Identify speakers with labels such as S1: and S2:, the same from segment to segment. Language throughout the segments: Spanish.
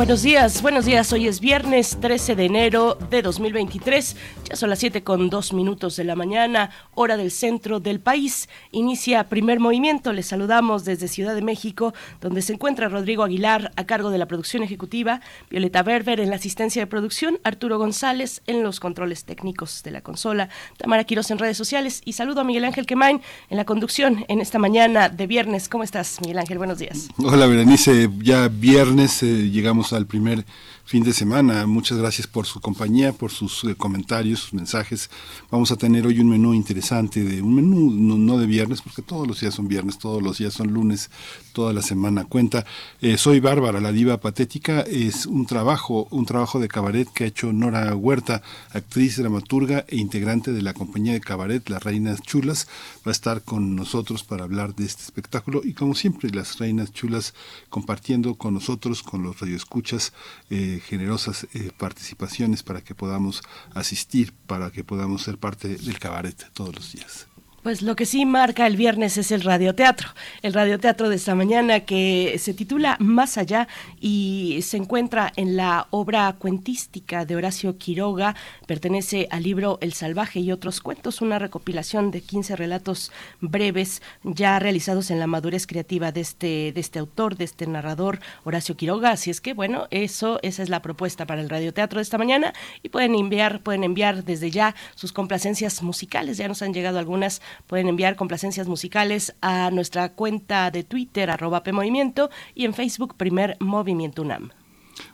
S1: Buenos días, buenos días. Hoy es viernes 13 de enero de 2023. Ya son las 7 con 2 minutos de la mañana, hora del centro del país. Inicia primer movimiento. Les saludamos desde Ciudad de México, donde se encuentra Rodrigo Aguilar a cargo de la producción ejecutiva, Violeta Berber en la asistencia de producción, Arturo González en los controles técnicos de la consola, Tamara Quiroz en redes sociales y saludo a Miguel Ángel Quemain en la conducción en esta mañana de viernes. ¿Cómo estás, Miguel Ángel? Buenos días.
S2: Hola, Berenice. Ya viernes eh, llegamos al primer fin de semana. Muchas gracias por su compañía, por sus eh, comentarios, sus mensajes. Vamos a tener hoy un menú interesante, de un menú no, de viernes, porque todos los días son viernes, todos los días son lunes, toda la semana cuenta. Eh, soy Bárbara, la diva patética. Es un trabajo, un trabajo de cabaret que ha hecho Nora Huerta, actriz, dramaturga e integrante de la compañía de cabaret Las Reinas Chulas. Va a estar con nosotros para hablar de este espectáculo y como siempre las Reinas Chulas compartiendo con nosotros, con los radioescuchas, eh, generosas eh, participaciones para que podamos asistir, para que podamos ser parte del cabaret todos los días.
S1: Pues lo que sí marca el viernes es el radioteatro, el radioteatro de esta mañana que se titula Más allá y se encuentra en la obra cuentística de Horacio Quiroga, pertenece al libro El salvaje y otros cuentos, una recopilación de 15 relatos breves ya realizados en la madurez creativa de este de este autor, de este narrador Horacio Quiroga, así es que bueno, eso esa es la propuesta para el radioteatro de esta mañana. Y pueden enviar pueden enviar desde ya sus complacencias musicales, ya nos han llegado algunas Pueden enviar complacencias musicales a nuestra cuenta de Twitter, arroba PMovimiento, y en Facebook, Primer Movimiento UNAM.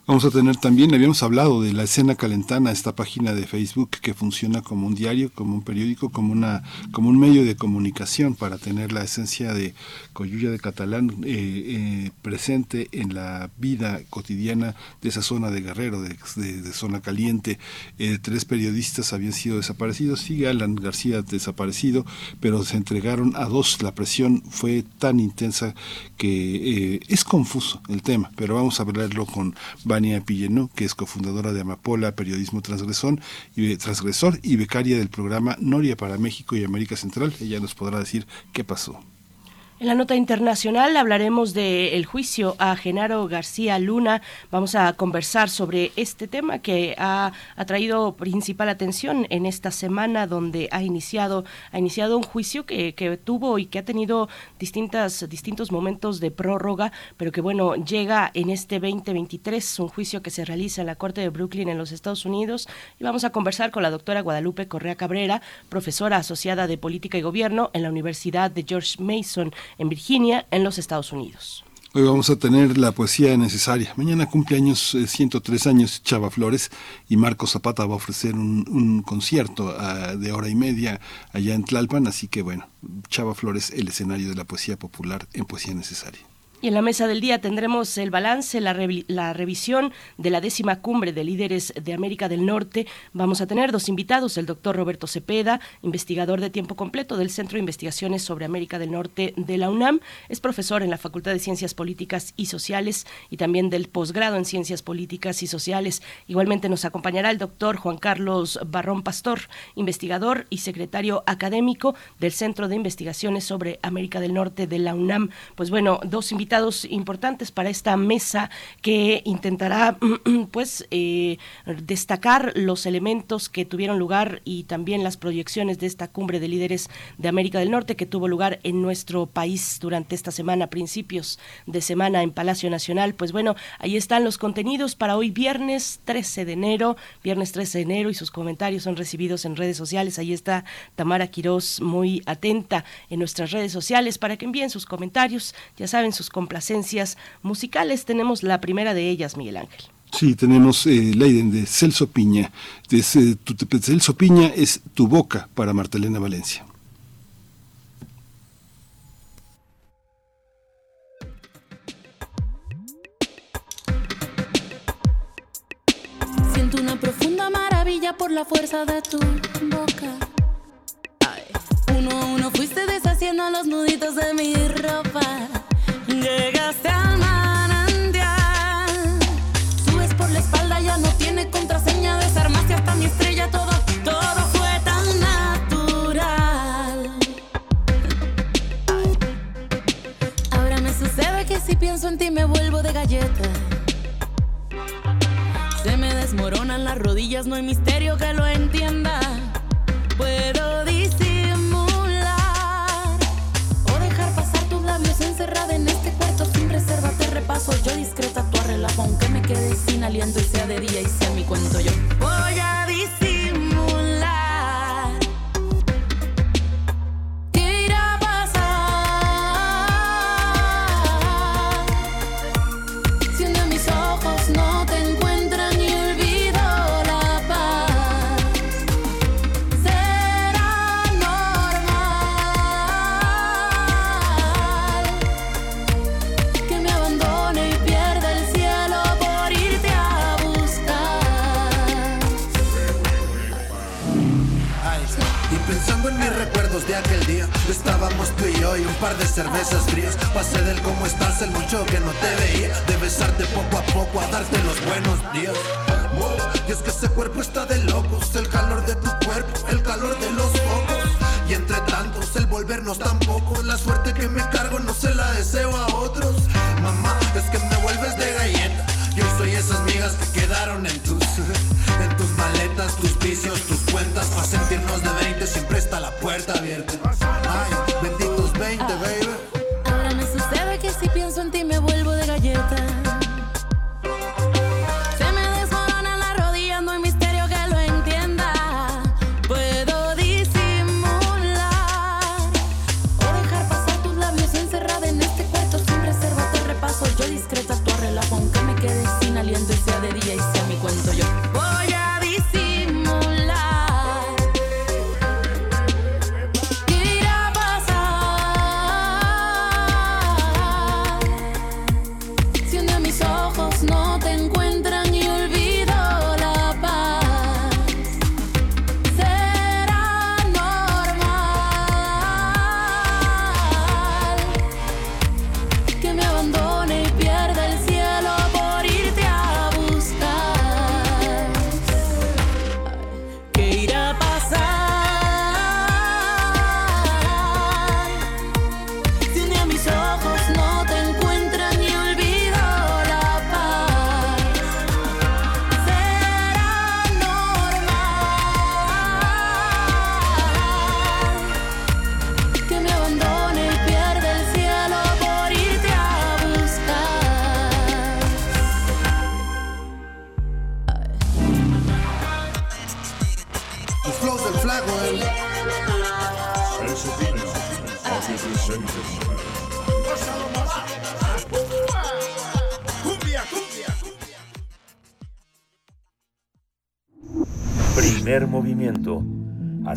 S2: Vamos a tener también, habíamos hablado de la escena calentana, esta página de Facebook que funciona como un diario, como un periódico, como una, como un medio de comunicación para tener la esencia de Coyuya de Catalán eh, eh, presente en la vida cotidiana de esa zona de Guerrero, de, zona caliente. Eh, tres periodistas habían sido desaparecidos, sigue Alan García desaparecido, pero se entregaron a dos. La presión fue tan intensa que es confuso el tema, pero vamos a hablarlo con Vania Pillenó, que es cofundadora de Amapola Periodismo Transgresor y, transgresor y becaria del programa Noria para México y América Central. Ella nos podrá decir qué pasó.
S1: En la nota internacional hablaremos del juicio a Genaro García Luna. Vamos a conversar sobre este tema que ha traído principal atención en esta semana donde ha iniciado, ha iniciado un juicio que, que, tuvo y que ha tenido distintas, distintos momentos de prórroga, pero que bueno, llega en este 2023, un juicio que se realiza en la Corte de Brooklyn en los Estados Unidos. Y vamos a conversar con la doctora Guadalupe Correa Cabrera, profesora asociada de Política y Gobierno en la Universidad de George Mason en Virginia, en los Estados Unidos.
S2: Hoy vamos a tener la poesía necesaria. Mañana cumpleaños, 103 eh, años Chava Flores y Marco Zapata va a ofrecer un, concierto ah, de hora y media allá en Tlalpan, así que bueno, Chava Flores, el escenario de la poesía popular en poesía necesaria.
S1: Y en la mesa del día tendremos el balance, la, la, revisión de la décima cumbre de líderes de América del Norte. Vamos a tener dos invitados, el doctor Roberto Cepeda, investigador de tiempo completo del Centro de Investigaciones sobre América del Norte de la UNAM. Es profesor en la Facultad de Ciencias Políticas y Sociales y también del posgrado en Ciencias Políticas y Sociales. Igualmente nos acompañará el doctor Juan Carlos Barrón Pastor, investigador y secretario académico del Centro de Investigaciones sobre América del Norte de la UNAM. Pues bueno, dos invitados importantes para esta mesa que intentará pues eh, destacar los elementos que tuvieron lugar y también las proyecciones de esta cumbre de líderes de América del Norte que tuvo lugar en nuestro país durante esta semana, principios de semana en Palacio Nacional. Pues bueno, ahí están los contenidos para hoy viernes 13 de enero, viernes 13 de enero y sus comentarios son recibidos en redes sociales. Ahí está Tamara Quirós muy atenta en nuestras redes sociales para que envíen sus comentarios, ya saben, sus complacencias musicales. Tenemos la primera de ellas, Miguel Ángel.
S2: Sí, tenemos eh, Leiden de Celso Piña. De, Celso Piña es Tu Boca para Martelena Valencia.
S3: Siento una profunda maravilla por la fuerza de tu boca. Uno a uno fuiste deshaciendo los nuditos de mi ropa. Llegaste al manantial. Subes por la espalda, ya no tiene contraseña. Desarmaste hasta mi estrella, todo, todo fue tan natural. Ahora me sucede que si pienso en ti me vuelvo de galleta. Se me desmoronan las rodillas, no hay misterio que lo entienda. Puedo disimular o dejar pasar tus labios encerrada en y sea de día y sea mi cuento yo.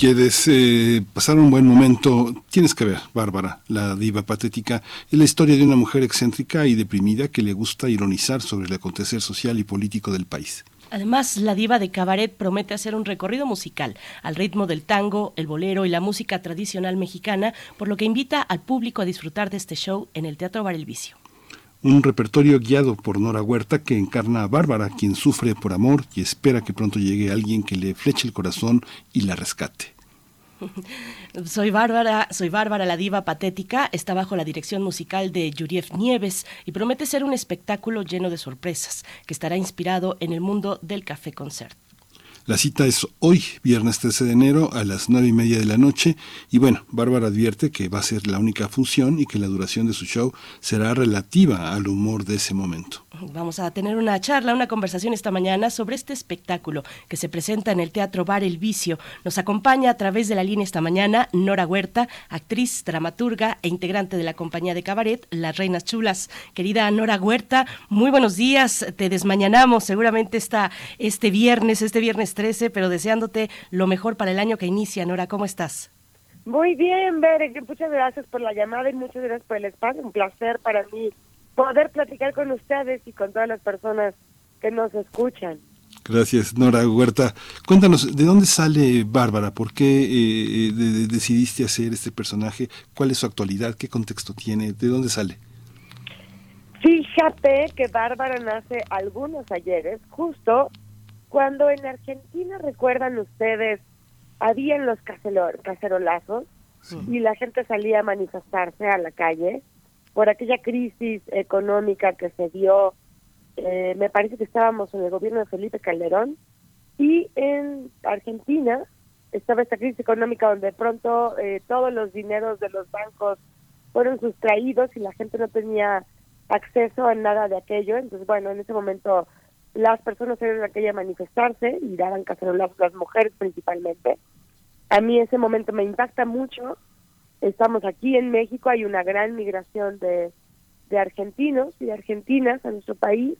S2: Quieres eh, pasar un buen momento, tienes que ver Bárbara, la diva patética, es la historia de una mujer excéntrica y deprimida que le gusta ironizar sobre el acontecer social y político del país.
S1: Además, la diva de cabaret promete hacer un recorrido musical al ritmo del tango, el bolero y la música tradicional mexicana, por lo que invita al público a disfrutar de este show en el Teatro Bar El Vicio.
S2: Un repertorio guiado por Nora Huerta que encarna a Bárbara, quien sufre por amor y espera que pronto llegue alguien que le fleche el corazón y la rescate.
S1: Soy Bárbara, soy Bárbara la diva patética, está bajo la dirección musical de Yuriev Nieves y promete ser un espectáculo lleno de sorpresas, que estará inspirado en el mundo del café concert.
S2: La cita es hoy, viernes 13 de enero, a las nueve y media de la noche. Y bueno, Bárbara advierte que va a ser la única función y que la duración de su show será relativa al humor de ese momento.
S1: Vamos a tener una charla, una conversación esta mañana sobre este espectáculo que se presenta en el Teatro Bar El Vicio. Nos acompaña a través de la línea esta mañana Nora Huerta, actriz, dramaturga e integrante de la compañía de cabaret Las Reinas Chulas. Querida Nora Huerta, muy buenos días. Te desmañanamos seguramente está este viernes, este viernes 13, pero deseándote lo mejor para el año que inicia. Nora, ¿cómo estás?
S4: Muy bien, Bere, muchas gracias por la llamada y muchas gracias por el espacio. Un placer para mí poder platicar con ustedes y con todas las personas que nos escuchan.
S2: Gracias, Nora Huerta. Cuéntanos, ¿de dónde sale Bárbara? ¿Por qué eh, decidiste hacer este personaje? ¿Cuál es su actualidad? ¿Qué contexto tiene? ¿De dónde sale?
S4: Fíjate que Bárbara nace algunos ayeres, justo cuando en Argentina, recuerdan ustedes, habían los cacerolazos y la gente salía a manifestarse a la calle por aquella crisis económica que se dio, eh, me parece que estábamos en el gobierno de Felipe Calderón, y en Argentina estaba esta crisis económica donde de pronto eh, todos los dineros de los bancos fueron sustraídos y la gente no tenía acceso a nada de aquello. Entonces, bueno, en ese momento las personas salieron a a manifestarse y daban cacerolazos, las mujeres principalmente. A mí ese momento me impacta mucho Estamos aquí en México, hay una gran migración de, de argentinos y de argentinas a nuestro país.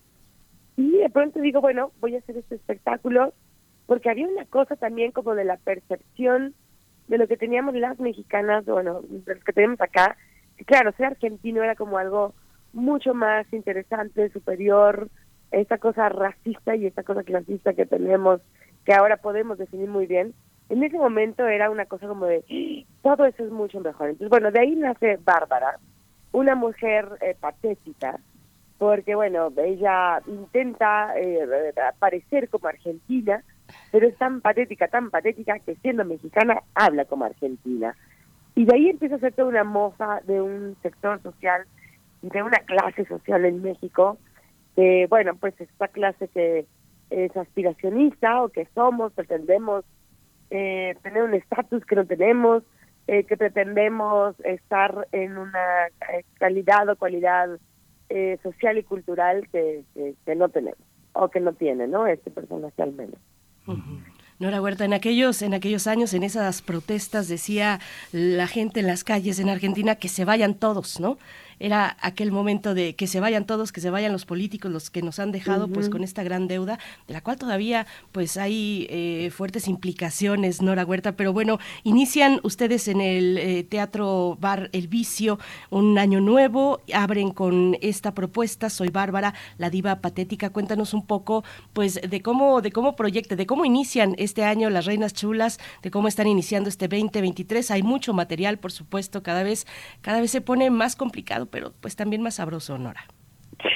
S4: Y de pronto digo, bueno, voy a hacer este espectáculo, porque había una cosa también como de la percepción de lo que teníamos las mexicanas, bueno, de los que tenemos acá, que claro, ser argentino era como algo mucho más interesante, superior, esta cosa racista y esta cosa clasista que tenemos, que ahora podemos definir muy bien, en ese momento era una cosa como de, todo eso es mucho mejor. Entonces, bueno, de ahí nace Bárbara, una mujer eh, patética, porque, bueno, ella intenta eh, parecer como argentina, pero es tan patética, tan patética, que siendo mexicana habla como argentina. Y de ahí empieza a ser toda una moza de un sector social, de una clase social en México, que, bueno, pues esta clase que es aspiracionista o que somos, pretendemos eh, tener un estatus que no tenemos, eh, que pretendemos estar en una eh, calidad o cualidad eh, social y cultural que, que, no tenemos o que no tiene, ¿no? Este personaje al menos.
S1: Nora Huerta, en aquellos, en aquellos años, en esas protestas, decía la gente en las calles en Argentina que se vayan todos, ¿no? Era aquel momento de que se vayan todos, que se vayan los políticos, los que nos han dejado pues con esta gran deuda, de la cual todavía pues hay eh, fuertes implicaciones, Nora Huerta, pero bueno, inician ustedes en el eh, Teatro Bar El Vicio un año nuevo, abren con esta propuesta, Soy Bárbara, la diva patética, cuéntanos un poco pues de cómo, de cómo proyecta, de cómo inician este año las Reinas Chulas, de cómo están iniciando este 2023, hay mucho material, por supuesto, cada vez, cada vez se pone más complicado pero pues también más sabroso, Nora.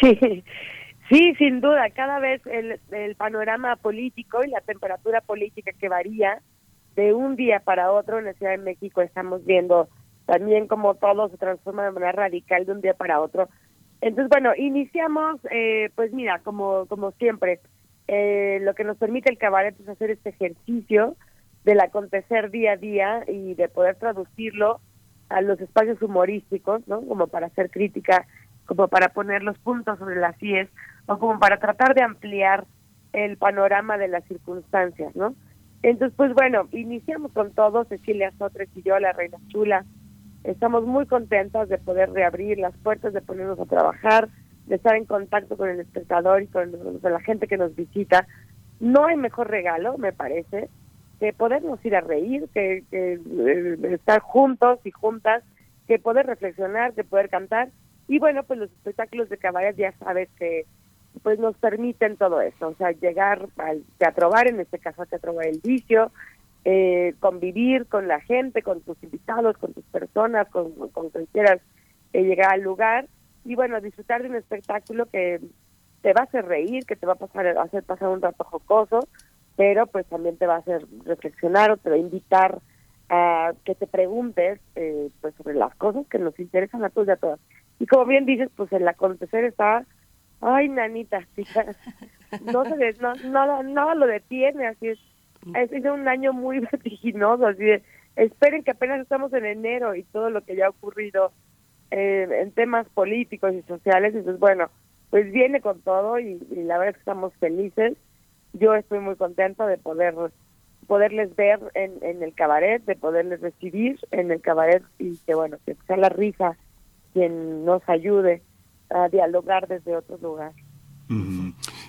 S4: Sí, sí, sin duda, cada vez el, el panorama político y la temperatura política que varía de un día para otro en la Ciudad de México estamos viendo también como todo se transforma de manera radical de un día para otro. Entonces, bueno, iniciamos, eh, pues mira, como, como siempre, eh, lo que nos permite el cabaret es hacer este ejercicio del acontecer día a día y de poder traducirlo a los espacios humorísticos, ¿no? Como para hacer crítica, como para poner los puntos sobre las IES, o como para tratar de ampliar el panorama de las circunstancias, ¿no? Entonces, pues bueno, iniciamos con todo, Cecilia Sotres y yo, la Reina Chula. Estamos muy contentas de poder reabrir las puertas, de ponernos a trabajar, de estar en contacto con el espectador y con la gente que nos visita. No hay mejor regalo, me parece, que podernos ir a reír, que, que eh, estar juntos y juntas, que poder reflexionar, que poder cantar. Y bueno, pues los espectáculos de cabaret ya sabes que pues nos permiten todo eso, o sea, llegar al teatro en este caso al teatro El Vicio, eh, convivir con la gente, con tus invitados, con tus personas, con, con quien quieras eh, llegar al lugar y bueno, disfrutar de un espectáculo que te va a hacer reír, que te va a pasar, a hacer pasar un rato jocoso, pero pues también te va a hacer reflexionar o te va a invitar a que te preguntes eh, pues sobre las cosas que nos interesan a todos y a todas. Y como bien dices, pues el acontecer está, ay nanita, no se no, nada, nada lo detiene, así es. Ha sido un año muy vertiginoso, así de, esperen que apenas estamos en enero y todo lo que ya ha ocurrido eh, en temas políticos y sociales, entonces bueno, pues viene con todo y, la verdad es que estamos felices. Yo estoy muy contenta de poder poderles ver en, en el cabaret, de poderles recibir en el cabaret y que bueno, que sea la risa quien nos ayude a dialogar desde otro lugar.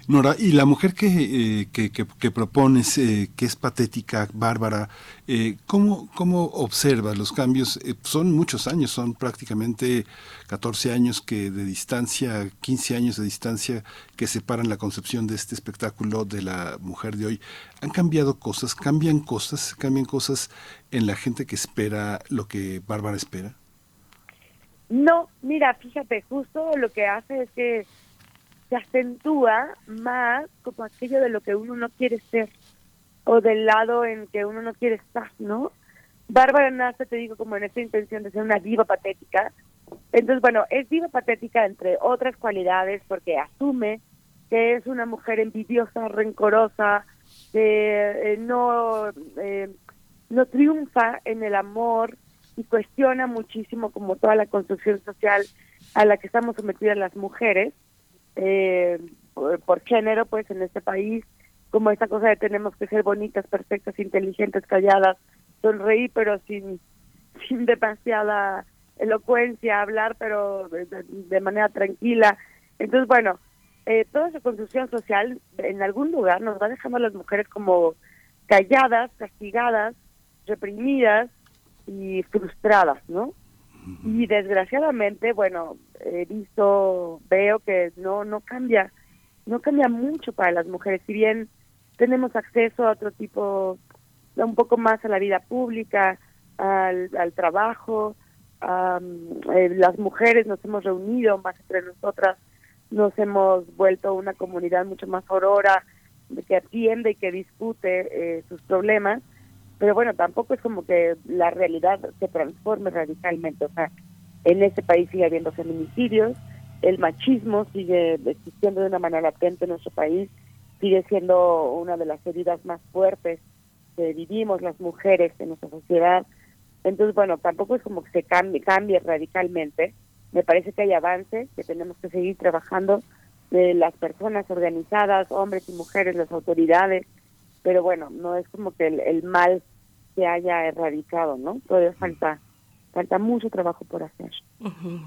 S2: Nora, y la mujer que, eh, que, que, propones, eh, que es patética, bárbara, eh, ¿cómo, ¿cómo observas los cambios? Eh, son muchos años, son prácticamente 14 años que de distancia, 15 años de distancia que separan la concepción de este espectáculo de la mujer de hoy. ¿Han cambiado cosas? ¿Cambian cosas? ¿Cambian cosas en la gente que espera lo que Bárbara espera?
S4: No, mira, fíjate, justo lo que hace es que se acentúa más como aquello de lo que uno no quiere ser o del lado en que uno no quiere estar, ¿no? Bárbara nace, te digo, como en esta intención de ser una diva patética. Entonces, bueno, es diva patética entre otras cualidades porque asume que es una mujer envidiosa, rencorosa, que eh, no, eh, no triunfa en el amor y cuestiona muchísimo como toda la construcción social a la que estamos sometidas las mujeres eh, por, género, pues en este país, como esta cosa de tenemos que ser bonitas, perfectas, inteligentes, calladas, sonreír, pero sin, sin demasiada elocuencia, hablar, pero de, manera tranquila. Entonces, bueno, eh, toda esa construcción social en algún lugar nos va dejando a las mujeres como calladas, castigadas, reprimidas y frustradas, ¿no? Y desgraciadamente, bueno, he visto, veo que no no cambia, no cambia mucho para las mujeres. Si bien tenemos acceso a otro tipo, un poco más a la vida pública, al, trabajo, eh, las mujeres nos hemos reunido más entre nosotras, nos hemos vuelto una comunidad mucho más aurora, que atiende y que discute eh, sus problemas pero bueno, tampoco es como que la realidad se transforme radicalmente. O sea, en este país sigue habiendo feminicidios, el machismo sigue existiendo de una manera latente en nuestro país, sigue siendo una de las heridas más fuertes que vivimos las mujeres en nuestra sociedad. Entonces, bueno, tampoco es como que se cambie, cambie radicalmente. Me parece que hay avances, que tenemos que seguir trabajando de las personas organizadas, hombres y mujeres, las autoridades, pero bueno, no es como que el, mal se haya erradicado, ¿no? Todavía falta falta mucho trabajo por hacer.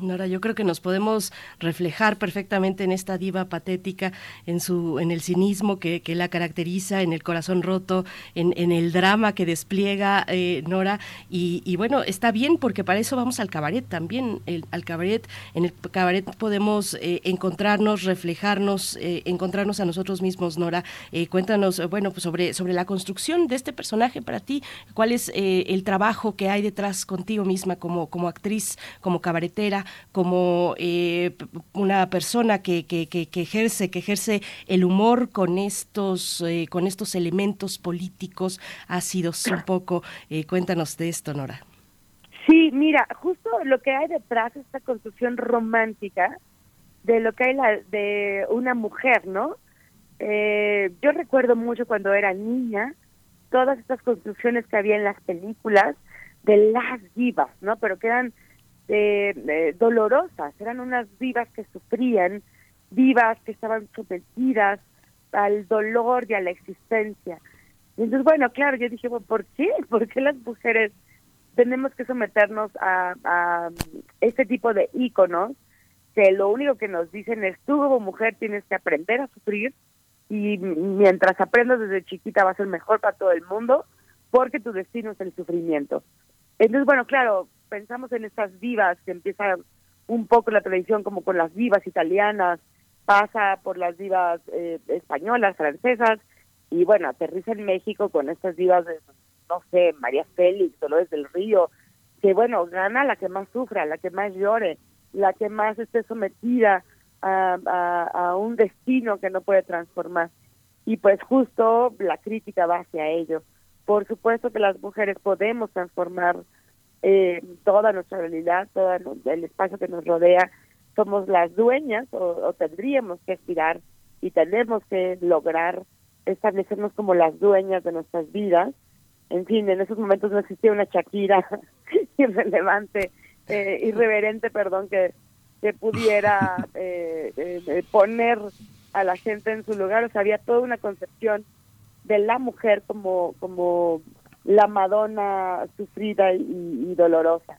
S1: Nora, yo creo que nos podemos reflejar perfectamente en esta diva patética, en su, en el cinismo que, la caracteriza, en el corazón roto, en, el drama que despliega eh, Nora. Y, bueno, está bien porque para eso vamos al cabaret también. Al cabaret, en el cabaret podemos eh, encontrarnos, reflejarnos, eh, encontrarnos a nosotros mismos. Nora, cuéntanos, bueno, pues sobre sobre la construcción de este personaje para ti. ¿Cuál es el trabajo que hay detrás contigo misma? como, como actriz, como cabaretera, como eh, una persona que, que, que, ejerce, que ejerce el humor con estos, eh, con estos elementos políticos ácidos un poco. Eh, cuéntanos de esto, Nora.
S4: Sí, mira, justo lo que hay detrás de esta construcción romántica de lo que hay la, de una mujer, ¿no? yo recuerdo mucho cuando era niña todas estas construcciones que había en las películas de las divas, ¿no? Pero que eran eh, dolorosas, eran unas divas que sufrían, divas que estaban sometidas al dolor y a la existencia. Y entonces, bueno, claro, yo dije, ¿por qué? ¿Por qué las mujeres tenemos que someternos a, a este tipo de íconos que lo único que nos dicen es, tú como mujer tienes que aprender a sufrir y mientras aprendas desde chiquita va a ser mejor para todo el mundo porque tu destino es el sufrimiento. Entonces, bueno, claro, pensamos en estas divas que empieza un poco la tradición como con las divas italianas, pasa por las divas eh, españolas, francesas, y bueno, aterriza en México con estas divas de, no sé, María Félix, Dolores del Río, que bueno, gana la que más sufra, la que más llore, la que más esté sometida a, a, a un destino que no puede transformar. Y pues justo la crítica va hacia ello. Por supuesto que las mujeres podemos transformar eh, toda nuestra realidad, todo el espacio que nos rodea. Somos las dueñas o, tendríamos que aspirar y tenemos que lograr establecernos como las dueñas de nuestras vidas. En fin, en esos momentos no existía una Shakira irrelevante, eh, irreverente, perdón, que que pudiera eh, eh, poner a la gente en su lugar, o sea, había toda una concepción de la mujer como, como la Madonna sufrida y, y dolorosa.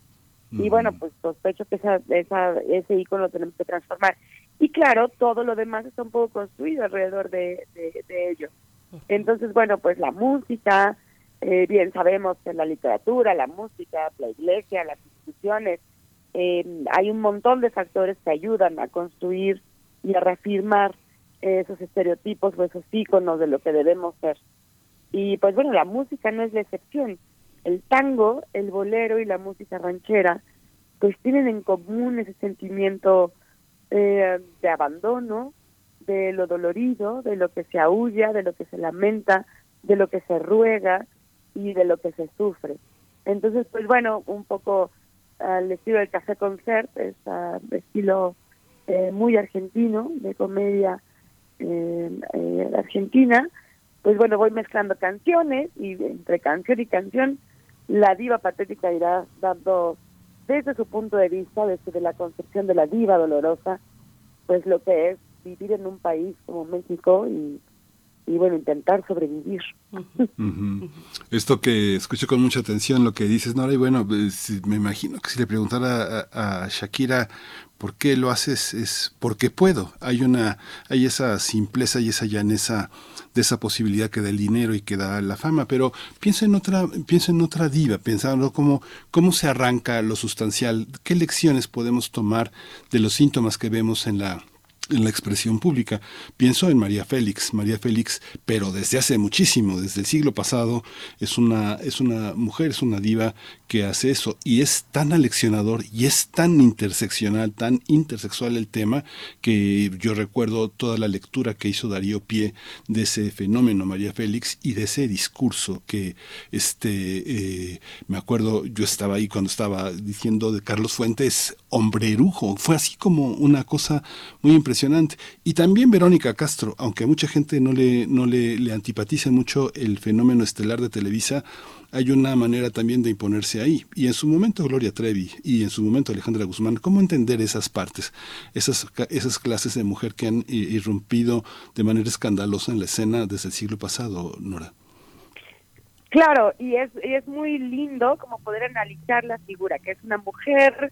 S4: Y bueno, pues sospecho que esa, esa, ese icono lo tenemos que transformar. Y claro, todo lo demás está un poco construido alrededor de, de, de ello. Entonces, bueno, pues la música, eh, bien sabemos que la literatura, la música, la iglesia, las instituciones, eh, hay un montón de factores que ayudan a construir y a reafirmar esos estereotipos o esos íconos de lo que debemos ser. Y pues bueno, la música no es la excepción. El tango, el bolero y la música ranchera pues tienen en común ese sentimiento eh, de abandono, de lo dolorido, de lo que se aúlla, de lo que se lamenta, de lo que se ruega y de lo que se sufre. Entonces, pues bueno, un poco al estilo del café concert, es uh, estilo eh, muy argentino, de comedia eh, eh, argentina, pues bueno, voy mezclando canciones y entre canción y canción la diva patética irá dando desde su punto de vista, desde la concepción de la diva dolorosa, pues lo que es vivir en un país como México y, y bueno, intentar sobrevivir.
S2: Esto que escucho con mucha atención, lo que dices, Nora, y bueno, pues, me imagino que si le preguntara a, a, Shakira por qué lo haces, es porque puedo. Hay una, hay esa simpleza y esa llaneza de esa posibilidad que da el dinero y que da la fama, pero piensa en otra, piensa en otra diva, pensando cómo, cómo se arranca lo sustancial, qué lecciones podemos tomar de los síntomas que vemos en la en la expresión pública. Pienso en María Félix. María Félix, pero desde hace muchísimo, desde el siglo pasado, es una, es una mujer, es una diva que hace eso. Y es tan aleccionador y es tan interseccional, tan intersexual el tema, que yo recuerdo toda la lectura que hizo Darío Pie de ese fenómeno María Félix y de ese discurso que este eh, me acuerdo, yo estaba ahí cuando estaba diciendo de Carlos Fuentes, hombrerujo. Fue así como una cosa muy impresionante y también Verónica Castro, aunque a mucha gente no le, no le, antipatice mucho el fenómeno estelar de Televisa, hay una manera también de imponerse ahí. Y en su momento Gloria Trevi y en su momento Alejandra Guzmán, ¿cómo entender esas partes, esas, esas clases de mujer que han irrumpido de manera escandalosa en la escena desde el siglo pasado, Nora?
S4: Claro, y es, y es muy lindo como poder analizar la figura, que es una mujer,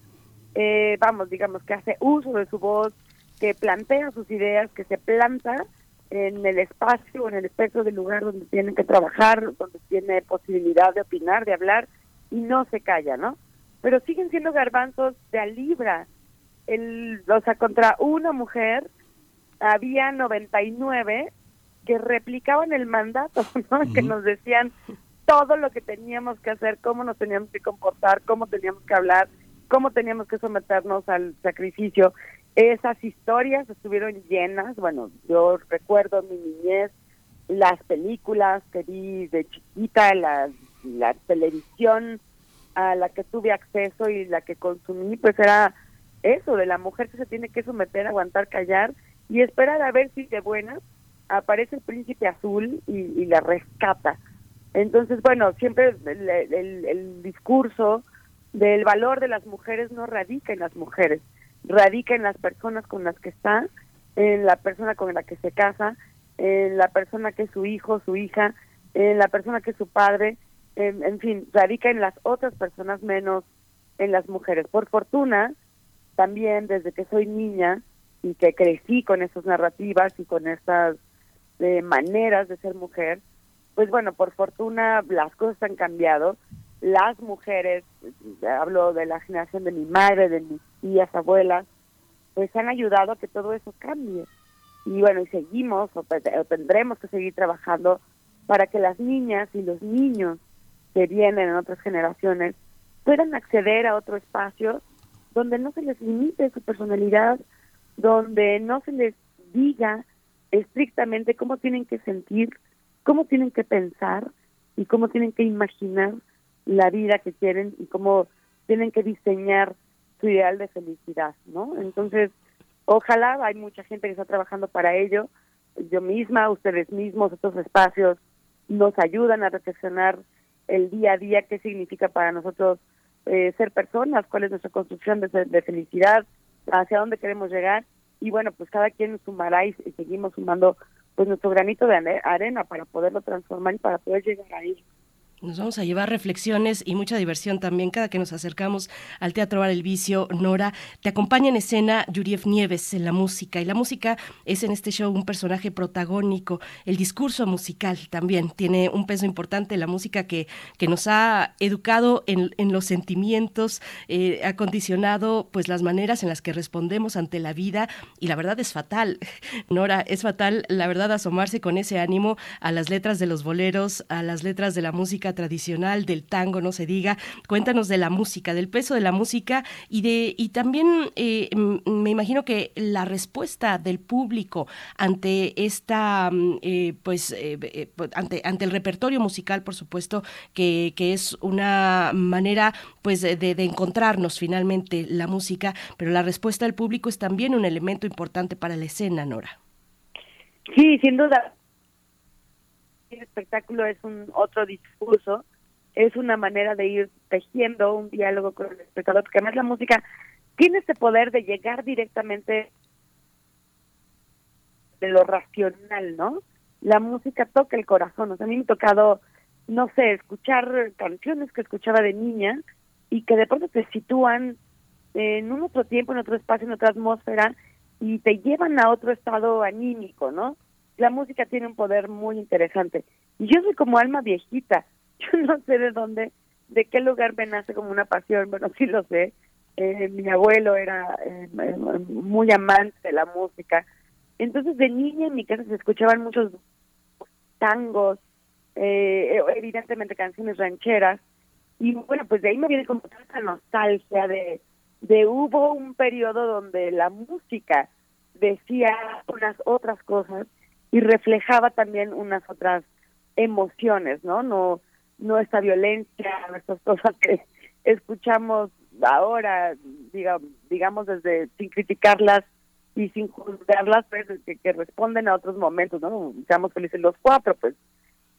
S4: eh, vamos, digamos, que hace uso de su voz, que plantea sus ideas, que se planta en el espacio, en el espectro del lugar donde tienen que trabajar, donde tiene posibilidad de opinar, de hablar, y no se calla, ¿no? Pero siguen siendo garbanzos de a libra. El, o sea, contra una mujer había 99 que replicaban el mandato, ¿no? Que nos decían todo lo que teníamos que hacer, cómo nos teníamos que comportar, cómo teníamos que hablar, cómo teníamos que someternos al sacrificio. Esas historias estuvieron llenas, bueno, yo recuerdo mi niñez, las películas que vi de chiquita, la, la televisión a la que tuve acceso y la que consumí, pues era eso, de la mujer que se tiene que someter, aguantar, callar y esperar a ver si de buena aparece el príncipe azul y, y la rescata. Entonces, bueno, siempre el, el, el discurso del valor de las mujeres no radica en las mujeres, radica en las personas con las que está, en la persona con la que se casa, en la persona que es su hijo, su hija, en la persona que es su padre, en, fin, radica en las otras personas menos en las mujeres. Por fortuna, también desde que soy niña y que crecí con esas narrativas y con esas eh, maneras de ser mujer, pues bueno, por fortuna las cosas han cambiado. Las mujeres, hablo de la generación de mi madre, de mis tías, abuelas, pues han ayudado a que todo eso cambie. Y bueno, y seguimos o, o tendremos que seguir trabajando para que las niñas y los niños que vienen en otras generaciones puedan acceder a otro espacio donde no se les limite su personalidad, donde no se les diga estrictamente cómo tienen que sentir, cómo tienen que pensar y cómo tienen que imaginar la vida que quieren y cómo tienen que diseñar su ideal de felicidad, ¿no? Entonces, ojalá hay mucha gente que está trabajando para ello. Yo misma, ustedes mismos, estos espacios nos ayudan a reflexionar el día a día qué significa para nosotros eh, ser personas, cuál es nuestra construcción de, de felicidad, hacia dónde queremos llegar y bueno, pues cada quien sumará y, y seguimos sumando pues nuestro granito de arena para poderlo transformar y para poder llegar ahí.
S1: Nos vamos a llevar reflexiones y mucha diversión también cada que nos acercamos al Teatro Bar El Vicio. Nora, te acompaña en escena Yuriev Nieves en la música y la música es en este show un personaje protagónico. El discurso musical también tiene un peso importante. La música que, que nos ha educado en, en los sentimientos, eh, ha condicionado pues las maneras en las que respondemos ante la vida y la verdad es fatal. Nora, es fatal la verdad asomarse con ese ánimo a las letras de los boleros, a las letras de la música tradicional, del tango, no se diga. Cuéntanos de la música, del peso de la música y de y también eh, me imagino que la respuesta del público ante esta mm, eh, pues eh, eh, pues, ante ante el repertorio musical, por supuesto, que, que es una manera pues de, de encontrarnos finalmente la música, pero la respuesta del público es también un elemento importante para la escena, Nora.
S4: Sí, sin duda. El espectáculo es un otro discurso, es una manera de ir tejiendo un diálogo con el espectador, porque además la música tiene este poder de llegar directamente de lo racional, ¿no? La música toca el corazón, o sea, a mí me ha tocado, no sé, escuchar canciones que escuchaba de niña y que de pronto te sitúan en un otro tiempo, en otro espacio, en otra atmósfera y te llevan a otro estado anímico, ¿no? La música tiene un poder muy interesante. Y yo soy como alma viejita. Yo no sé de dónde, de qué lugar me nace como una pasión. Bueno, sí lo sé. Eh, mi abuelo era eh, muy amante de la música. Entonces, de niña en mi casa se escuchaban muchos tangos, eh, evidentemente canciones rancheras. Y bueno, pues de ahí me viene como esa nostalgia de, de hubo un periodo donde la música decía unas otras cosas y reflejaba también unas otras emociones, ¿no? No no esta violencia, estas cosas que escuchamos ahora, diga, digamos desde sin criticarlas y sin juzgarlas, pues que, responden a otros momentos, ¿no? Seamos felices los cuatro, pues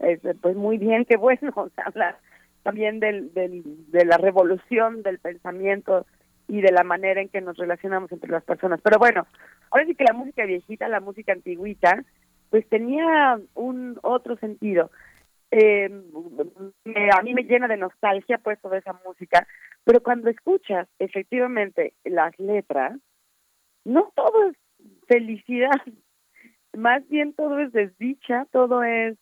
S4: es, pues muy bien, qué bueno, o sea, habla también del, del, de la revolución del pensamiento y de la manera en que nos relacionamos entre las personas. Pero bueno, ahora sí que la música viejita, la música antigüita, pues tenía un otro sentido. Eh, a mí me llena de nostalgia pues toda esa música, pero cuando escuchas efectivamente las letras, no todo es felicidad, más bien todo es desdicha, todo es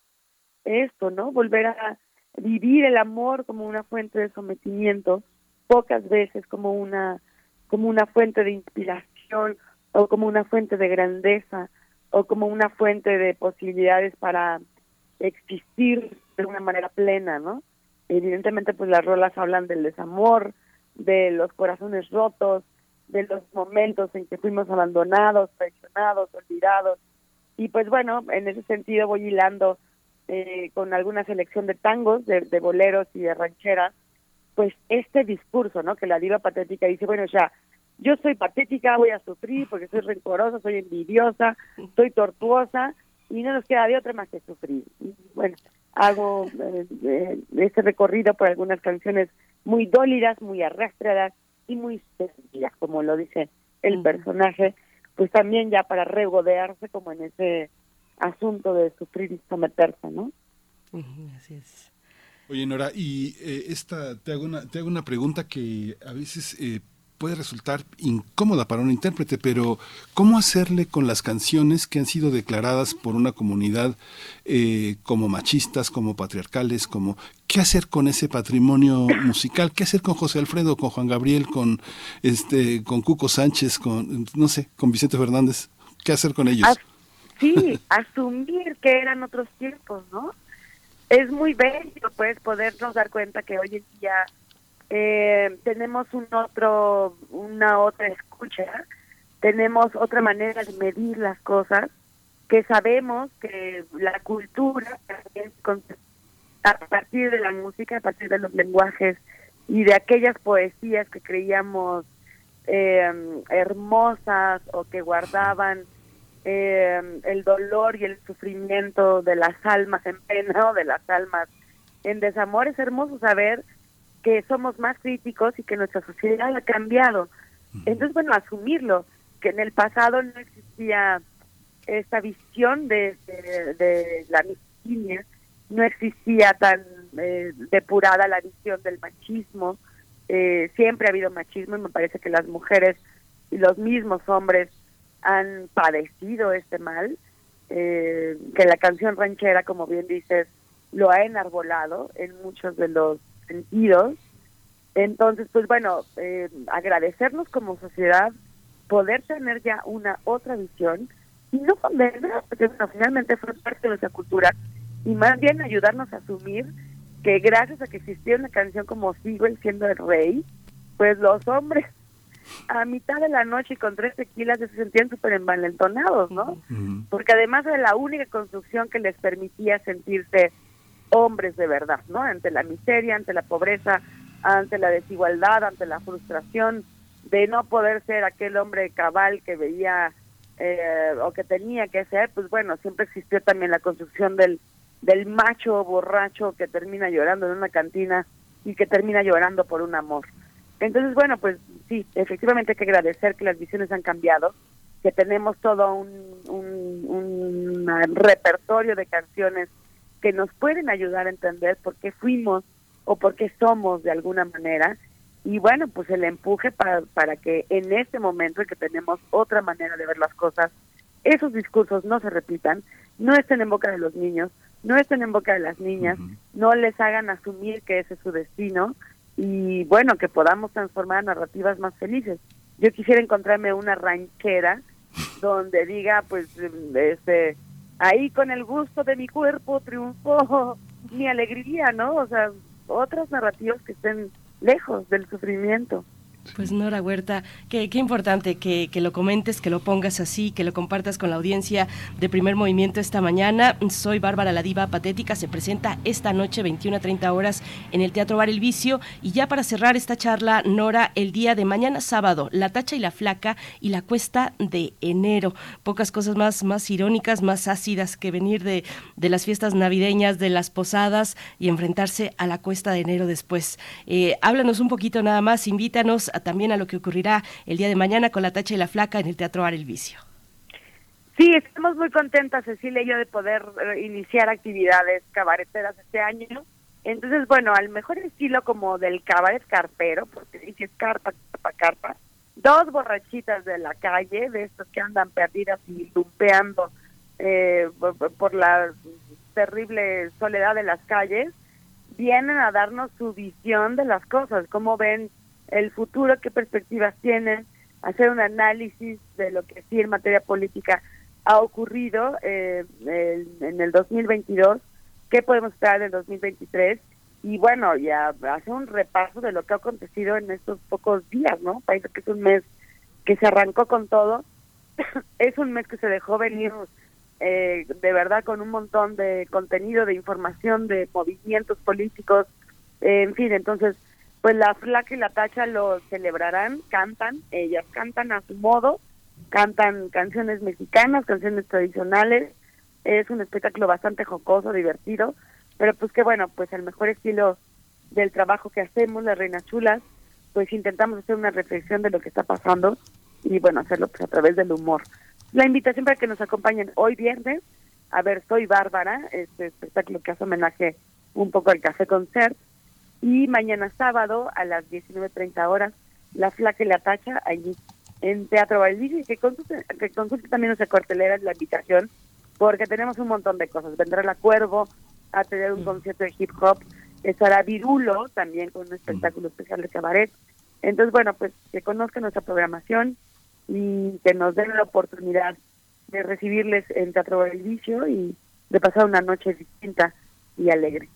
S4: esto, ¿no? Volver a vivir el amor como una fuente de sometimiento, pocas veces como una como una fuente de inspiración o como una fuente de grandeza o como una fuente de posibilidades para existir de una manera plena, ¿no? Evidentemente, pues las rolas hablan del desamor, de los corazones rotos, de los momentos en que fuimos abandonados, traicionados, olvidados. Y pues bueno, en ese sentido voy hilando eh, con alguna selección de tangos, de, de boleros y de rancheras, pues este discurso, ¿no? Que la diva patética dice, bueno, ya, yo soy patética, voy a sufrir porque soy rencorosa, soy envidiosa, soy tortuosa y no nos queda de otra más que sufrir. Y bueno, hago eh, eh, este recorrido por algunas canciones muy dólidas, muy arrastradas y muy sencillas, como lo dice el personaje, pues también ya para regodearse como en ese asunto de sufrir y someterse, ¿no?
S1: Así es.
S2: Oye, Nora, y eh, esta, te hago, una, te hago una pregunta que a veces eh, puede resultar incómoda para un intérprete, pero ¿cómo hacerle con las canciones que han sido declaradas por una comunidad eh, como machistas, como patriarcales, como qué hacer con ese patrimonio musical? ¿Qué hacer con José Alfredo, con Juan Gabriel, con este, con Cuco Sánchez, con no sé, con Vicente Fernández? ¿Qué hacer con ellos?
S4: Sí, asumir que eran otros tiempos, ¿no? Es muy bello, pues, podernos dar cuenta que hoy en día eh, tenemos un otro, una otra escucha, tenemos otra manera de medir las cosas, que sabemos que la cultura a partir de la música, a partir de los lenguajes y de aquellas poesías que creíamos eh, hermosas o que guardaban eh, el dolor y el sufrimiento de las almas en pena o de las almas en desamor. Es hermoso saber que somos más críticos y que nuestra sociedad ha cambiado. Entonces, bueno, asumirlo, que en el pasado no existía esta visión de, de, la misoginia, no existía tan eh, depurada la visión del machismo, eh, siempre ha habido machismo y me parece que las mujeres y los mismos hombres han padecido este mal, eh, que la canción ranchera, como bien dices, lo ha enarbolado en muchos de los sentidos. Entonces, pues bueno, eh, agradecernos como sociedad, poder tener ya una otra visión y no condenar, porque finalmente fue parte de nuestra cultura, y más bien ayudarnos a asumir que gracias a que existía una canción como Sigo el siendo el rey, pues los hombres a mitad de la noche y con tres tequilas se sentían súper envalentonados, ¿no? Porque además era la única construcción que les permitía sentirse hombres de verdad, ¿no? Ante la miseria, ante la pobreza, ante la desigualdad, ante la frustración de no poder ser aquel hombre cabal que veía eh, o que tenía que ser, pues bueno, siempre existió también la construcción del, del macho borracho que termina llorando en una cantina y que termina llorando por un amor. Entonces, bueno, pues sí, efectivamente hay que agradecer que las visiones han cambiado, que tenemos todo un, un, repertorio de canciones que nos pueden ayudar a entender por qué fuimos o por qué somos de alguna manera. Y bueno, pues el empuje para, para que en este momento en que tenemos otra manera de ver las cosas, esos discursos no se repitan, no estén en boca de los niños, no estén en boca de las niñas, no les hagan asumir que ese es su destino, y bueno, que podamos transformar narrativas más felices. Yo quisiera encontrarme una ranchera donde diga, pues, este, ahí con el gusto de mi cuerpo triunfó mi alegría, ¿no? O sea, otras narrativas que estén lejos del sufrimiento.
S1: Pues Nora Huerta, qué, importante que, que, lo comentes, que lo pongas así, que lo compartas con la audiencia de Primer Movimiento esta mañana. Soy Bárbara la Diva Patética, se presenta esta noche 21 a 30 horas en el Teatro Bar El Vicio. Y ya para cerrar esta charla, Nora, el día de mañana sábado, La Tacha y la Flaca y la Cuesta de Enero. Pocas cosas más, más irónicas, más ácidas que venir de, de las fiestas navideñas, de las posadas y enfrentarse a la Cuesta de Enero después. Eh, háblanos un poquito nada más, invítanos también a lo que ocurrirá el día de mañana con la tacha y la flaca en el Teatro Bar El Vicio.
S4: Sí, estamos muy contentas, Cecilia y yo, de poder eh, iniciar actividades cabareteras este año. Entonces, bueno, al mejor estilo como del cabaret carpero, porque dice es carpa, carpa, carpa, dos borrachitas de la calle, de estos que andan perdidas y lumpeando eh, por la terrible soledad de las calles, vienen a darnos su visión de las cosas, cómo ven el futuro, qué perspectivas tienen, hacer un análisis de lo que sí en materia política ha ocurrido eh, en, el 2022, qué podemos esperar en el 2023 y bueno, ya hacer un repaso de lo que ha acontecido en estos pocos días, ¿no? Parece que es un mes que se arrancó con todo, es un mes que se dejó venir eh, de verdad con un montón de contenido, de información, de movimientos políticos, en fin, entonces pues la flaca y la tacha lo celebrarán, cantan, ellas cantan a su modo, cantan canciones mexicanas, canciones tradicionales, es un espectáculo bastante jocoso, divertido, pero pues que bueno, pues el mejor estilo del trabajo que hacemos, las Reinas Chulas, pues intentamos hacer una reflexión de lo que está pasando y bueno, hacerlo pues a través del humor. La invitación para que nos acompañen hoy viernes, a ver, Soy Bárbara, este espectáculo que hace homenaje un poco al Café Concert, y mañana sábado a las 19.30 horas, La Flaca y la Tacha, allí en Teatro Valdivi, que consulte, que consulte también nuestra cartelera, la invitación, porque tenemos un montón de cosas. Vendrá La Cuervo a tener un concierto de hip hop, estará Virulo también con un espectáculo especial de cabaret. Entonces, bueno, pues que conozcan nuestra programación y que nos den la oportunidad de recibirles en Teatro Valdivicio y de pasar una noche distinta y alegre.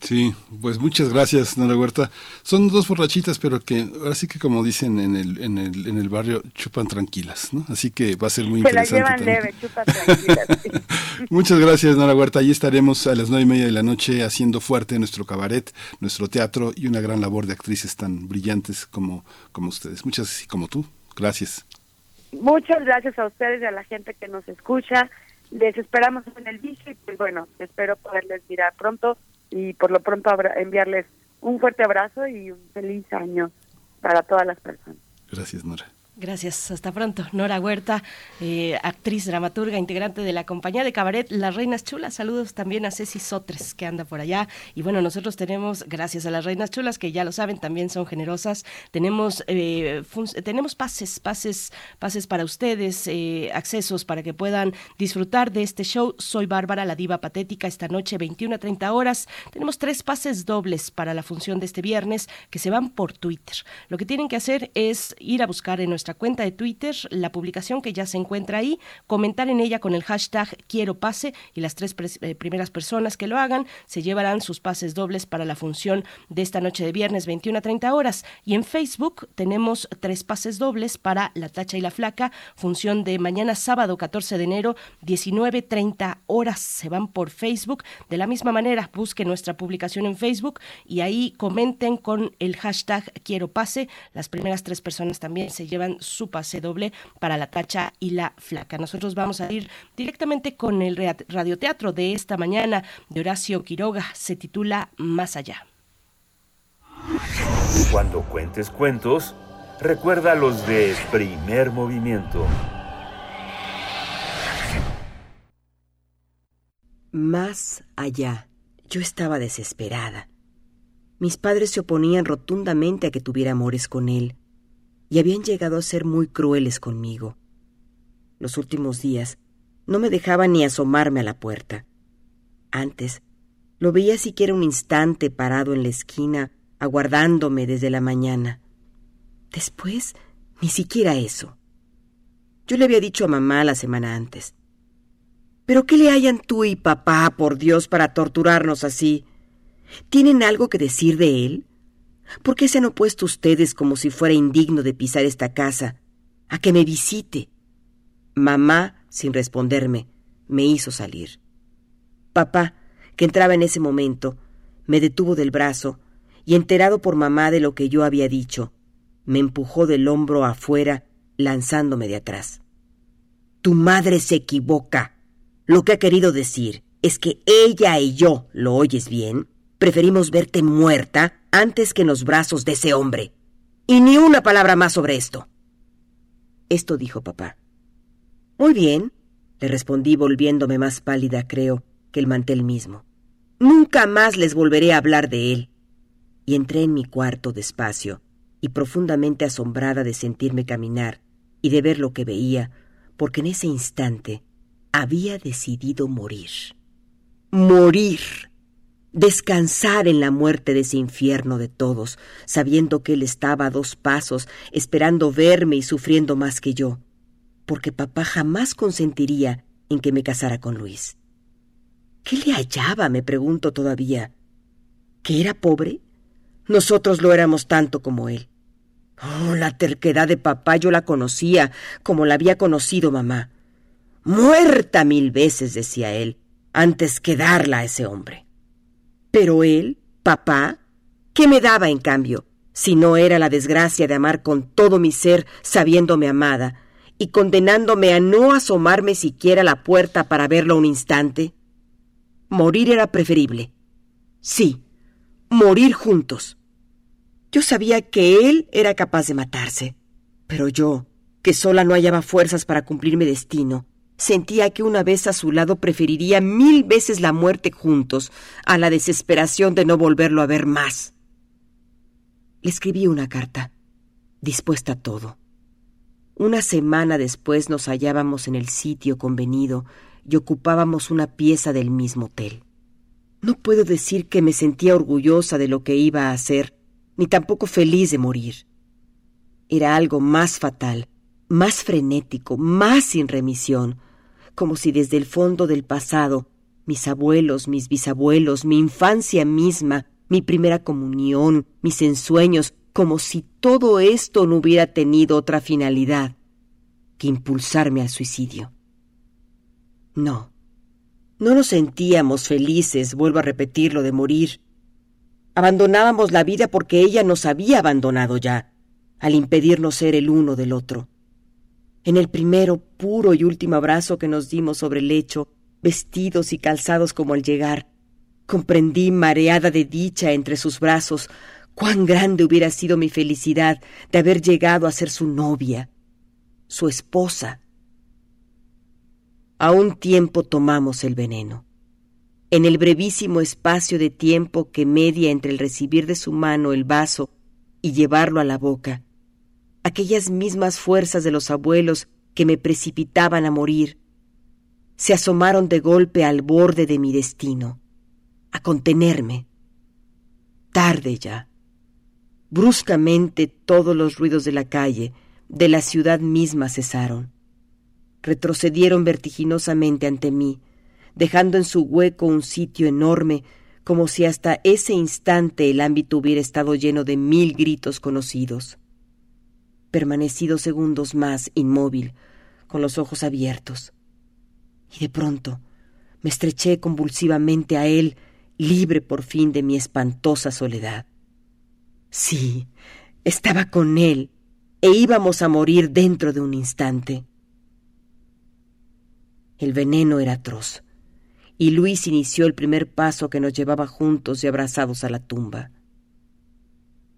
S2: Sí, pues muchas gracias, Nora Huerta. Son dos borrachitas, pero que ahora sí que como dicen en el, en el, en el barrio, chupan tranquilas, ¿no? Así que va a ser muy interesante.
S4: leve, chupan tranquilas.
S2: muchas gracias, Nora Huerta. Allí estaremos a las nueve y media de la noche haciendo fuerte nuestro cabaret, nuestro teatro y una gran labor de actrices tan brillantes como, como ustedes. Muchas, como tú. Gracias.
S4: Muchas gracias a ustedes y a la gente que nos escucha. Les esperamos en el vicio y pues bueno, espero poderles mirar pronto y por lo pronto enviarles un fuerte abrazo y un feliz año para todas las personas.
S2: Gracias, Nora.
S1: Gracias, hasta pronto. Nora Huerta, eh, actriz, dramaturga, integrante de la compañía de cabaret Las Reinas Chulas. Saludos también a Ceci Sotres, que anda por allá. Y bueno, nosotros tenemos, gracias a las Reinas Chulas, que ya lo saben, también son generosas, tenemos, eh, tenemos pases, pases, pases para ustedes, eh, accesos para que puedan disfrutar de este show. Soy Bárbara, la diva patética, esta noche 21 a 30 horas. Tenemos tres pases dobles para la función de este viernes que se van por Twitter. Lo que tienen que hacer es ir a buscar en nuestra cuenta de Twitter la publicación que ya se encuentra ahí, comentar en ella con el hashtag quiero pase y las tres eh, primeras personas que lo hagan se llevarán sus pases dobles para la función de esta noche de viernes 21 a 30 horas. Y en Facebook tenemos tres pases dobles para La Tacha y la Flaca, función de mañana sábado 14 de enero 19.30 horas. Se van por Facebook. De la misma manera, busquen nuestra publicación en Facebook y ahí comenten con el hashtag quiero pase. Las primeras tres personas también se llevan su pase doble para la tacha y la flaca. Nosotros vamos a ir directamente con el radioteatro de esta mañana de Horacio Quiroga. Se titula Más allá.
S5: Cuando cuentes cuentos, recuerda los de primer movimiento.
S6: Más allá. Yo estaba desesperada. Mis padres se oponían rotundamente a que tuviera amores con él y habían llegado a ser muy crueles conmigo. Los últimos días no me dejaban ni asomarme a la puerta. Antes lo veía siquiera un instante parado en la esquina, aguardándome desde la mañana. Después, ni siquiera eso. Yo le había dicho a mamá la semana antes. ¿Pero qué le hayan tú y papá, por Dios, para torturarnos así? ¿Tienen algo que decir de él? ¿Por qué se han opuesto ustedes como si fuera indigno de pisar esta casa, a que me visite? Mamá, sin responderme, me hizo salir. Papá, que entraba en ese momento, me detuvo del brazo y, enterado por mamá de lo que yo había dicho, me empujó del hombro afuera, lanzándome de atrás. Tu madre se equivoca. Lo que ha querido decir es que ella y yo, ¿lo oyes bien? Preferimos verte muerta antes que en los brazos de ese hombre. Y ni una palabra más sobre esto. Esto dijo papá. Muy bien, le respondí volviéndome más pálida, creo, que el mantel mismo. Nunca más les volveré a hablar de él. Y entré en mi cuarto despacio, y profundamente asombrada de sentirme caminar y de ver lo que veía, porque en ese instante había decidido morir. Morir descansar en la muerte de ese infierno de todos, sabiendo que él estaba a dos pasos, esperando verme y sufriendo más que yo, porque papá jamás consentiría en que me casara con Luis. ¿Qué le hallaba? me pregunto todavía. ¿Que era pobre? Nosotros lo éramos tanto como él. Oh, la terquedad de papá yo la conocía como la había conocido mamá. Muerta mil veces, decía él, antes que darla a ese hombre. Pero él, papá, ¿qué me daba en cambio? Si no era la desgracia de amar con todo mi ser sabiéndome amada y condenándome a no asomarme siquiera a la puerta para verlo un instante. Morir era preferible. Sí, morir juntos. Yo sabía que él era capaz de matarse, pero yo, que sola no hallaba fuerzas para cumplir mi destino, Sentía que una vez a su lado preferiría mil veces la muerte juntos a la desesperación de no volverlo a ver más. Le escribí una carta, dispuesta a todo. Una semana después nos hallábamos en el sitio convenido y ocupábamos una pieza del mismo hotel. No puedo decir que me sentía orgullosa de lo que iba a hacer, ni tampoco feliz de morir. Era algo más fatal, más frenético, más sin remisión, como si desde el fondo del pasado, mis abuelos, mis bisabuelos, mi infancia misma, mi primera comunión, mis ensueños, como si todo esto no hubiera tenido otra finalidad que impulsarme al suicidio. No, no nos sentíamos felices, vuelvo a repetirlo, de morir. Abandonábamos la vida porque ella nos había abandonado ya, al impedirnos ser el uno del otro en el primero puro y último abrazo que nos dimos sobre el lecho, vestidos y calzados como al llegar. Comprendí, mareada de dicha entre sus brazos, cuán grande hubiera sido mi felicidad de haber llegado a ser su novia, su esposa. A un tiempo tomamos el veneno. En el brevísimo espacio de tiempo que media entre el recibir de su mano el vaso y llevarlo a la boca, aquellas mismas fuerzas de los abuelos que me precipitaban a morir, se asomaron de golpe al borde de mi destino, a contenerme. Tarde ya. Bruscamente todos los ruidos de la calle, de la ciudad misma cesaron. Retrocedieron vertiginosamente ante mí, dejando en su hueco un sitio enorme, como si hasta ese instante el ámbito hubiera estado lleno de mil gritos conocidos. Permanecí dos segundos más inmóvil, con los ojos abiertos. Y de pronto me estreché convulsivamente a él, libre por fin de mi espantosa soledad. Sí, estaba con él, e íbamos a morir dentro de un instante. El veneno era atroz y Luis inició el primer paso que nos llevaba juntos y abrazados a la tumba.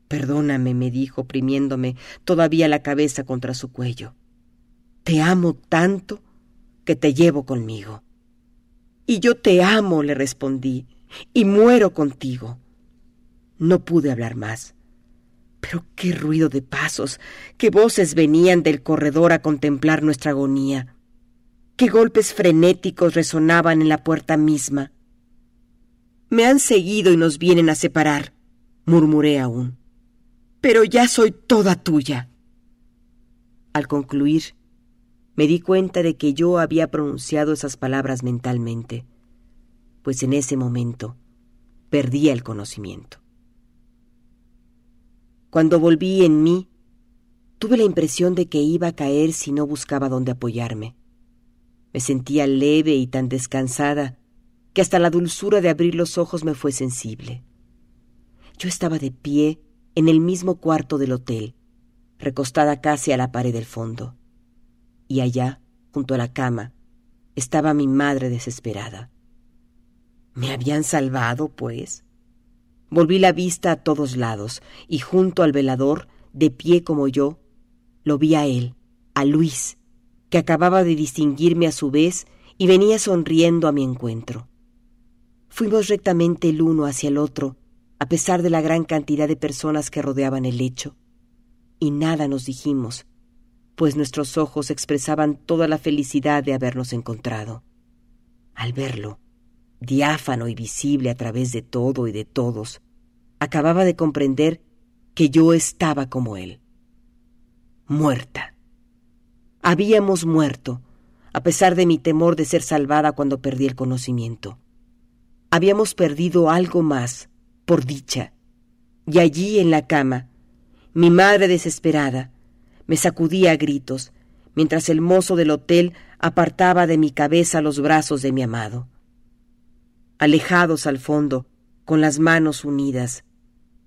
S6: Perdóname, me dijo, oprimiéndome todavía la cabeza contra su cuello. Te amo tanto que te llevo conmigo. Y yo te amo, le respondí, y muero contigo. No pude hablar más. Pero qué ruido de pasos, qué voces venían del corredor a contemplar nuestra agonía qué golpes frenéticos resonaban en la puerta misma. Me han seguido y nos vienen a separar, murmuré aún. Pero ya soy toda tuya. Al concluir, me di cuenta de que yo había pronunciado esas palabras mentalmente, pues en ese momento perdía el conocimiento. Cuando volví en mí, tuve la impresión de que iba a caer si no buscaba dónde apoyarme. Me sentía leve y tan descansada que hasta la dulzura de abrir los ojos me fue sensible. Yo estaba de pie en el mismo cuarto del hotel, recostada casi a la pared del fondo. Y allá, junto a la cama, estaba mi madre desesperada. ¿Me habían salvado, pues? Volví la vista a todos lados y junto al velador, de pie como yo, lo vi a él, a Luis, que acababa de distinguirme a su vez y venía sonriendo a mi encuentro. Fuimos rectamente el uno hacia el otro, a pesar de la gran cantidad de personas que rodeaban el lecho, y nada nos dijimos, pues nuestros ojos expresaban toda la felicidad de habernos encontrado. Al verlo, diáfano y visible a través de todo y de todos, acababa de comprender que yo estaba como él, muerta. Habíamos muerto, a pesar de mi temor de ser salvada cuando perdí el conocimiento. Habíamos perdido algo más, por dicha. Y allí en la cama, mi madre desesperada, me sacudía a gritos, mientras el mozo del hotel apartaba de mi cabeza los brazos de mi amado. Alejados al fondo, con las manos unidas,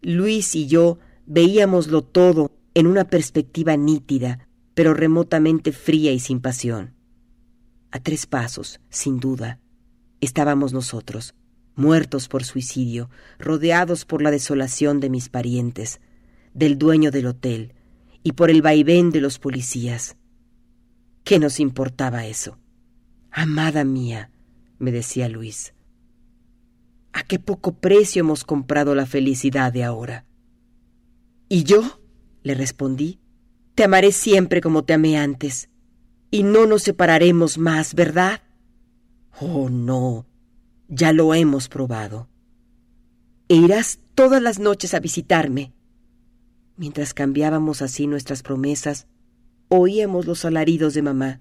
S6: Luis y yo veíamoslo todo en una perspectiva nítida, pero remotamente fría y sin pasión. A tres pasos, sin duda, estábamos nosotros, muertos por suicidio, rodeados por la desolación de mis parientes, del dueño del hotel y por el vaivén de los policías. ¿Qué nos importaba eso? Amada mía, me decía Luis, ¿a qué poco precio hemos comprado la felicidad de ahora? ¿Y yo? le respondí, te amaré siempre como te amé antes, y no nos separaremos más, ¿verdad? Oh, no, ya lo hemos probado. E irás todas las noches a visitarme. Mientras cambiábamos así nuestras promesas, oíamos los alaridos de mamá,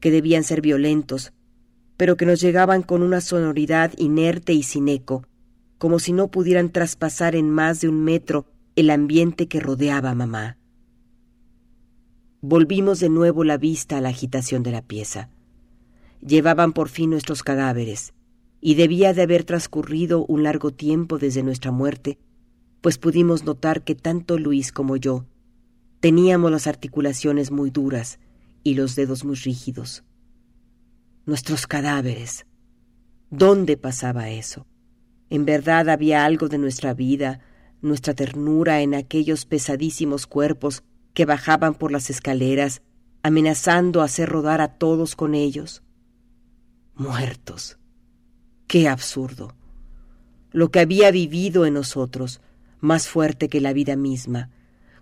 S6: que debían ser violentos, pero que nos llegaban con una sonoridad inerte y sin eco, como si no pudieran traspasar en más de un metro el ambiente que rodeaba a mamá. Volvimos de nuevo la vista a la agitación de la pieza. Llevaban por fin nuestros cadáveres, y debía de haber transcurrido un largo tiempo desde nuestra muerte, pues pudimos notar que tanto Luis como yo teníamos las articulaciones muy duras y los dedos muy rígidos. Nuestros cadáveres. ¿Dónde pasaba eso? En verdad había algo de nuestra vida, nuestra ternura en aquellos pesadísimos cuerpos que bajaban por las escaleras amenazando hacer rodar a todos con ellos. Muertos. Qué absurdo. Lo que había vivido en nosotros, más fuerte que la vida misma,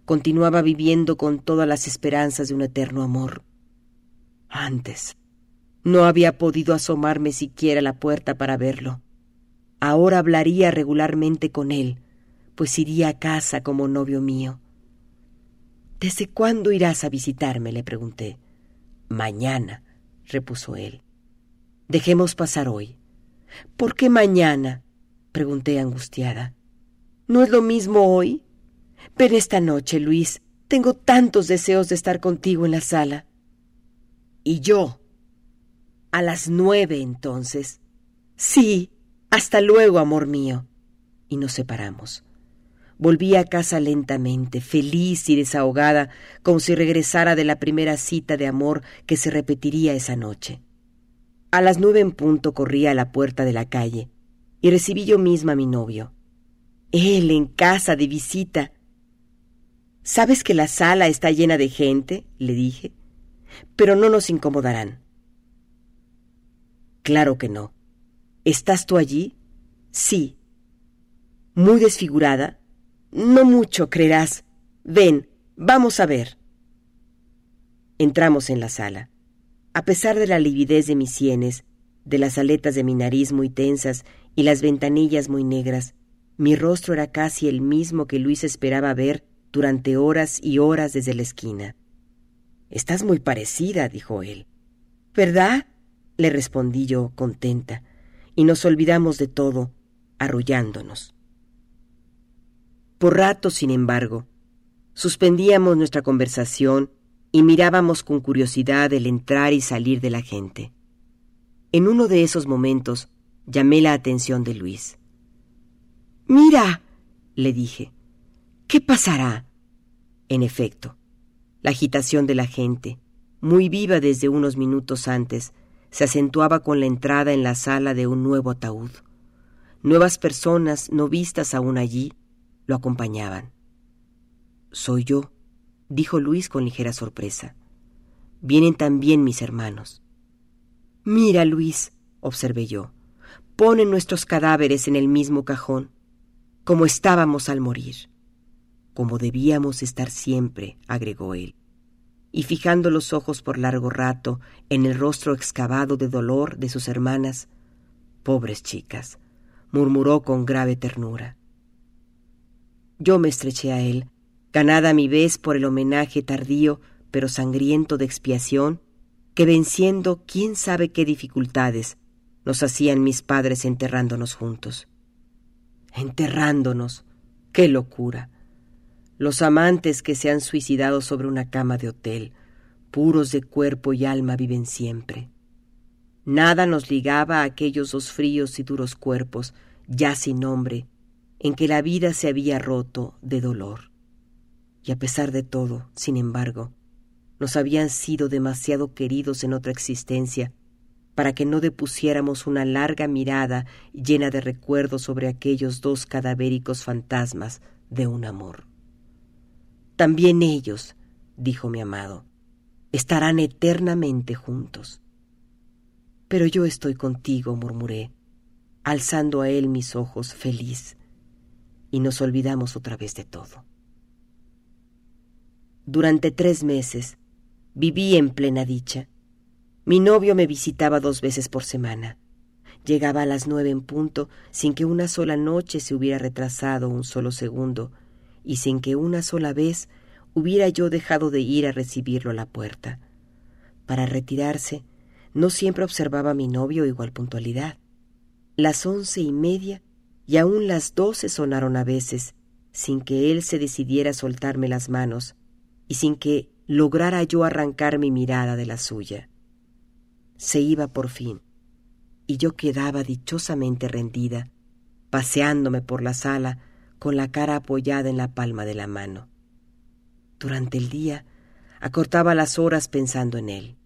S6: continuaba viviendo con todas las esperanzas de un eterno amor. Antes, no había podido asomarme siquiera a la puerta para verlo. Ahora hablaría regularmente con él, pues iría a casa como novio mío. ¿Desde cuándo irás a visitarme? le pregunté. Mañana, repuso él. Dejemos pasar hoy. ¿Por qué mañana? pregunté angustiada. ¿No es lo mismo hoy? Ven esta noche, Luis. Tengo tantos deseos de estar contigo en la sala. ¿Y yo? A las nueve, entonces. Sí. Hasta luego, amor mío. Y nos separamos. Volví a casa lentamente, feliz y desahogada, como si regresara de la primera cita de amor que se repetiría esa noche. A las nueve en punto corrí a la puerta de la calle y recibí yo misma a mi novio. Él en casa de visita. ¿Sabes que la sala está llena de gente? le dije. Pero no nos incomodarán. Claro que no. ¿Estás tú allí? Sí. ¿Muy desfigurada? No mucho, creerás. Ven, vamos a ver. Entramos en la sala. A pesar de la lividez de mis sienes, de las aletas de mi nariz muy tensas y las ventanillas muy negras, mi rostro era casi el mismo que Luis esperaba ver durante horas y horas desde la esquina. Estás muy parecida, dijo él. ¿Verdad? le respondí yo, contenta, y nos olvidamos de todo, arrullándonos. Por rato, sin embargo, suspendíamos nuestra conversación y mirábamos con curiosidad el entrar y salir de la gente. En uno de esos momentos llamé la atención de Luis. Mira, le dije, ¿qué pasará? En efecto, la agitación de la gente, muy viva desde unos minutos antes, se acentuaba con la entrada en la sala de un nuevo ataúd. Nuevas personas, no vistas aún allí, lo acompañaban. Soy yo, dijo Luis con ligera sorpresa. Vienen también mis hermanos. Mira, Luis, observé yo, ponen nuestros cadáveres en el mismo cajón, como estábamos al morir, como debíamos estar siempre, agregó él, y fijando los ojos por largo rato en el rostro excavado de dolor de sus hermanas, pobres chicas, murmuró con grave ternura. Yo me estreché a él, ganada a mi vez por el homenaje tardío pero sangriento de expiación, que venciendo quién sabe qué dificultades nos hacían mis padres enterrándonos juntos. Enterrándonos. ¡Qué locura! Los amantes que se han suicidado sobre una cama de hotel, puros de cuerpo y alma, viven siempre. Nada nos ligaba a aquellos dos fríos y duros cuerpos, ya sin nombre, en que la vida se había roto de dolor. Y a pesar de todo, sin embargo, nos habían sido demasiado queridos en otra existencia para que no depusiéramos una larga mirada llena de recuerdos sobre aquellos dos cadavéricos fantasmas de un amor. También ellos, dijo mi amado, estarán eternamente juntos. Pero yo estoy contigo, murmuré, alzando a él mis ojos feliz, y nos olvidamos otra vez de todo. Durante tres meses viví en plena dicha. Mi novio me visitaba dos veces por semana. Llegaba a las nueve en punto sin que una sola noche se hubiera retrasado un solo segundo y sin que una sola vez hubiera yo dejado de ir a recibirlo a la puerta. Para retirarse, no siempre observaba a mi novio igual puntualidad. Las once y media y aún las doce sonaron a veces, sin que él se decidiera a soltarme las manos y sin que lograra yo arrancar mi mirada de la suya. Se iba por fin, y yo quedaba dichosamente rendida, paseándome por la sala con la cara apoyada en la palma de la mano. Durante el día acortaba las horas pensando en él.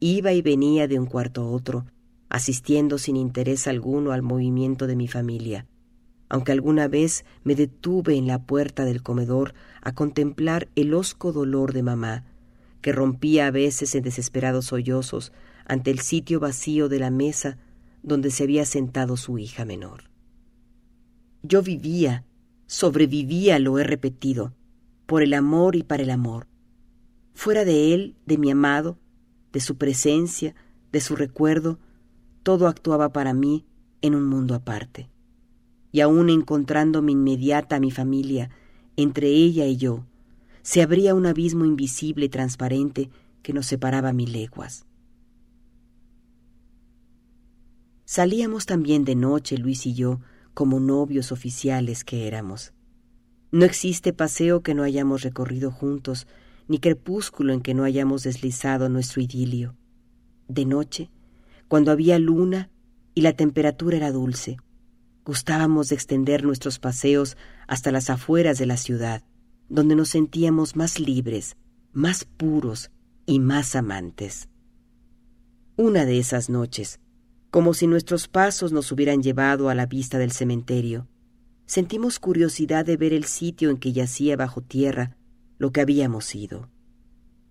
S6: Iba y venía de un cuarto a otro, asistiendo sin interés alguno al movimiento de mi familia, aunque alguna vez me detuve en la puerta del comedor a contemplar el hosco dolor de mamá, que rompía a veces en desesperados sollozos ante el sitio vacío de la mesa donde se había sentado su hija menor. Yo vivía, sobrevivía, lo he repetido, por el amor y para el amor. Fuera de él, de mi amado, de su presencia, de su recuerdo, todo actuaba para mí en un mundo aparte. Y aún encontrándome inmediata a mi familia, entre ella y yo, se abría un abismo invisible y transparente que nos separaba mil leguas. Salíamos también de noche, Luis y yo, como novios oficiales que éramos. No existe paseo que no hayamos recorrido juntos, ni crepúsculo en que no hayamos deslizado nuestro idilio. De noche, cuando había luna y la temperatura era dulce, gustábamos de extender nuestros paseos hasta las afueras de la ciudad, donde nos sentíamos más libres, más puros y más amantes. Una de esas noches, como si nuestros pasos nos hubieran llevado a la vista del cementerio. Sentimos curiosidad de ver el sitio en que yacía bajo tierra lo que habíamos ido.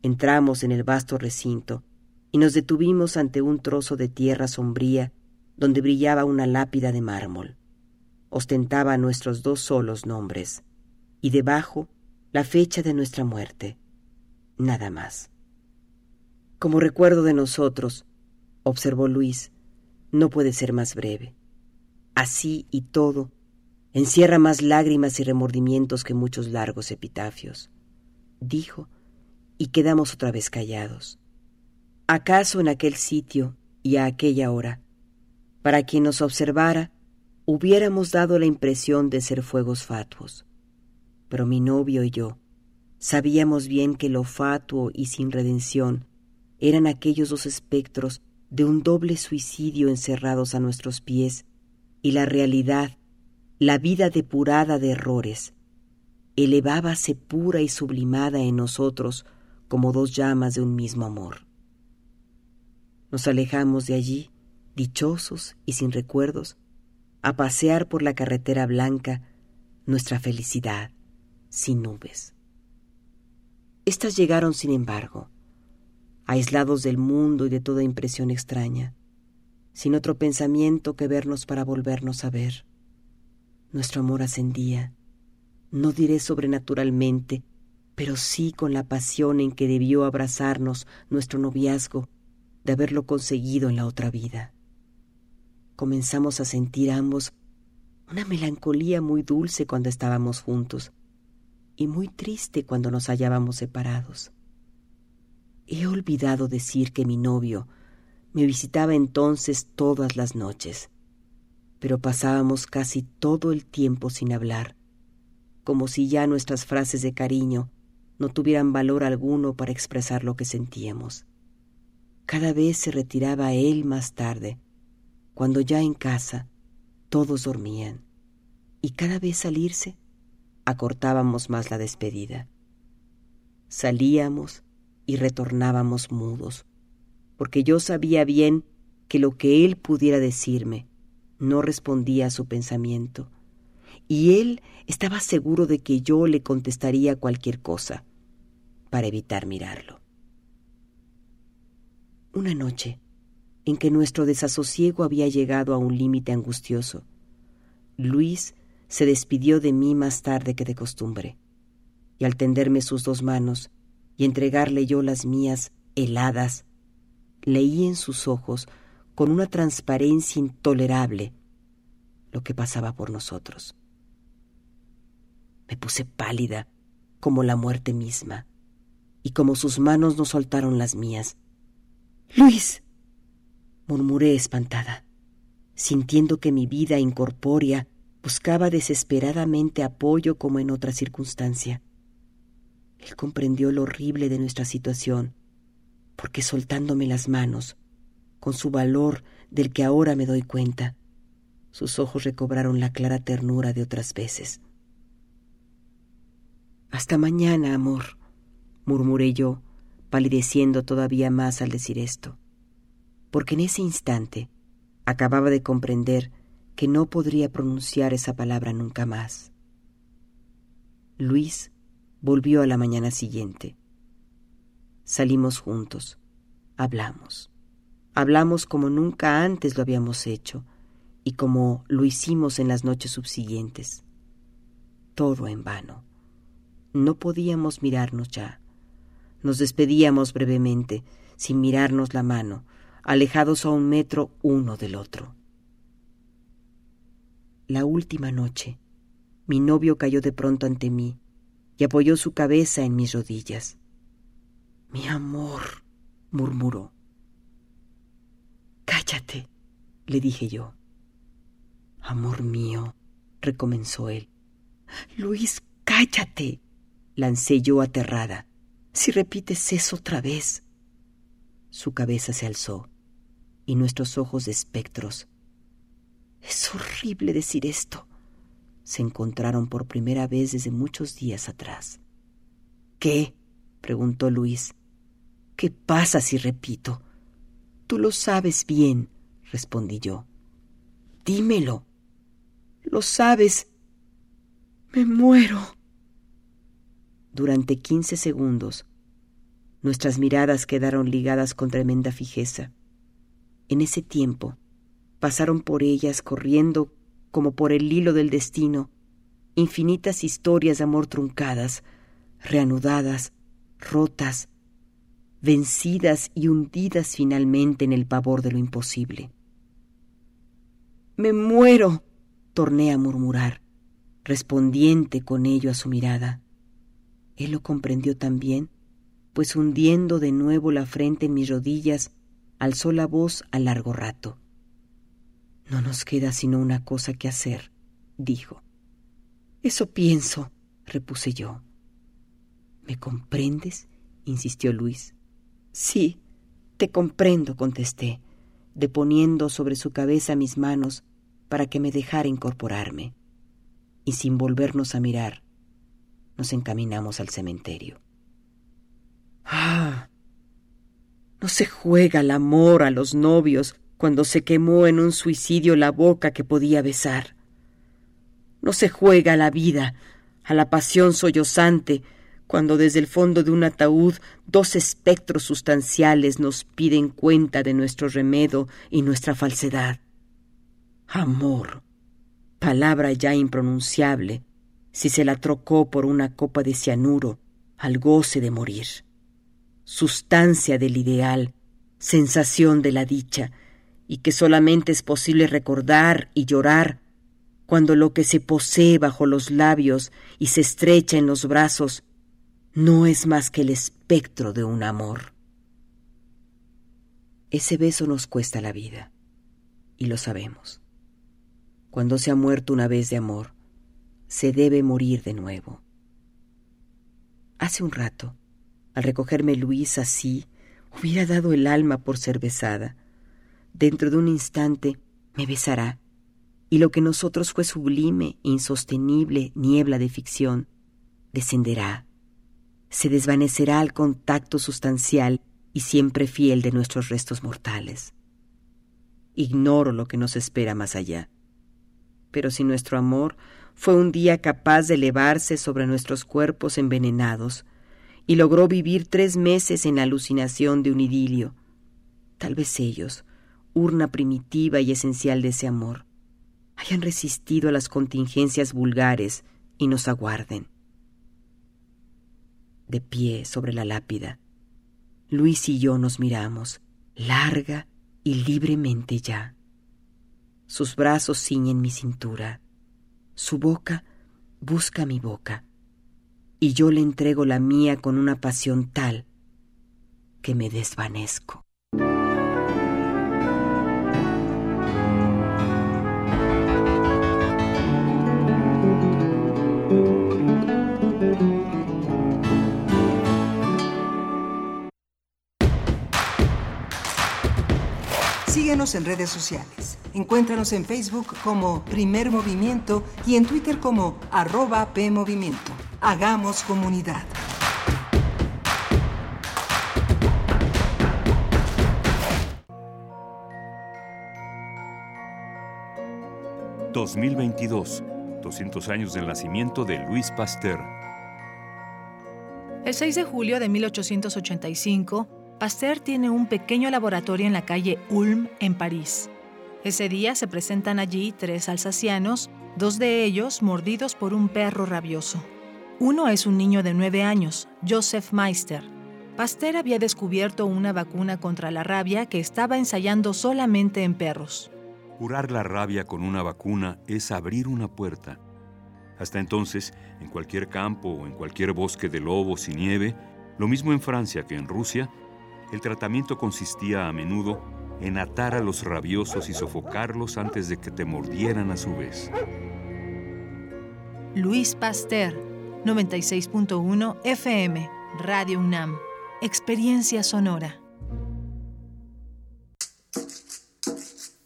S6: Entramos en el vasto recinto y nos detuvimos ante un trozo de tierra sombría donde brillaba una lápida de mármol. Ostentaba nuestros dos solos nombres y debajo la fecha de nuestra muerte. Nada más. Como recuerdo de nosotros, observó Luis, no puede ser más breve. Así y todo, encierra más lágrimas y remordimientos que muchos largos epitafios. Dijo, y quedamos otra vez callados. ¿Acaso en aquel sitio y a aquella hora, para quien nos observara, hubiéramos dado la impresión de ser fuegos fatuos? Pero mi novio y yo sabíamos bien que lo fatuo y sin redención eran aquellos dos espectros de un doble suicidio encerrados a nuestros pies y la realidad, la vida depurada de errores, elevábase pura y sublimada en nosotros como dos llamas de un mismo amor. Nos alejamos de allí, dichosos y sin recuerdos, a pasear por la carretera blanca nuestra felicidad sin nubes. Estas llegaron, sin embargo, aislados del mundo y de toda impresión extraña, sin otro pensamiento que vernos para volvernos a ver. Nuestro amor ascendía, no diré sobrenaturalmente, pero sí con la pasión en que debió abrazarnos nuestro noviazgo de haberlo conseguido en la otra vida. Comenzamos a sentir ambos una melancolía muy dulce cuando estábamos juntos y muy triste cuando nos hallábamos separados. He olvidado decir que mi novio me visitaba entonces todas las noches, pero pasábamos casi todo el tiempo sin hablar, como si ya nuestras frases de cariño no tuvieran valor alguno para expresar lo que sentíamos. Cada vez se retiraba él más tarde, cuando ya en casa todos dormían, y cada vez salirse acortábamos más la despedida. Salíamos y retornábamos mudos, porque yo sabía bien que lo que él pudiera decirme no respondía a su pensamiento, y él estaba seguro de que yo le contestaría cualquier cosa para evitar mirarlo. Una noche, en que nuestro desasosiego había llegado a un límite angustioso, Luis se despidió de mí más tarde que de costumbre, y al tenderme sus dos manos, y entregarle yo las mías heladas, leí en sus ojos con una transparencia intolerable lo que pasaba por nosotros. Me puse pálida como la muerte misma, y como sus manos no soltaron las mías. Luis, murmuré espantada, sintiendo que mi vida incorpórea buscaba desesperadamente apoyo como en otra circunstancia. Él comprendió lo horrible de nuestra situación, porque soltándome las manos, con su valor del que ahora me doy cuenta, sus ojos recobraron la clara ternura de otras veces. Hasta mañana, amor, murmuré yo, palideciendo todavía más al decir esto, porque en ese instante acababa de comprender que no podría pronunciar esa palabra nunca más. Luis volvió a la mañana siguiente. Salimos juntos. Hablamos. Hablamos como nunca antes lo habíamos hecho y como lo hicimos en las noches subsiguientes. Todo en vano. No podíamos mirarnos ya. Nos despedíamos brevemente, sin mirarnos la mano, alejados a un metro uno del otro. La última noche, mi novio cayó de pronto ante mí y apoyó su cabeza en mis rodillas. Mi amor, murmuró. Cállate, le dije yo. Amor mío, recomenzó él. Luis, cállate, lancé yo aterrada. Si repites eso otra vez. Su cabeza se alzó y nuestros ojos de espectros. Es horrible decir esto. Se encontraron por primera vez desde muchos días atrás. ¿Qué? preguntó Luis. ¿Qué pasa si repito? Tú lo sabes bien, respondí yo. Dímelo. Lo sabes. Me muero. Durante quince segundos, nuestras miradas quedaron ligadas con tremenda fijeza. En ese tiempo, pasaron por ellas corriendo como por el hilo del destino, infinitas historias de amor truncadas, reanudadas, rotas, vencidas y hundidas finalmente en el pavor de lo imposible. Me muero, torné a murmurar, respondiente con ello a su mirada. Él lo comprendió también, pues hundiendo de nuevo la frente en mis rodillas, alzó la voz a largo rato. No nos queda sino una cosa que hacer, dijo. Eso pienso, repuse yo. ¿Me comprendes? insistió Luis. Sí, te comprendo, contesté, deponiendo sobre su cabeza mis manos para que me dejara incorporarme. Y sin volvernos a mirar, nos encaminamos al cementerio. Ah, no se juega el amor a los novios cuando se quemó en un suicidio la boca que podía besar. No se juega la vida a la pasión sollozante cuando desde el fondo de un ataúd dos espectros sustanciales nos piden cuenta de nuestro remedo y nuestra falsedad. Amor, palabra ya impronunciable, si se la trocó por una copa de cianuro al goce de morir. Sustancia del ideal, sensación de la dicha, y que solamente es posible recordar y llorar cuando lo que se posee bajo los labios y se estrecha en los brazos no es más que el espectro de un amor. Ese beso nos cuesta la vida, y lo sabemos. Cuando se ha muerto una vez de amor, se debe morir de nuevo. Hace un rato, al recogerme Luis así, hubiera dado el alma por ser besada. Dentro de un instante me besará, y lo que nosotros fue sublime, insostenible niebla de ficción, descenderá, se desvanecerá al contacto sustancial y siempre fiel de nuestros restos mortales. Ignoro lo que nos espera más allá. Pero si nuestro amor fue un día capaz de elevarse sobre nuestros cuerpos envenenados y logró vivir tres meses en la alucinación de un idilio. Tal vez ellos, urna primitiva y esencial de ese amor, hayan resistido a las contingencias vulgares y nos aguarden. De pie sobre la lápida, Luis y yo nos miramos, larga y libremente ya. Sus brazos ciñen mi cintura su boca busca mi boca, y yo le entrego la mía con una pasión tal que me desvanezco.
S7: Síguenos en redes sociales. Encuéntranos en Facebook como Primer Movimiento y en Twitter como arroba PMovimiento. Hagamos comunidad.
S8: ...2022... ...200 años del nacimiento de Luis Pasteur...
S9: El 6 de julio de 1885, Pasteur tiene un pequeño laboratorio en la calle Ulm, en París. Ese día se presentan allí tres alsacianos, dos de ellos mordidos por un perro rabioso. Uno es un niño de nueve años, Joseph Meister. Pasteur había descubierto una vacuna contra la rabia que estaba ensayando solamente en perros.
S8: Curar la rabia con una vacuna es abrir una puerta. Hasta entonces, en cualquier campo o en cualquier bosque de lobos y nieve, lo mismo en Francia que en Rusia, el tratamiento consistía a menudo en atar a los rabiosos y sofocarlos antes de que te mordieran a su vez.
S9: Luis Pasteur, 96.1 FM, Radio UNAM. Experiencia sonora.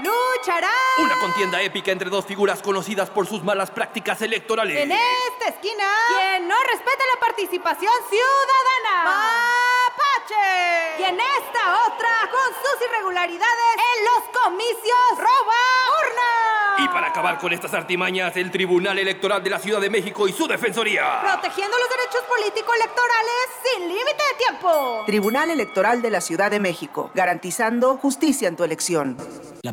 S10: Luchará.
S11: Una contienda épica entre dos figuras conocidas por sus malas prácticas electorales.
S10: En esta esquina, quien no respeta la participación ciudadana. Mapache. Y en esta otra, con sus irregularidades en los comicios, roba urna.
S11: Y para acabar con estas artimañas, el Tribunal Electoral de la Ciudad de México y su Defensoría.
S10: Protegiendo los derechos político-electorales sin límite de tiempo.
S12: Tribunal Electoral de la Ciudad de México, garantizando justicia en tu elección.
S13: La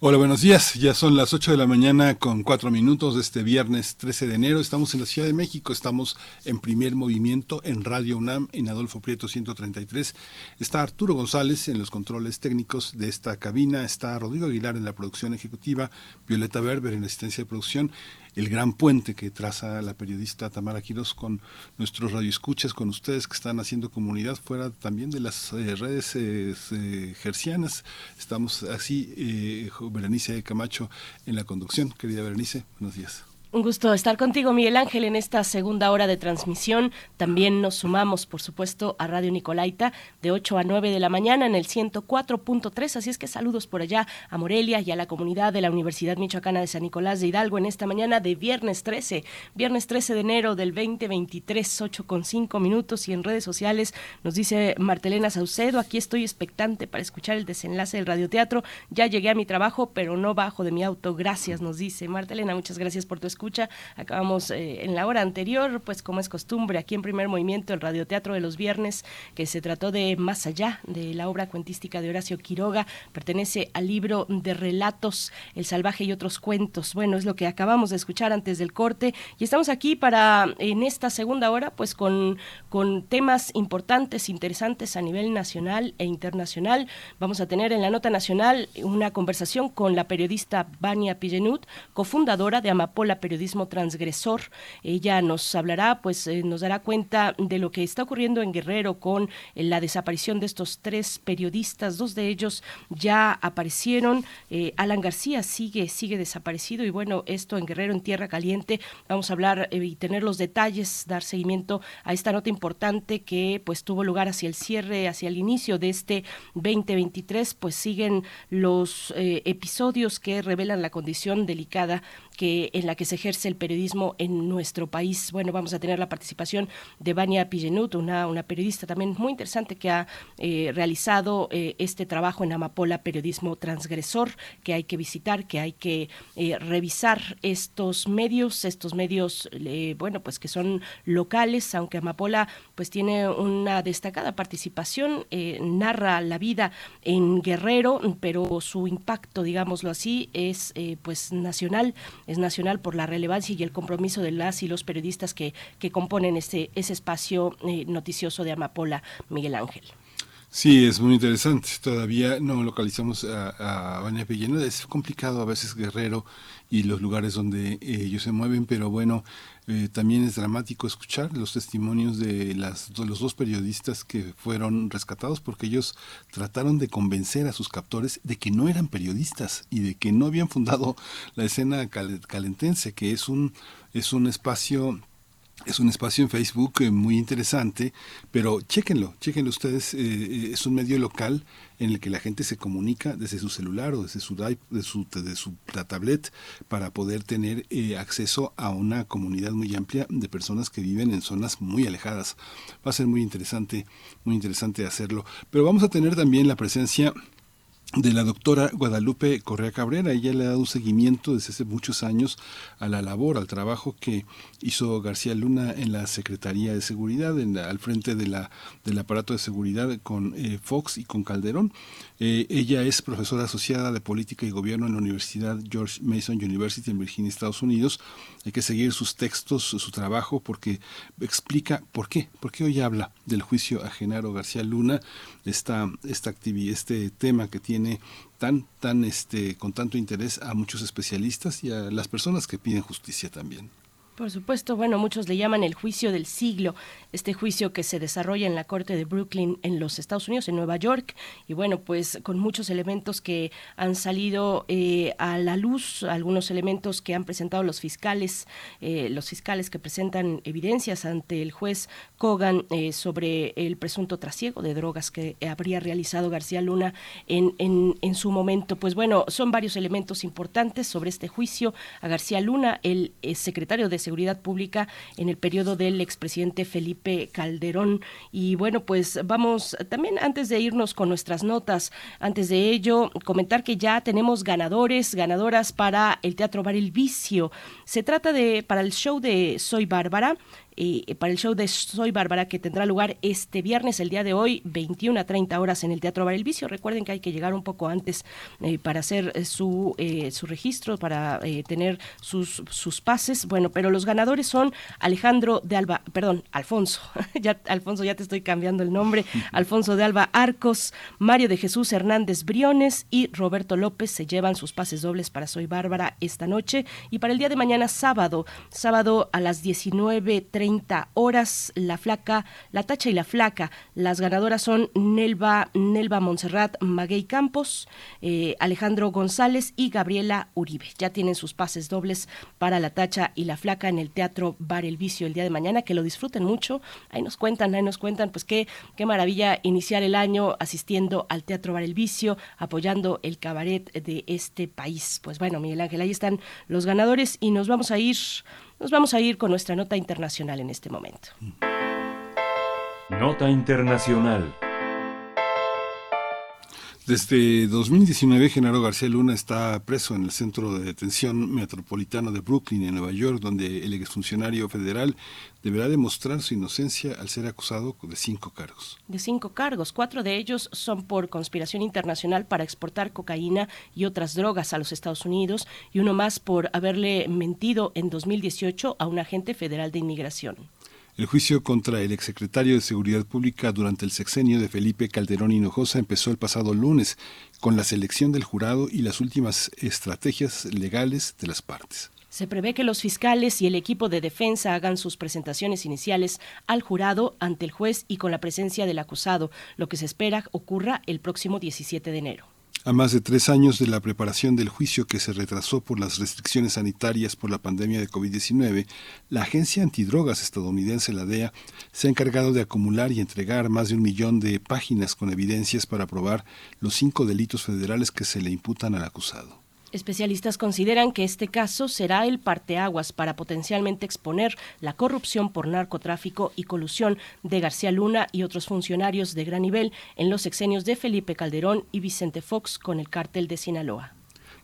S2: Hola, buenos días. Ya son las 8 de la mañana con 4 minutos de este viernes 13 de enero. Estamos en la Ciudad de México, estamos en primer movimiento en Radio UNAM, en Adolfo Prieto 133. Está Arturo González en los controles técnicos de esta cabina, está Rodrigo Aguilar en la producción ejecutiva, Violeta Berber en la asistencia de producción el gran puente que traza la periodista Tamara Quiroz con nuestros radioescuchas, con ustedes que están haciendo comunidad fuera también de las eh, redes eh, eh, gercianas. Estamos así, eh, Berenice Camacho en la conducción. Querida Berenice, buenos días.
S1: Un gusto estar contigo, Miguel Ángel, en esta segunda hora de transmisión. También nos sumamos, por supuesto, a Radio Nicolaita de 8 a 9 de la mañana en el 104.3. Así es que saludos por allá a Morelia y a la comunidad de la Universidad Michoacana de San Nicolás de Hidalgo en esta mañana de viernes 13, viernes 13 de enero del 2023, 8 con 5 minutos. Y en redes sociales nos dice Martelena Saucedo: aquí estoy expectante para escuchar el desenlace del radioteatro. Ya llegué a mi trabajo, pero no bajo de mi auto. Gracias, nos dice Martelena. Muchas gracias por tu escucha. Acabamos eh, en la hora anterior, pues como es costumbre, aquí en primer movimiento, el radioteatro de los viernes, que se trató de Más allá, de la obra cuentística de Horacio Quiroga, pertenece al libro de relatos El salvaje y otros cuentos. Bueno, es lo que acabamos de escuchar antes del corte y estamos aquí para, en esta segunda hora, pues con, con temas importantes, interesantes a nivel nacional e internacional. Vamos a tener en la nota nacional una conversación con la periodista Vania Pillenut, cofundadora de Amapola Periodismo periodismo transgresor. Ella nos hablará, pues eh, nos dará cuenta de lo que está ocurriendo en Guerrero con eh, la desaparición de estos tres periodistas. Dos de ellos ya aparecieron. Eh, Alan García sigue, sigue desaparecido y bueno, esto en Guerrero, en Tierra Caliente. Vamos a hablar y tener los detalles, dar seguimiento a esta nota importante que pues tuvo lugar hacia el cierre, hacia el inicio de este 2023, pues siguen los episodios que revelan la condición delicada que en la que se ejerce el periodismo en nuestro país. Bueno, vamos a tener la participación de Vania Pillenut, una, una periodista también muy interesante que ha eh, realizado eh, este trabajo en Amapola, periodismo transgresor, que hay que visitar, que hay que eh, revisar estos medios, estos medios, bueno, pues que son locales, aunque Amapola pues tiene una destacada participación, narra la vida en Guerrero, pero su impacto, digámoslo así, es pues nacional es nacional por la relevancia y el compromiso de las y los periodistas que, que componen ese, ese espacio eh, noticioso de Amapola, Miguel Ángel.
S2: Sí, es muy interesante. Todavía no localizamos a, a Vania Es complicado a veces Guerrero y los lugares donde eh, ellos se mueven, pero bueno, eh, también es dramático escuchar los testimonios de, las, los dos periodistas que fueron rescatados porque ellos trataron de convencer a sus captores de que no eran periodistas y de que no habían fundado la escena calentense, que es un, es un espacio es un espacio en Facebook eh, muy interesante, pero chéquenlo, chéquenlo ustedes, eh, eh, es un medio local en el que la gente se comunica desde su celular o desde su, su tablet para poder tener acceso a una comunidad muy amplia de personas que viven en zonas muy alejadas. Va a ser muy interesante, muy interesante hacerlo. Pero vamos a tener también la presencia de la doctora Guadalupe Correa Cabrera. Ella le ha dado un seguimiento desde hace muchos años a la labor, al trabajo que hizo García Luna en la Secretaría de Seguridad, en al frente de la, del aparato de seguridad con eh, Fox y con Calderón. Eh, ella es profesora asociada de Política y Gobierno en la Universidad George Mason University en Virginia, Estados Unidos. Hay que seguir sus textos, su trabajo, porque explica por qué, por qué hoy habla del juicio a Genaro García Luna, esta, esta actividad, este tema que tiene tan, tan, este, con tanto interés a muchos especialistas y a las personas que piden justicia también.
S1: Por supuesto, bueno, muchos le llaman el juicio del siglo, este juicio que se desarrolla en la Corte de Brooklyn en los Estados Unidos, en Nueva York, y bueno, pues con muchos elementos que han salido eh, a la luz, algunos elementos que han presentado los fiscales, eh, los fiscales que presentan evidencias ante el juez Kogan eh, sobre el presunto trasiego de drogas que habría realizado García Luna en, en, en su momento. Pues bueno, son varios elementos importantes sobre este juicio a García Luna, el secretario de Seguridad Pública en el periodo del expresidente Felipe Calderón. Y bueno, pues vamos también antes de irnos con nuestras notas, antes de ello, comentar que ya tenemos ganadores, ganadoras para el Teatro Bar El Vicio. Se trata de, para el show de Soy Bárbara, eh, para el show de Soy Bárbara que tendrá lugar este viernes, el día de hoy, 21 a 30 horas en el Teatro Bar El Vicio. Recuerden que hay que llegar un poco antes eh, para hacer eh, su, su registro, para tener sus, sus pases. Bueno, pero los ganadores son Alejandro de Alba, perdón, Alfonso, ya, Alfonso, ya te estoy cambiando el nombre, Alfonso de Alba Arcos, Mario de Jesús Hernández Briones y Roberto López se llevan sus pases dobles para Soy Bárbara esta noche y para el día de mañana sábado, sábado a las 19.30 horas. La flaca, la tacha y la flaca. Las ganadoras son Nelva, Nelva Montserrat Maguey Campos, eh, Alejandro González y Gabriela Uribe. Ya tienen sus pases dobles para la tacha y la flaca en el Teatro Bar El Vicio el día de mañana. Que lo disfruten mucho. Ahí nos cuentan, ahí nos cuentan, pues qué, qué maravilla iniciar el año asistiendo al Teatro Bar El Vicio, apoyando el cabaret de este país. Pues bueno, Miguel Ángel, ahí están los ganadores y nos vamos a ir nos vamos a ir con nuestra nota internacional en este momento.
S8: Nota internacional.
S2: Desde 2019, Genaro García Luna está preso en el centro de detención metropolitano de Brooklyn, en Nueva York, donde el exfuncionario federal deberá demostrar su inocencia al ser acusado de cinco cargos.
S1: De cinco cargos, cuatro de ellos son por conspiración internacional para exportar cocaína y otras drogas a los Estados Unidos y uno más por haberle mentido en 2018 a un agente federal de inmigración.
S2: El juicio contra el exsecretario de Seguridad Pública durante el sexenio de Felipe Calderón Hinojosa empezó el pasado lunes con la selección del jurado y las últimas estrategias legales de las partes.
S1: Se prevé que los fiscales y el equipo de defensa hagan sus presentaciones iniciales al jurado ante el juez y con la presencia del acusado, lo que se espera ocurra el próximo 17 de enero.
S2: A más de tres años de la preparación del juicio que se retrasó por las restricciones sanitarias por la pandemia de COVID-19, la agencia antidrogas estadounidense, la DEA, se ha encargado de acumular y entregar más de un millón de páginas con evidencias para probar los cinco delitos federales que se le imputan al acusado.
S1: Especialistas consideran que este caso será el parteaguas para potencialmente exponer la corrupción por narcotráfico y colusión de García Luna y otros funcionarios de gran nivel en los sexenios de Felipe Calderón y Vicente Fox con el cártel de Sinaloa.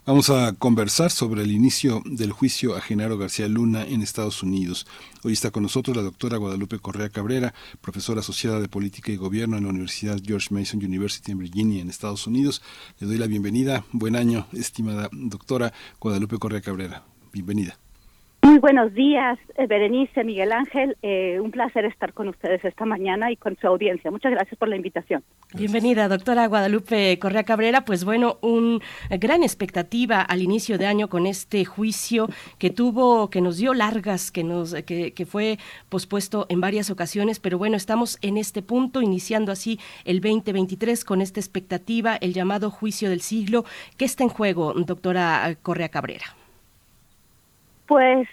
S2: Vamos a conversar sobre el inicio del juicio a Genaro García Luna en Estados Unidos. Hoy está con nosotros la doctora Guadalupe Correa Cabrera, profesora asociada de Política y Gobierno en la Universidad George Mason University en Virginia, en Estados Unidos. Le doy la bienvenida. Buen año, estimada doctora Guadalupe Correa Cabrera. Bienvenida.
S14: Muy buenos días, eh, Berenice, Miguel Ángel. Eh, un placer estar con ustedes esta mañana y con su audiencia. Muchas gracias por la invitación.
S1: Bienvenida, doctora Guadalupe Correa Cabrera. Pues bueno, una gran expectativa al inicio de año con este juicio que tuvo, que nos dio largas, que, nos, que, que fue pospuesto en varias ocasiones, pero bueno, estamos en este punto, iniciando así el 2023 con esta expectativa, el llamado juicio del siglo. ¿Qué está en juego, doctora Correa Cabrera?
S14: Pues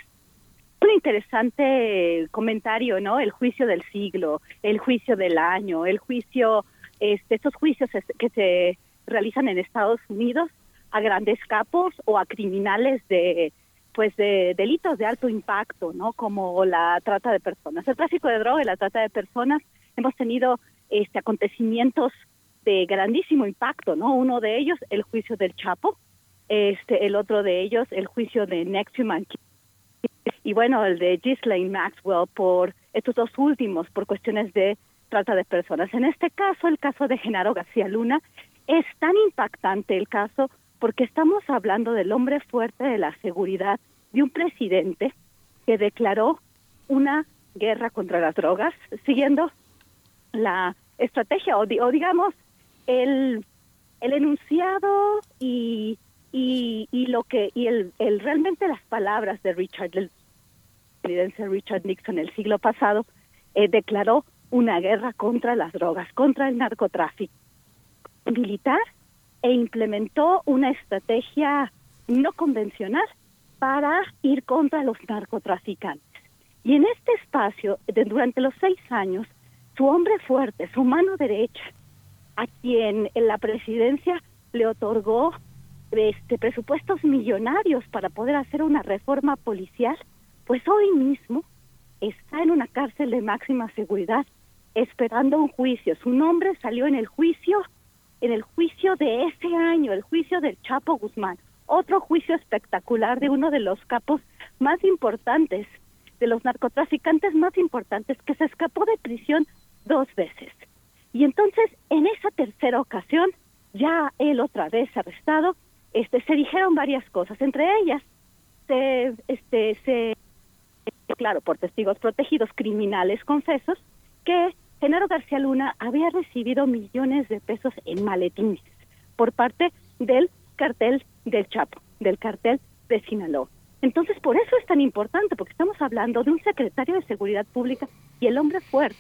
S14: un interesante comentario, ¿no? El juicio del siglo, el juicio del año, el juicio, este, estos juicios que se realizan en Estados Unidos a grandes capos o a criminales de pues de delitos de alto impacto, ¿no? Como la trata de personas, el tráfico de droga y la trata de personas. Hemos tenido este acontecimientos de grandísimo impacto, ¿no? Uno de ellos el juicio del Chapo, este el otro de ellos el juicio de Nexium y bueno, el de Ghislaine Maxwell por estos dos últimos, por cuestiones de trata de personas. En este caso, el caso de Genaro García Luna, es tan impactante el caso porque estamos hablando del hombre fuerte de la seguridad, de un presidente que declaró una guerra contra las drogas, siguiendo la estrategia o, digamos el, el enunciado y, y, y lo que y el, el realmente las palabras de Richard del presidencia Richard Nixon el siglo pasado eh, declaró una guerra contra las drogas, contra el narcotráfico militar e implementó una estrategia no convencional para ir contra los narcotraficantes. Y en este espacio, durante los seis años, su hombre fuerte, su mano derecha, a quien en la presidencia le otorgó este presupuestos millonarios para poder hacer una reforma policial, pues hoy mismo está en una cárcel de máxima seguridad esperando un juicio. Su nombre salió en el juicio, en el juicio de ese año, el juicio del Chapo Guzmán. Otro juicio espectacular de uno de los capos más importantes, de los narcotraficantes más importantes, que se escapó de prisión dos veces. Y entonces, en esa tercera ocasión, ya él otra vez arrestado, este, se dijeron varias cosas, entre ellas, se, este, se claro, por testigos protegidos, criminales confesos, que Genaro García Luna había recibido millones de pesos en maletines por parte del cartel del Chapo, del cartel de Sinaloa. Entonces, por eso es tan importante, porque estamos hablando de un secretario de Seguridad Pública y el hombre fuerte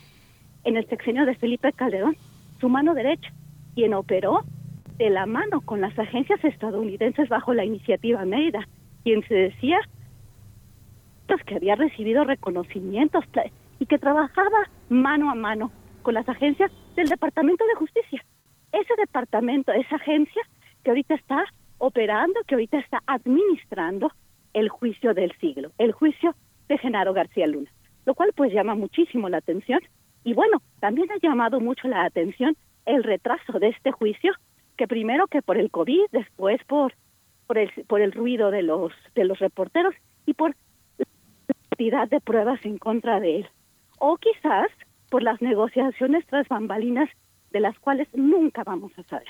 S14: en el sexenio de Felipe Calderón, su mano derecha, quien operó de la mano con las agencias estadounidenses bajo la iniciativa Mérida, quien se decía que había recibido reconocimientos y que trabajaba mano a mano con las agencias del Departamento de Justicia. Ese departamento, esa agencia que ahorita está operando, que ahorita está administrando el juicio del siglo, el juicio de Genaro García Luna, lo cual pues llama muchísimo la atención y bueno, también ha llamado mucho la atención el retraso de este juicio, que primero que por el COVID, después por por el por el ruido de los de los reporteros y por de pruebas en contra de él. O quizás por las negociaciones tras bambalinas de las cuales nunca vamos a saber.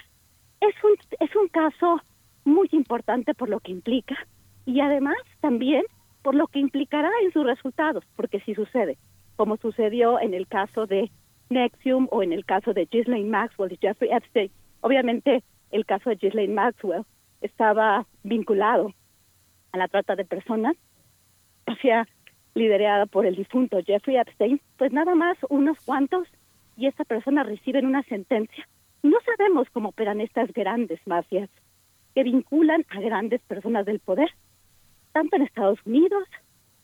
S14: Es un, es un caso muy importante por lo que implica y además también por lo que implicará en sus resultados, porque si sucede, como sucedió en el caso de Nexium o en el caso de Ghislaine Maxwell y Jeffrey Epstein, obviamente el caso de Ghislaine Maxwell estaba vinculado a la trata de personas mafia liderada por el difunto Jeffrey Epstein, pues nada más unos cuantos y esta persona reciben una sentencia. No sabemos cómo operan estas grandes mafias que vinculan a grandes personas del poder, tanto en Estados Unidos,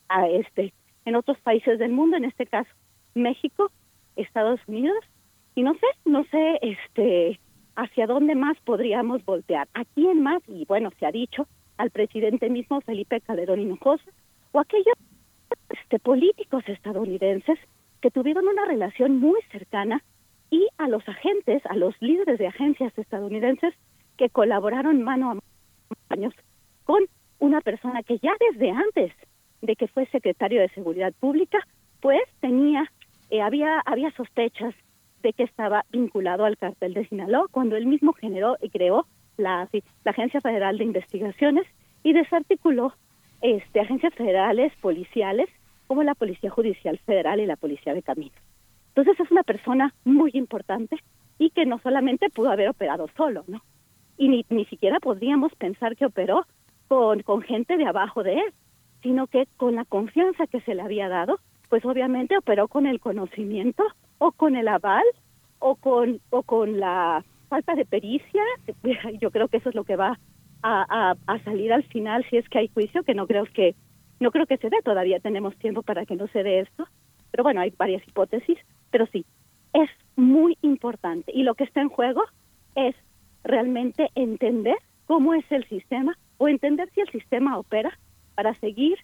S14: a este, en otros países del mundo, en este caso México, Estados Unidos, y no sé, no sé, este, hacia dónde más podríamos voltear, a quién más, y bueno, se ha dicho, al presidente mismo Felipe Calderón Hinojosa, o aquellos este, políticos estadounidenses que tuvieron una relación muy cercana y a los agentes, a los líderes de agencias estadounidenses que colaboraron mano a mano con una persona que ya desde antes de que fue secretario de Seguridad Pública, pues tenía, eh, había, había sospechas que estaba vinculado al cartel de Sinaloa cuando él mismo generó y creó la, la Agencia Federal de Investigaciones y desarticuló este, agencias federales, policiales, como la Policía Judicial Federal y la Policía de Camino. Entonces es una persona muy importante y que no solamente pudo haber operado solo, ¿no? Y ni, ni siquiera podríamos pensar que operó con, con gente de abajo de él, sino que con la confianza que se le había dado, pues obviamente operó con el conocimiento o con el aval o con, o con la falta de pericia. Yo creo que eso es lo que va a, salir al final si es que hay juicio, que no creo que no creo que se dé, todavía tenemos tiempo para que no se dé esto, pero bueno, hay varias hipótesis, pero sí, es muy importante. Y lo que está en juego es realmente entender cómo es el sistema o entender si el sistema opera para seguir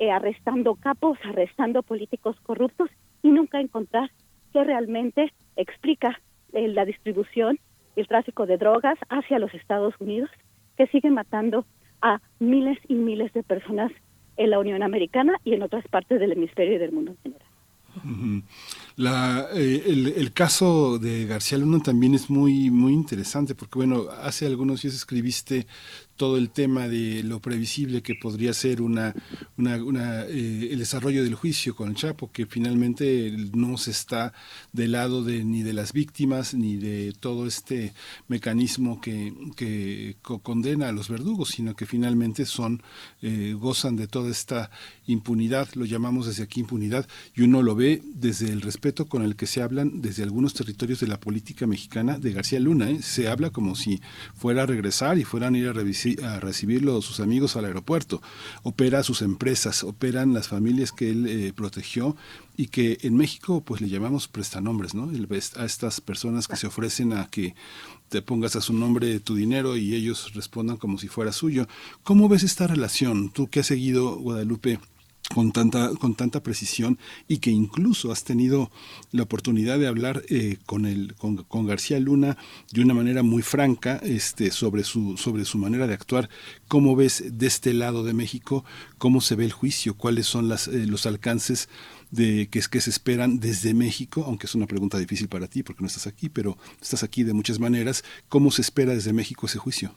S14: eh, arrestando capos, arrestando políticos corruptos y nunca encontrar qué realmente explica eh, la distribución y el tráfico de drogas hacia los Estados Unidos que sigue matando a miles y miles de personas en la Unión Americana y en otras partes del hemisferio y del mundo en general.
S2: La, eh, el, el, caso de García Luna también es muy muy interesante porque bueno hace algunos días escribiste todo el tema de lo previsible que podría ser una, eh, el desarrollo del juicio con el Chapo, que finalmente no se está del lado de, ni de las víctimas ni de todo este mecanismo que, que condena a los verdugos, sino que finalmente son, eh, gozan de toda esta impunidad, lo llamamos desde aquí impunidad, y uno lo ve desde el respeto con el que se hablan desde algunos territorios de la política mexicana de García Luna. ¿eh? Se habla como si fuera a regresar y fueran a ir a revisar a recibirlo sus amigos al aeropuerto, opera sus empresas, operan las familias que él eh, protegió y que en México pues le llamamos prestanombres, ¿no? A estas personas que se ofrecen a que te pongas a su nombre tu dinero y ellos respondan como si fuera suyo. ¿Cómo ves esta relación? Tú que has seguido Guadalupe con tanta, con tanta precisión y que incluso has tenido la oportunidad de hablar eh, con, el, con, García Luna de una manera muy franca este, sobre, su, sobre su manera de actuar. ¿Cómo ves de este lado de México? ¿Cómo se ve el juicio? ¿Cuáles son las, eh, los alcances de que, que se esperan desde México? Aunque es una pregunta difícil para ti porque no estás aquí, pero estás aquí de muchas maneras. ¿Cómo se espera desde México ese juicio?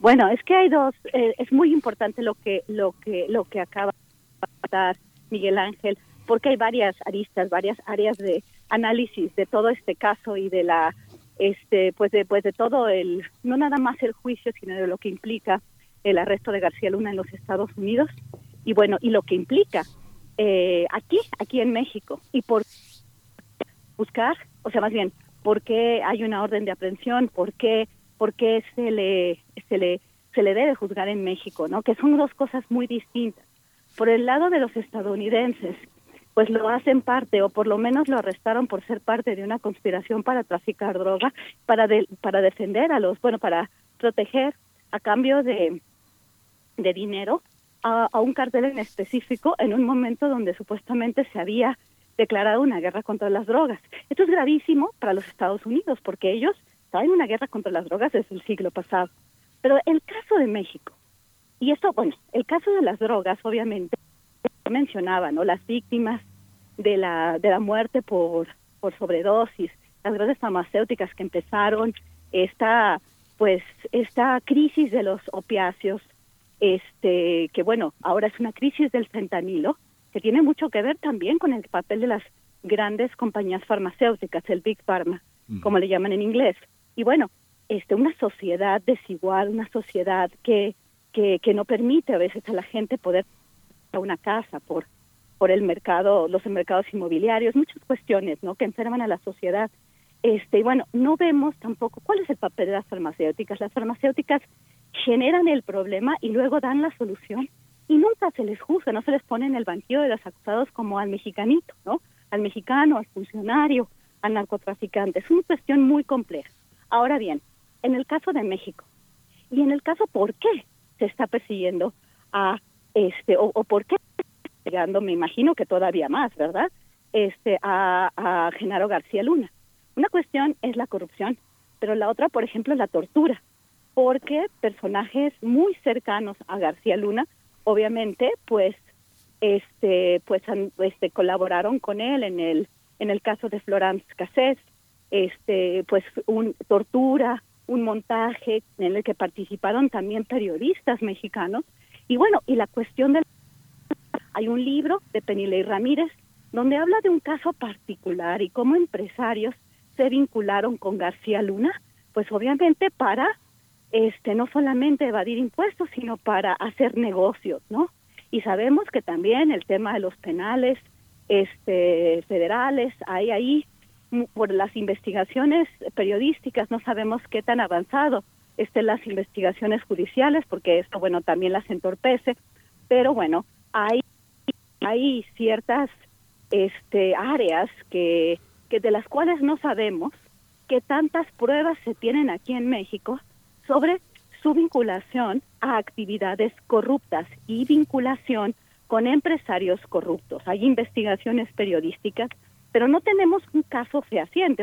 S14: Bueno, es que hay dos, eh, es muy importante lo que lo que lo que acaba de dar Miguel Ángel, porque hay varias aristas, varias áreas de análisis de todo este caso y de la este pues de pues de todo el no nada más el juicio, sino de lo que implica el arresto de García Luna en los Estados Unidos. Y bueno, y lo que implica eh, aquí, aquí en México. Y por buscar, o sea, más bien, por qué hay una orden de aprehensión, por qué por qué se le, se le, se le debe juzgar en México, ¿no? Que son dos cosas muy distintas. Por el lado de los estadounidenses, pues lo hacen parte, o por lo menos lo arrestaron por ser parte de una conspiración para traficar droga, para, para defender a los, bueno, para proteger a cambio de, de dinero a un cartel en específico en un momento donde supuestamente se había declarado una guerra contra las drogas. Esto es gravísimo para los Estados Unidos porque ellos está en una guerra contra las drogas desde el siglo pasado. Pero el caso de México, y esto, bueno, el caso de las drogas, obviamente, mencionaba, ¿no? Las víctimas de la, de la muerte por, por sobredosis, las grandes farmacéuticas que empezaron, esta, pues, esta crisis de los opiáceos, este, que bueno, ahora es una crisis del fentanilo, que tiene mucho que ver también con el papel de las grandes compañías farmacéuticas, el Big Pharma, como le llaman en inglés. Y bueno, este, una sociedad desigual, una sociedad que, que, que no permite a veces a la gente poder a una casa por por el mercado, los mercados inmobiliarios, muchas cuestiones, ¿no? Que enferman a la sociedad. Este, y bueno, no vemos tampoco cuál es el papel de las farmacéuticas. Las farmacéuticas generan el problema y luego dan la solución y nunca se les juzga, no se les pone en el banquillo de los acusados como al mexicanito, ¿no? Al mexicano, al funcionario, al narcotraficante. Es una cuestión muy compleja. Ahora bien, en el caso de México y en el caso por qué se está persiguiendo a este o, por qué llegando, me imagino que todavía más, ¿verdad? Este, a, a Genaro García Luna. Una cuestión es la corrupción, pero la otra, por ejemplo, es la tortura, porque personajes muy cercanos a García Luna, obviamente, pues, este, pues, este, colaboraron con él en el, en el caso de Florence Cassés, este, pues, un tortura, un montaje en el que participaron también periodistas mexicanos, y bueno, y la cuestión del hay un libro de Penilei Ramírez donde habla de un caso particular y cómo empresarios se vincularon con García Luna, pues obviamente para este no solamente evadir impuestos, sino para hacer negocios, ¿no? Y sabemos que también el tema de los penales este federales, hay ahí por las investigaciones periodísticas no sabemos qué tan avanzado estén las investigaciones judiciales porque esto bueno también las entorpece, pero bueno, hay hay ciertas este, áreas que, que de las cuales no sabemos que tantas pruebas se tienen aquí en México sobre su vinculación a actividades corruptas y vinculación con empresarios corruptos. Hay investigaciones periodísticas, pero no tenemos un caso fehaciente.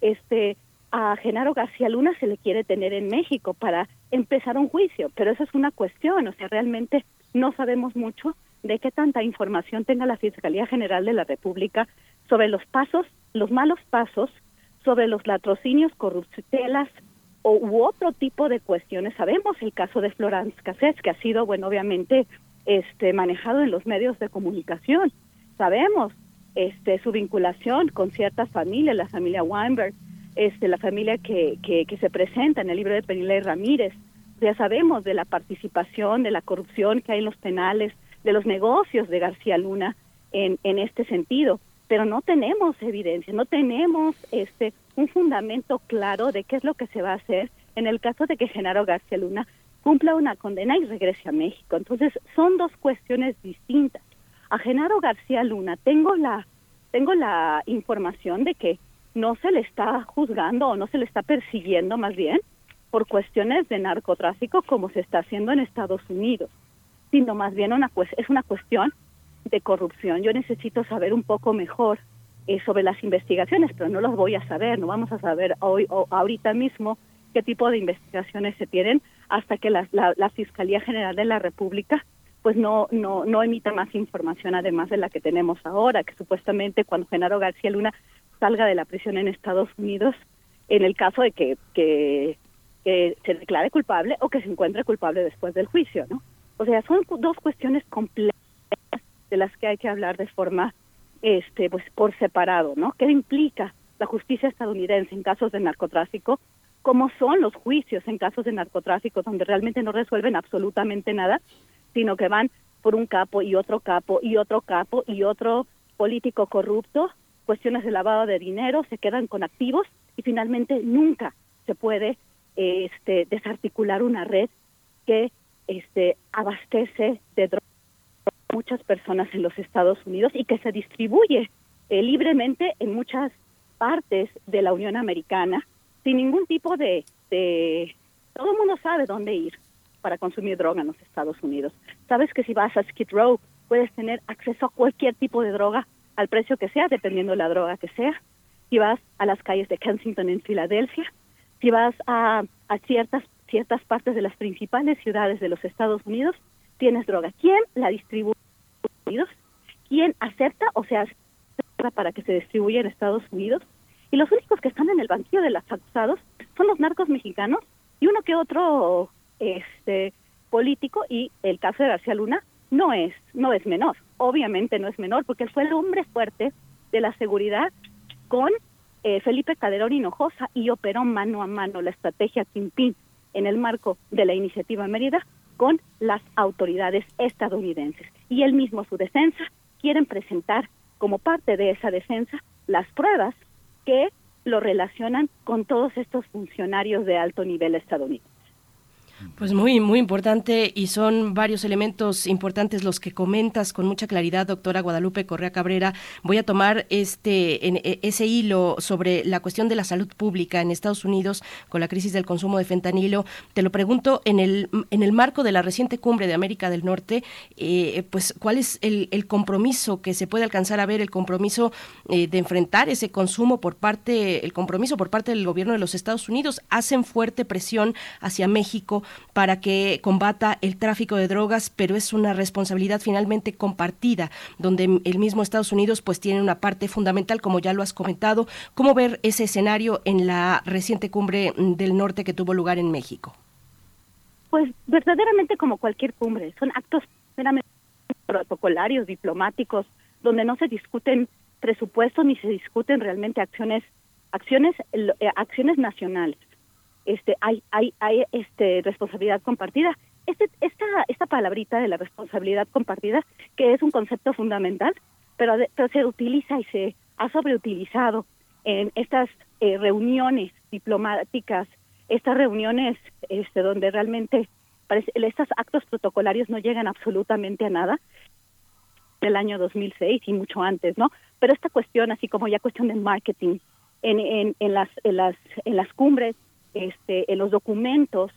S14: Este, a Genaro García Luna se le quiere tener en México para empezar un juicio, pero esa es una cuestión, o sea, realmente no sabemos mucho de qué tanta información tenga la Fiscalía General de la República sobre los pasos, los malos pasos, sobre los latrocinios, corruptelas o u otro tipo de cuestiones. Sabemos el caso de Florence Cassés, que ha sido, bueno, obviamente, este, manejado en los medios de comunicación. Sabemos este, su vinculación con ciertas familias, la familia Weinberg, este, la familia que, que, que se presenta en el libro de Penilei Ramírez. Ya sabemos de la participación, de la corrupción que hay en los penales, de los negocios de García Luna en, en este sentido, pero no tenemos evidencia, no tenemos este un fundamento claro de qué es lo que se va a hacer en el caso de que Genaro García Luna cumpla una condena y regrese a México. Entonces, son dos cuestiones distintas. A Genaro García Luna tengo la tengo la información de que no se le está juzgando o no se le está persiguiendo más bien por cuestiones de narcotráfico como se está haciendo en Estados Unidos sino más bien una es una cuestión de corrupción. Yo necesito saber un poco mejor eh, sobre las investigaciones, pero no las voy a saber, no vamos a saber hoy o ahorita mismo qué tipo de investigaciones se tienen hasta que la, la, Fiscalía General de la República pues no, no, no emita más información además de la que tenemos ahora, que supuestamente cuando Genaro García Luna salga de la prisión en Estados Unidos, en el caso de que, que, que se declare culpable o que se encuentre culpable después del juicio, ¿no? O sea, son dos cuestiones complejas de las que hay que hablar de forma este pues por separado, ¿no? ¿Qué implica la justicia estadounidense en casos de narcotráfico? ¿Cómo son los juicios en casos de narcotráfico donde realmente no resuelven absolutamente nada, sino que van por un capo y otro capo y otro capo y otro político corrupto, cuestiones de lavado de dinero, se quedan con activos y finalmente nunca se puede este desarticular una red que este, abastece de drogas a muchas personas en los Estados Unidos y que se distribuye eh, libremente en muchas partes de la Unión Americana sin ningún tipo de, de... Todo el mundo sabe dónde ir para consumir droga en los Estados Unidos. Sabes que si vas a Skid Row puedes tener acceso a cualquier tipo de droga al precio que sea, dependiendo de la droga que sea. Si vas a las calles de Kensington en Filadelfia, si vas a, a ciertas ciertas partes de las principales ciudades de los Estados Unidos tienes droga. ¿Quién la distribuye en Estados Unidos? ¿Quién acepta o sea para que se distribuya en Estados Unidos? Y los únicos que están en el banquillo de los acusados son los narcos mexicanos y uno que otro este político y el caso de García Luna no es no es menor, obviamente no es menor porque fue el hombre fuerte de la seguridad con eh, Felipe Calderón Hinojosa y operó mano a mano la estrategia Kimpin en el marco de la iniciativa Mérida con las autoridades estadounidenses. y él mismo su defensa quieren presentar como parte de esa defensa las pruebas que lo relacionan con todos estos funcionarios de alto nivel estadounidense.
S1: Pues muy, muy importante y son varios elementos importantes los que comentas con mucha claridad, doctora Guadalupe Correa Cabrera. Voy a tomar este e, ese hilo sobre la cuestión de la salud pública en Estados Unidos con la crisis del consumo de fentanilo. Te lo pregunto en el, en el marco de la reciente cumbre de América del Norte, eh, pues cuál es el, el, compromiso que se puede alcanzar a ver, el compromiso eh, de enfrentar ese consumo por parte, el compromiso por parte del gobierno de los Estados Unidos. Hacen fuerte presión hacia México para que combata el tráfico de drogas, pero es una responsabilidad finalmente compartida, donde el mismo Estados Unidos pues tiene una parte fundamental, como ya lo has comentado. ¿Cómo ver ese escenario en la reciente cumbre del norte que tuvo lugar en México?
S14: Pues verdaderamente como cualquier cumbre, son actos meramente protocolarios, diplomáticos, donde no se discuten presupuestos ni se discuten realmente acciones acciones eh, acciones nacionales este hay hay hay este responsabilidad compartida. Este esta esta palabrita de la responsabilidad compartida que es un concepto fundamental pero, pero se utiliza y se ha sobreutilizado en estas eh, reuniones diplomáticas estas reuniones este donde realmente parece, estos actos protocolarios no llegan absolutamente a nada del año 2006 y mucho antes no pero esta cuestión así como ya cuestión de marketing en, en, en las en las en las cumbres este, en los documentos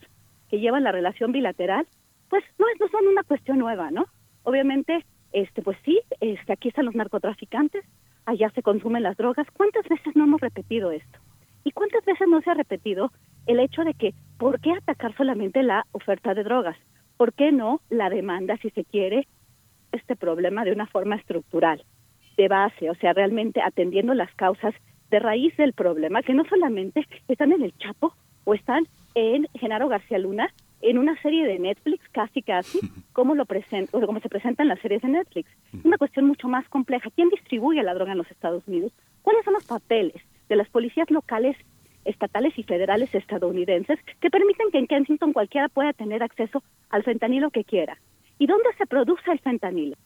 S14: que llevan la relación bilateral, pues no, no son una cuestión nueva, ¿no? Obviamente, este, pues sí, este, aquí están los narcotraficantes, allá se consumen las drogas. ¿Cuántas veces no hemos repetido esto? ¿Y cuántas veces no se ha repetido el hecho de que, ¿por qué atacar solamente la oferta de drogas? ¿Por qué no la demanda, si se quiere, este problema de una forma estructural, de base, o sea, realmente atendiendo las causas de raíz del problema, que no solamente están en el Chapo o están en Genaro García Luna, en una serie de Netflix, casi casi, como lo presenta, o como se presentan las series de Netflix. Es una cuestión mucho más compleja. ¿Quién distribuye la droga en los Estados Unidos? ¿Cuáles son los papeles de las policías locales, estatales y federales estadounidenses que permiten que en Kensington cualquiera pueda tener acceso al fentanilo que quiera? ¿Y dónde se produce el fentanilo?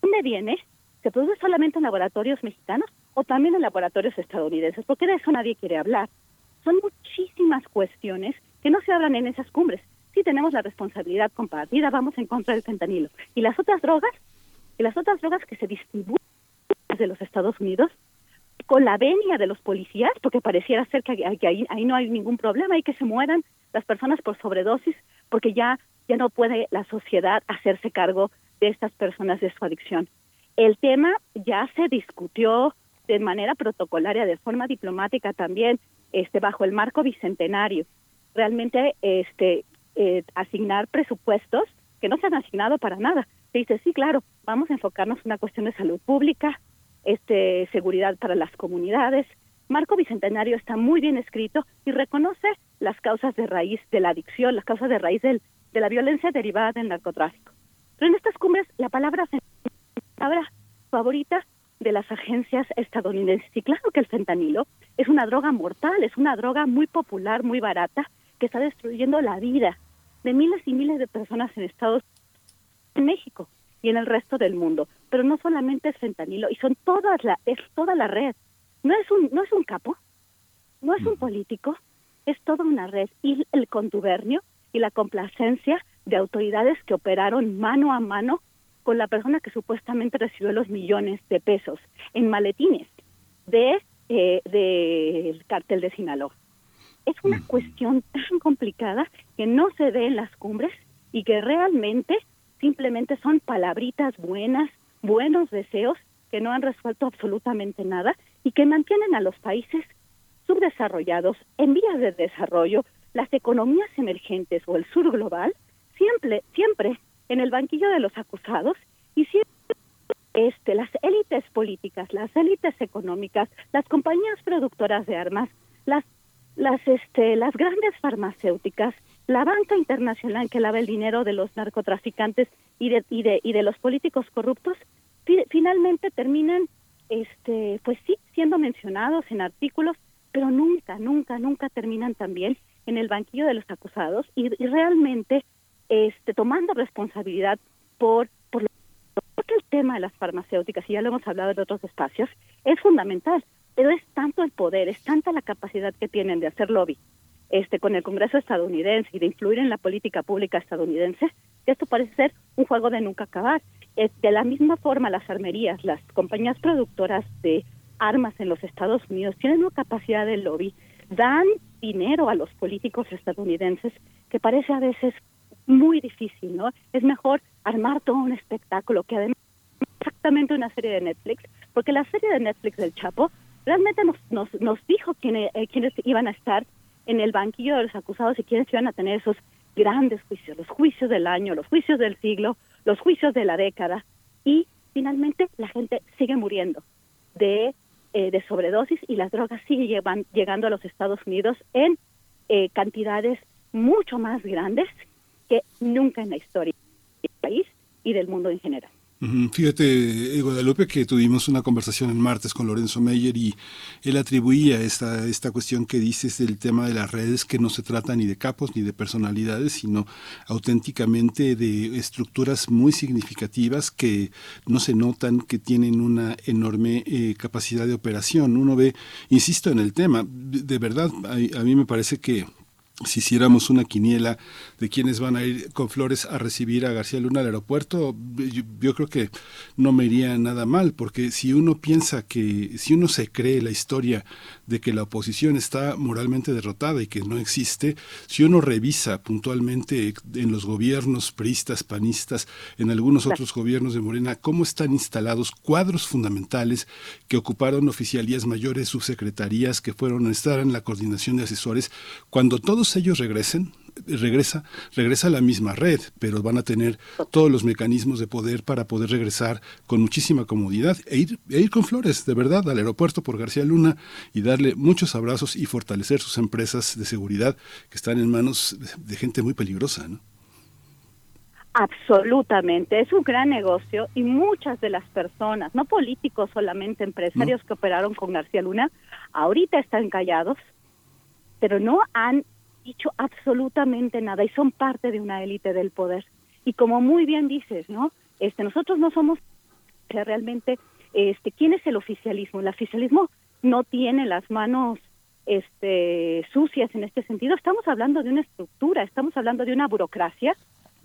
S14: ¿Dónde viene? ¿Se produce solamente en laboratorios mexicanos o también en laboratorios estadounidenses? Porque de eso nadie quiere hablar. Son muchísimas cuestiones que no se hablan en esas cumbres. Si tenemos la responsabilidad compartida, vamos en contra del fentanilo. Y las otras drogas, y las otras drogas que se distribuyen desde los Estados Unidos, con la venia de los policías, porque pareciera ser que, ahí, ahí, no hay ningún problema, hay que se mueran las personas por sobredosis, porque ya, ya no puede la sociedad hacerse cargo de estas personas de su adicción. El tema ya se discutió de manera protocolaria, de forma diplomática también, este, bajo el marco bicentenario. Realmente este, eh, asignar presupuestos que no se han asignado para nada. Se dice, sí, claro, vamos a enfocarnos en una cuestión de salud pública, este, seguridad para las comunidades. Marco Bicentenario está muy bien escrito y reconoce las causas de raíz de la adicción, las causas de raíz del, de la violencia derivada del narcotráfico. Pero en estas cumbres la palabra, la palabra favorita de las agencias estadounidenses. Y claro que el fentanilo es una droga mortal, es una droga muy popular, muy barata, que está destruyendo la vida de miles y miles de personas en Estados en México y en el resto del mundo. Pero no solamente es fentanilo, y son todas la, es toda la red. No es un, no es un capo, no es un político, es toda una red. Y el contubernio y la complacencia de autoridades que operaron mano a mano con la persona que supuestamente recibió los millones de pesos en maletines de eh, del cártel de Sinaloa. Es una cuestión tan complicada que no se ve en las cumbres y que realmente simplemente son palabritas buenas, buenos deseos que no han resuelto absolutamente nada y que mantienen a los países subdesarrollados en vías de desarrollo, las economías emergentes o el sur global, siempre, siempre en el banquillo de los acusados y siempre este, las élites políticas, las élites económicas, las compañías productoras de armas, las, las, este, las grandes farmacéuticas, la banca internacional que lava el dinero de los narcotraficantes y de, y de, y de los políticos corruptos, finalmente terminan, este, pues sí, siendo mencionados en artículos, pero nunca, nunca, nunca terminan también en el banquillo de los acusados y, realmente este, tomando responsabilidad por, por Creo que el tema de las farmacéuticas, y ya lo hemos hablado en otros espacios, es fundamental, pero es tanto el poder, es tanta la capacidad que tienen de hacer lobby este, con el Congreso estadounidense y de influir en la política pública estadounidense, que esto parece ser un juego de nunca acabar. De la misma forma, las armerías, las compañías productoras de armas en los Estados Unidos tienen una capacidad de lobby, dan dinero a los políticos estadounidenses que parece a veces muy difícil, ¿no? Es mejor armar todo un espectáculo que además exactamente una serie de Netflix, porque la serie de Netflix del Chapo realmente nos, nos, nos dijo quiénes, eh, quiénes iban a estar en el banquillo de los acusados y quiénes iban a tener esos grandes juicios, los juicios del año, los juicios del siglo, los juicios de la década y finalmente la gente sigue muriendo de, eh, de sobredosis y las drogas siguen llevan, llegando a los Estados Unidos en eh, cantidades mucho más grandes que nunca en la historia del país y del mundo en general.
S2: Fíjate, eh, Guadalupe, que tuvimos una conversación el martes con Lorenzo Meyer y él atribuía esta, esta cuestión que dices del tema de las redes, que no se trata ni de capos ni de personalidades, sino auténticamente de estructuras muy significativas que no se notan, que tienen una enorme eh, capacidad de operación. Uno ve, insisto en el tema, de, verdad, a mí me parece que si hiciéramos una quiniela de quienes van a ir con flores a recibir a García Luna al aeropuerto, yo, creo que no me iría nada mal, porque si uno piensa que, si uno se cree la historia de que la oposición está moralmente derrotada y que no existe, si uno revisa puntualmente en los gobiernos priistas, panistas, en algunos otros gobiernos de Morena, cómo están instalados cuadros fundamentales que ocuparon oficialías mayores, subsecretarías, que fueron a estar en la coordinación de asesores, cuando todos ellos regresen, regresa, regresa a la misma red, pero van a tener todos los mecanismos de poder para poder regresar con muchísima comodidad e ir, e ir con flores, de verdad, al aeropuerto por García Luna y darle muchos abrazos y fortalecer sus empresas de seguridad que están en manos de, gente muy peligrosa, ¿no?
S14: Absolutamente, es un gran negocio y muchas de las personas, no políticos solamente, empresarios que operaron con García Luna, ahorita están callados, pero no han dicho absolutamente nada y son parte de una élite del poder. Y como muy bien dices, ¿no? Este, nosotros no somos realmente, este, ¿quién es el oficialismo? El oficialismo no tiene las manos este, sucias en este sentido. Estamos hablando de una estructura, estamos hablando de una burocracia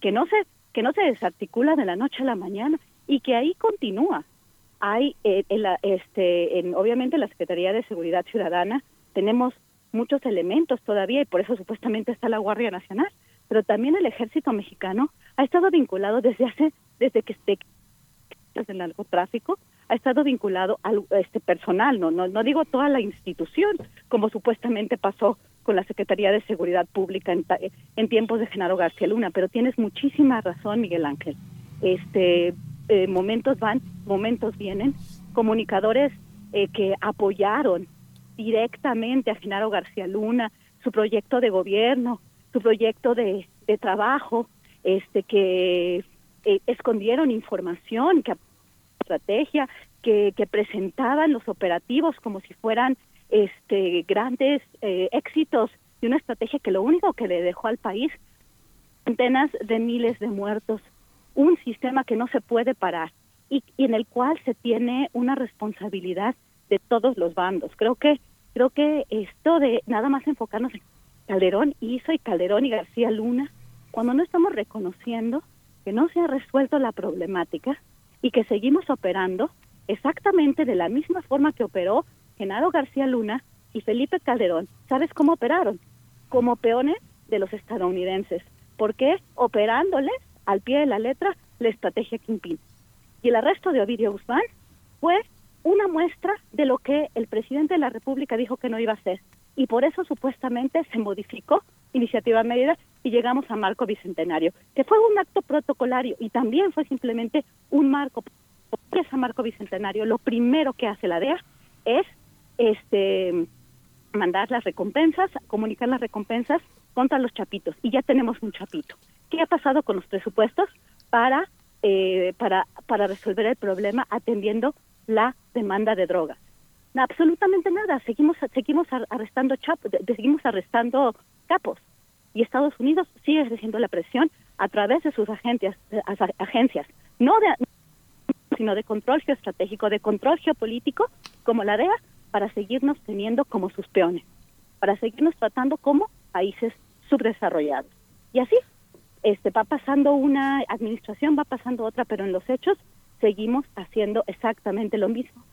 S14: que no se que no se desarticula de la noche a la mañana y que ahí continúa. Hay, eh, en la, este, en, obviamente, la Secretaría de Seguridad Ciudadana tenemos muchos elementos todavía y por eso supuestamente está la Guardia Nacional, pero también el Ejército Mexicano ha estado vinculado desde hace desde que esté desde el narcotráfico ha estado vinculado al este personal, no no no digo toda la institución como supuestamente pasó con la Secretaría de Seguridad Pública en, en tiempos de Genaro García Luna, pero tienes muchísima razón, Miguel Ángel. Este eh, momentos van, momentos vienen, comunicadores eh, que apoyaron directamente a Genaro García Luna, su proyecto de gobierno, su proyecto de, trabajo, este que eh, escondieron información, que estrategia, que, que, presentaban los operativos como si fueran este grandes eh, éxitos de una estrategia que lo único que le dejó al país centenas de miles de muertos, un sistema que no se puede parar y en el cual se tiene una responsabilidad de todos los bandos. Creo que creo que esto de nada más enfocarnos en Calderón hizo y Calderón y García Luna, cuando no estamos reconociendo que no se ha resuelto la problemática y que seguimos operando exactamente de la misma forma que operó Genaro García Luna y Felipe Calderón. ¿Sabes cómo operaron? Como peones de los estadounidenses. ¿Por qué? Operándoles al pie de la letra la estrategia Kingpin. Y el arresto de Ovidio Guzmán fue una muestra de lo que el presidente de la República dijo que no iba a hacer. Y por eso supuestamente se modificó iniciativa medida y llegamos a marco bicentenario, que fue un acto protocolario y también fue simplemente un marco. Ese marco bicentenario, lo primero que hace la DEA es este mandar las recompensas, comunicar las recompensas contra los chapitos. Y ya tenemos un chapito. ¿Qué ha pasado con los presupuestos para, eh, para, para resolver el problema atendiendo la demanda de drogas. absolutamente nada. Seguimos seguimos arrestando seguimos arrestando capos y Estados Unidos sigue ejerciendo la presión a través de sus agencias agencias, no de sino de control geoestratégico, de control geopolítico, como la DEA, para seguirnos teniendo como sus peones, para seguirnos tratando como países subdesarrollados. Y así, este va pasando una administración, va pasando otra, pero en los hechos seguimos haciendo exactamente lo mismo.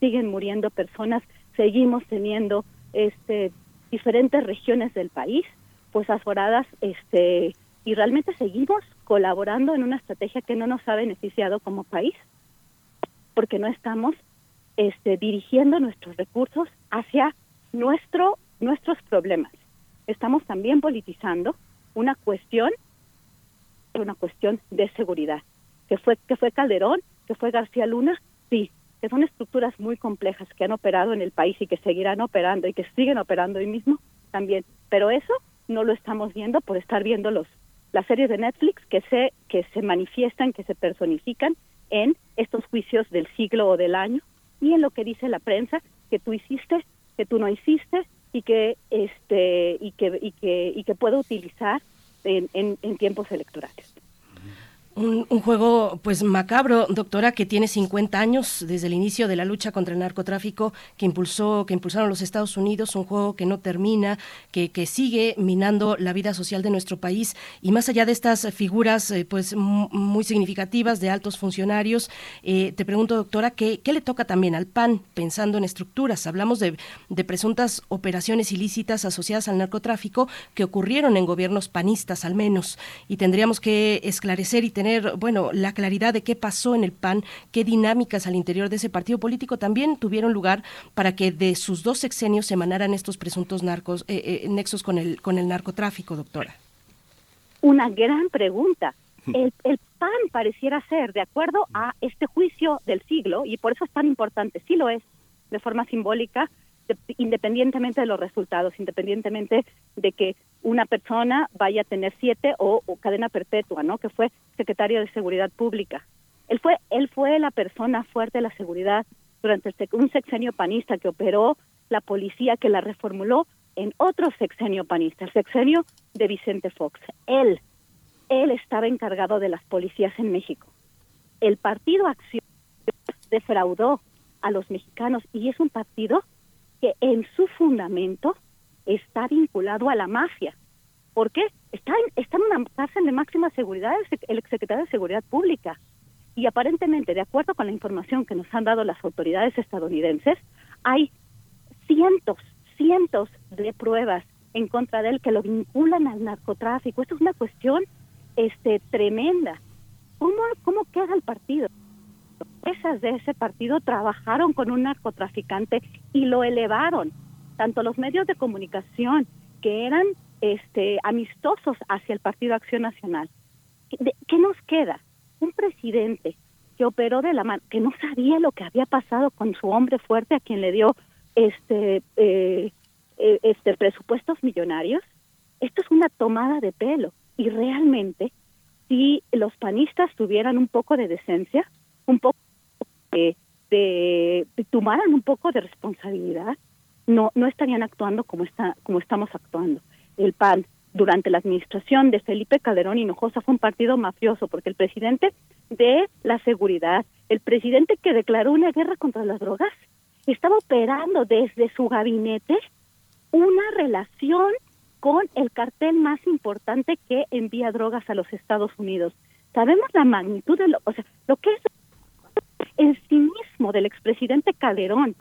S14: Siguen muriendo personas, seguimos teniendo este diferentes regiones del país pues aforadas este y realmente seguimos colaborando en una estrategia que no nos ha beneficiado como país porque no estamos este, dirigiendo nuestros recursos hacia nuestro nuestros problemas estamos también politizando una cuestión una cuestión de seguridad que fue que fue Calderón que fue García Luna sí que son estructuras muy complejas que han operado en el país y que seguirán operando y que siguen operando hoy mismo también. Pero eso no lo estamos viendo por estar viendo los las series de Netflix que se que se manifiestan, que se personifican en estos juicios del siglo o del año y en lo que dice la prensa que tú hiciste, que tú no hiciste y que este y que y que y que puede utilizar en, en tiempos electorales.
S1: Un, juego pues macabro, doctora, que tiene 50 años desde el inicio de la lucha contra el narcotráfico que impulsó, que impulsaron los Estados Unidos, un juego que no termina, que, que sigue minando la vida social de nuestro país y más allá de estas figuras eh, pues muy significativas de altos funcionarios, eh, te pregunto, doctora, ¿qué, ¿qué, le toca también al PAN pensando en estructuras? Hablamos de, de presuntas operaciones ilícitas asociadas al narcotráfico que ocurrieron en gobiernos panistas al menos y tendríamos que esclarecer y tener bueno, la claridad de qué pasó en el PAN, qué dinámicas al interior de ese partido político también tuvieron lugar para que de sus dos sexenios se emanaran estos presuntos narcos, eh, eh, nexos con el, con el narcotráfico, doctora.
S14: Una gran pregunta. El, el, PAN pareciera ser, de acuerdo a este juicio del siglo, y por eso es tan importante, sí lo es, de forma simbólica, independientemente de los resultados, independientemente de que una persona vaya a tener siete o, cadena perpetua, ¿no? Que fue secretario de Seguridad Pública. Él fue, él fue la persona fuerte de la seguridad durante un sexenio panista que operó la policía, que la reformuló en otro sexenio panista, el sexenio de Vicente Fox. Él, él estaba encargado de las policías en México. El partido Acción defraudó a los mexicanos y es un partido que en su fundamento está vinculado a la mafia. ¿Por qué? Está en, está en una cárcel de máxima seguridad el secretario de Seguridad Pública. Y aparentemente, de acuerdo con la información que nos han dado las autoridades estadounidenses, hay cientos, cientos de pruebas en contra de él que lo vinculan al narcotráfico. Esto es una cuestión este, tremenda. ¿Cómo, ¿Cómo queda el partido? Esas de ese partido trabajaron con un narcotraficante y lo elevaron tanto los medios de comunicación que eran este, amistosos hacia el Partido Acción Nacional. ¿Qué nos queda? Un presidente que operó de la mano, que no sabía lo que había pasado con su hombre fuerte a quien le dio este, eh, eh, este presupuestos millonarios. Esto es una tomada de pelo y realmente si los panistas tuvieran un poco de decencia, un poco de, de tomaran un poco de responsabilidad, no, no estarían actuando como, está, como estamos actuando. El PAN, durante la administración de Felipe Calderón Hinojosa, fue un partido mafioso, porque el presidente de la seguridad, el presidente que declaró una guerra contra las drogas, estaba operando desde su gabinete una relación con el cartel más importante que envía drogas a los Estados Unidos. Sabemos la magnitud de lo, o sea, lo que es el cinismo del expresidente Calderón,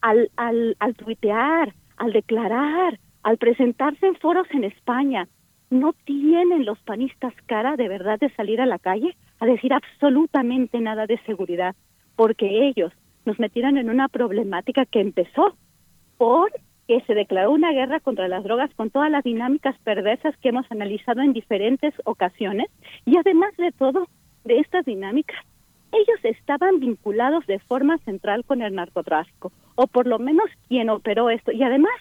S14: al, al, al tuitear, al declarar, al presentarse en foros en España, no tienen los panistas cara de verdad de salir a la calle a decir absolutamente nada de seguridad, porque ellos nos metieron en una problemática que empezó por que se declaró una guerra contra las drogas con todas las dinámicas perversas que hemos analizado en diferentes ocasiones. Y además de todo de estas dinámicas ellos estaban vinculados de forma central con el narcotráfico, o por lo menos quien operó esto, y además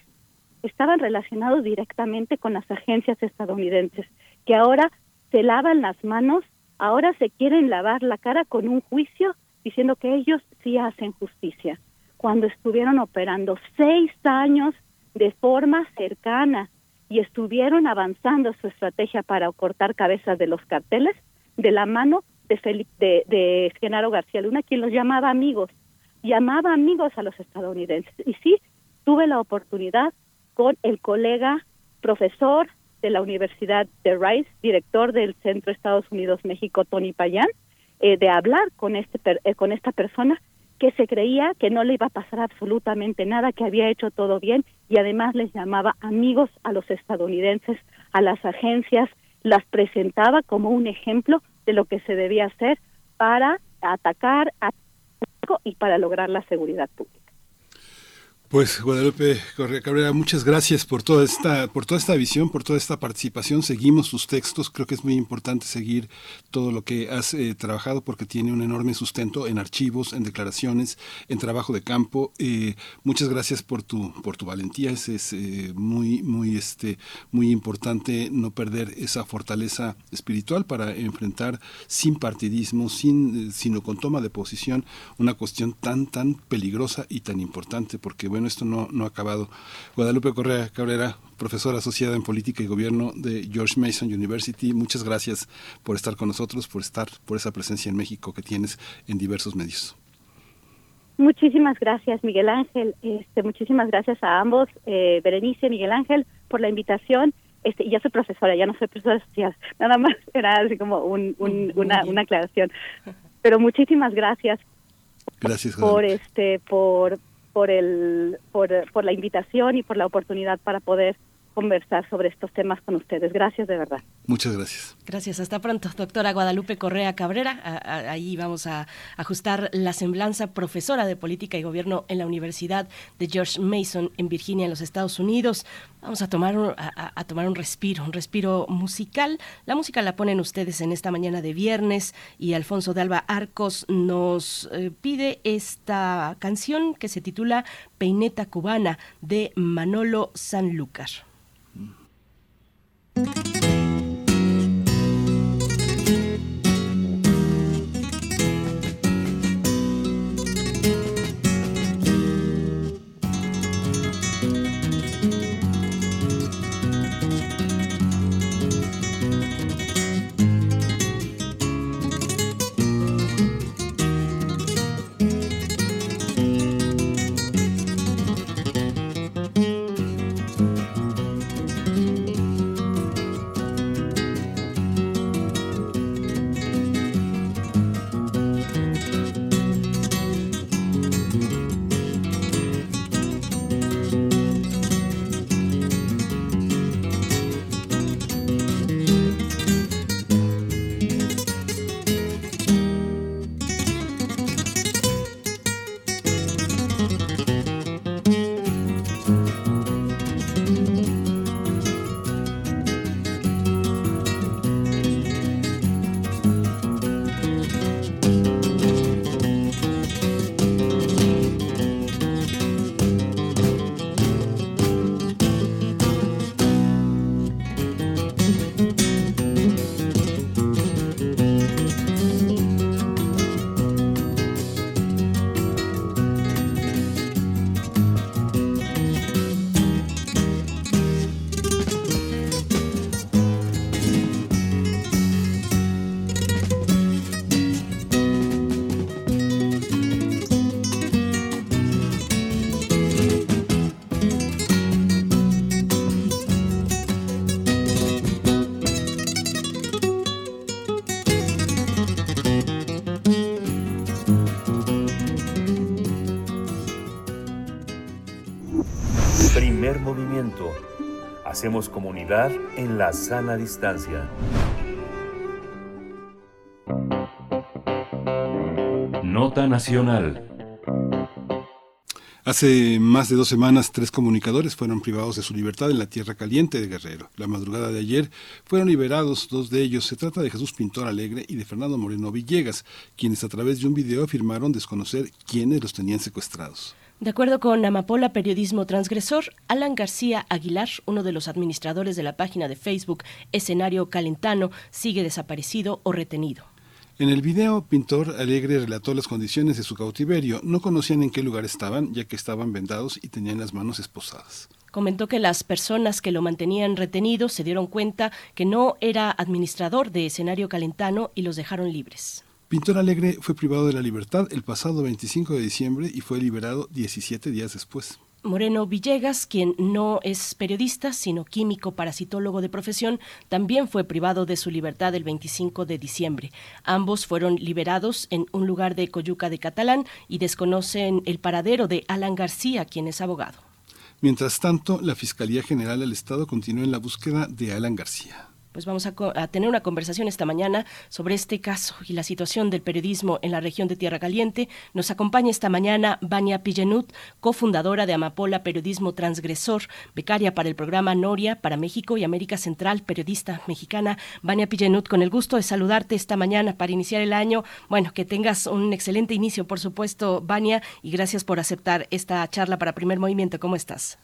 S14: estaban relacionados directamente con las agencias estadounidenses, que ahora se lavan las manos, ahora se quieren lavar la cara con un juicio diciendo que ellos sí hacen justicia, cuando estuvieron operando seis años de forma cercana y estuvieron avanzando su estrategia para cortar cabezas de los carteles de la mano de, Felipe, de, Genaro García Luna, quien los llamaba amigos, llamaba amigos a los estadounidenses. Y sí, tuve la oportunidad con el colega profesor de la Universidad de Rice, director del Centro Estados Unidos-México, Tony Payán, eh, de hablar con, este, eh, con esta persona que se creía que no le iba a pasar absolutamente nada, que había hecho todo bien y además les llamaba amigos a los estadounidenses, a las agencias, las presentaba como un ejemplo de lo que se debía hacer para atacar a y para lograr la seguridad pública.
S2: Pues Guadalupe Correa Cabrera, muchas gracias por toda esta, por toda esta visión, por toda esta participación. Seguimos sus textos, creo que es muy importante seguir todo lo que has eh, trabajado porque tiene un enorme sustento en archivos, en declaraciones, en trabajo de campo. Eh, muchas gracias por tu, por tu valentía. Es, es eh, muy, muy, este, muy importante no perder esa fortaleza espiritual para enfrentar sin partidismo, sin, sino con toma de posición, una cuestión tan, tan peligrosa y tan importante, porque bueno esto no, no ha acabado. Guadalupe Correa Cabrera, profesora asociada en Política y Gobierno de George Mason University, muchas gracias por estar con nosotros, por estar, por esa presencia en México que tienes en diversos medios.
S14: Muchísimas gracias, Miguel Ángel. Este, muchísimas gracias a ambos, eh, Berenice, Miguel Ángel, por la invitación. Este, yo soy profesora, ya no soy profesora asociada. Nada más era así como un, un, una, una aclaración. Pero muchísimas gracias.
S2: Gracias,
S14: por este, por por, el, por, por la invitación y por la oportunidad para poder conversar sobre estos temas con ustedes. Gracias de verdad.
S2: Muchas gracias.
S1: Gracias, hasta pronto, doctora Guadalupe Correa Cabrera. ahí vamos a ajustar la semblanza, profesora de política y gobierno en la Universidad de George Mason en Virginia, en los Estados Unidos. Vamos a tomar, un, a, tomar un respiro, un respiro musical. La música la ponen ustedes en esta mañana de viernes y Alfonso de Alba Arcos nos eh, pide esta canción que se titula Peineta Cubana de Manolo Sanlúcar. Thank you.
S5: Hacemos comunidad en la sana distancia.
S8: Nota Nacional.
S2: Hace más de dos semanas, tres comunicadores fueron privados de su libertad en la Tierra Caliente de Guerrero. La madrugada de ayer fueron liberados dos de ellos. Se trata de Jesús Pintor Alegre y de Fernando Moreno Villegas, quienes a través de un video afirmaron desconocer quiénes los tenían secuestrados.
S1: De acuerdo con Amapola Periodismo Transgresor, Alan García Aguilar, uno de los administradores de la página de Facebook Escenario Calentano, sigue desaparecido o retenido.
S2: En el video, Pintor Alegre relató las condiciones de su cautiverio. No conocían en qué lugar estaban, ya que estaban vendados y tenían las manos esposadas.
S1: Comentó que las personas que lo mantenían retenido se dieron cuenta que no era administrador de escenario calentano y los dejaron libres.
S2: Pintor Alegre fue privado de la libertad el pasado 25 de diciembre y fue liberado 17 días después.
S1: Moreno Villegas, quien no es periodista, sino químico parasitólogo de profesión, también fue privado de su libertad el 25 de diciembre. Ambos fueron liberados en un lugar de Coyuca de Catalán y desconocen el paradero de Alan García, quien es abogado.
S2: Mientras tanto, la Fiscalía General del Estado continúa en la búsqueda de Alan García
S1: pues vamos a, tener una conversación esta mañana sobre este caso y la situación del periodismo en la región de Tierra Caliente. Nos acompaña esta mañana Vania Pillenut, cofundadora de Amapola Periodismo Transgresor, becaria para el programa Noria para México y América Central, periodista mexicana. Vania Pillenut, con el gusto de saludarte esta mañana para iniciar el año. Bueno, que tengas un excelente inicio, por supuesto, Vania, y gracias por aceptar esta charla para Primer Movimiento. ¿Cómo estás?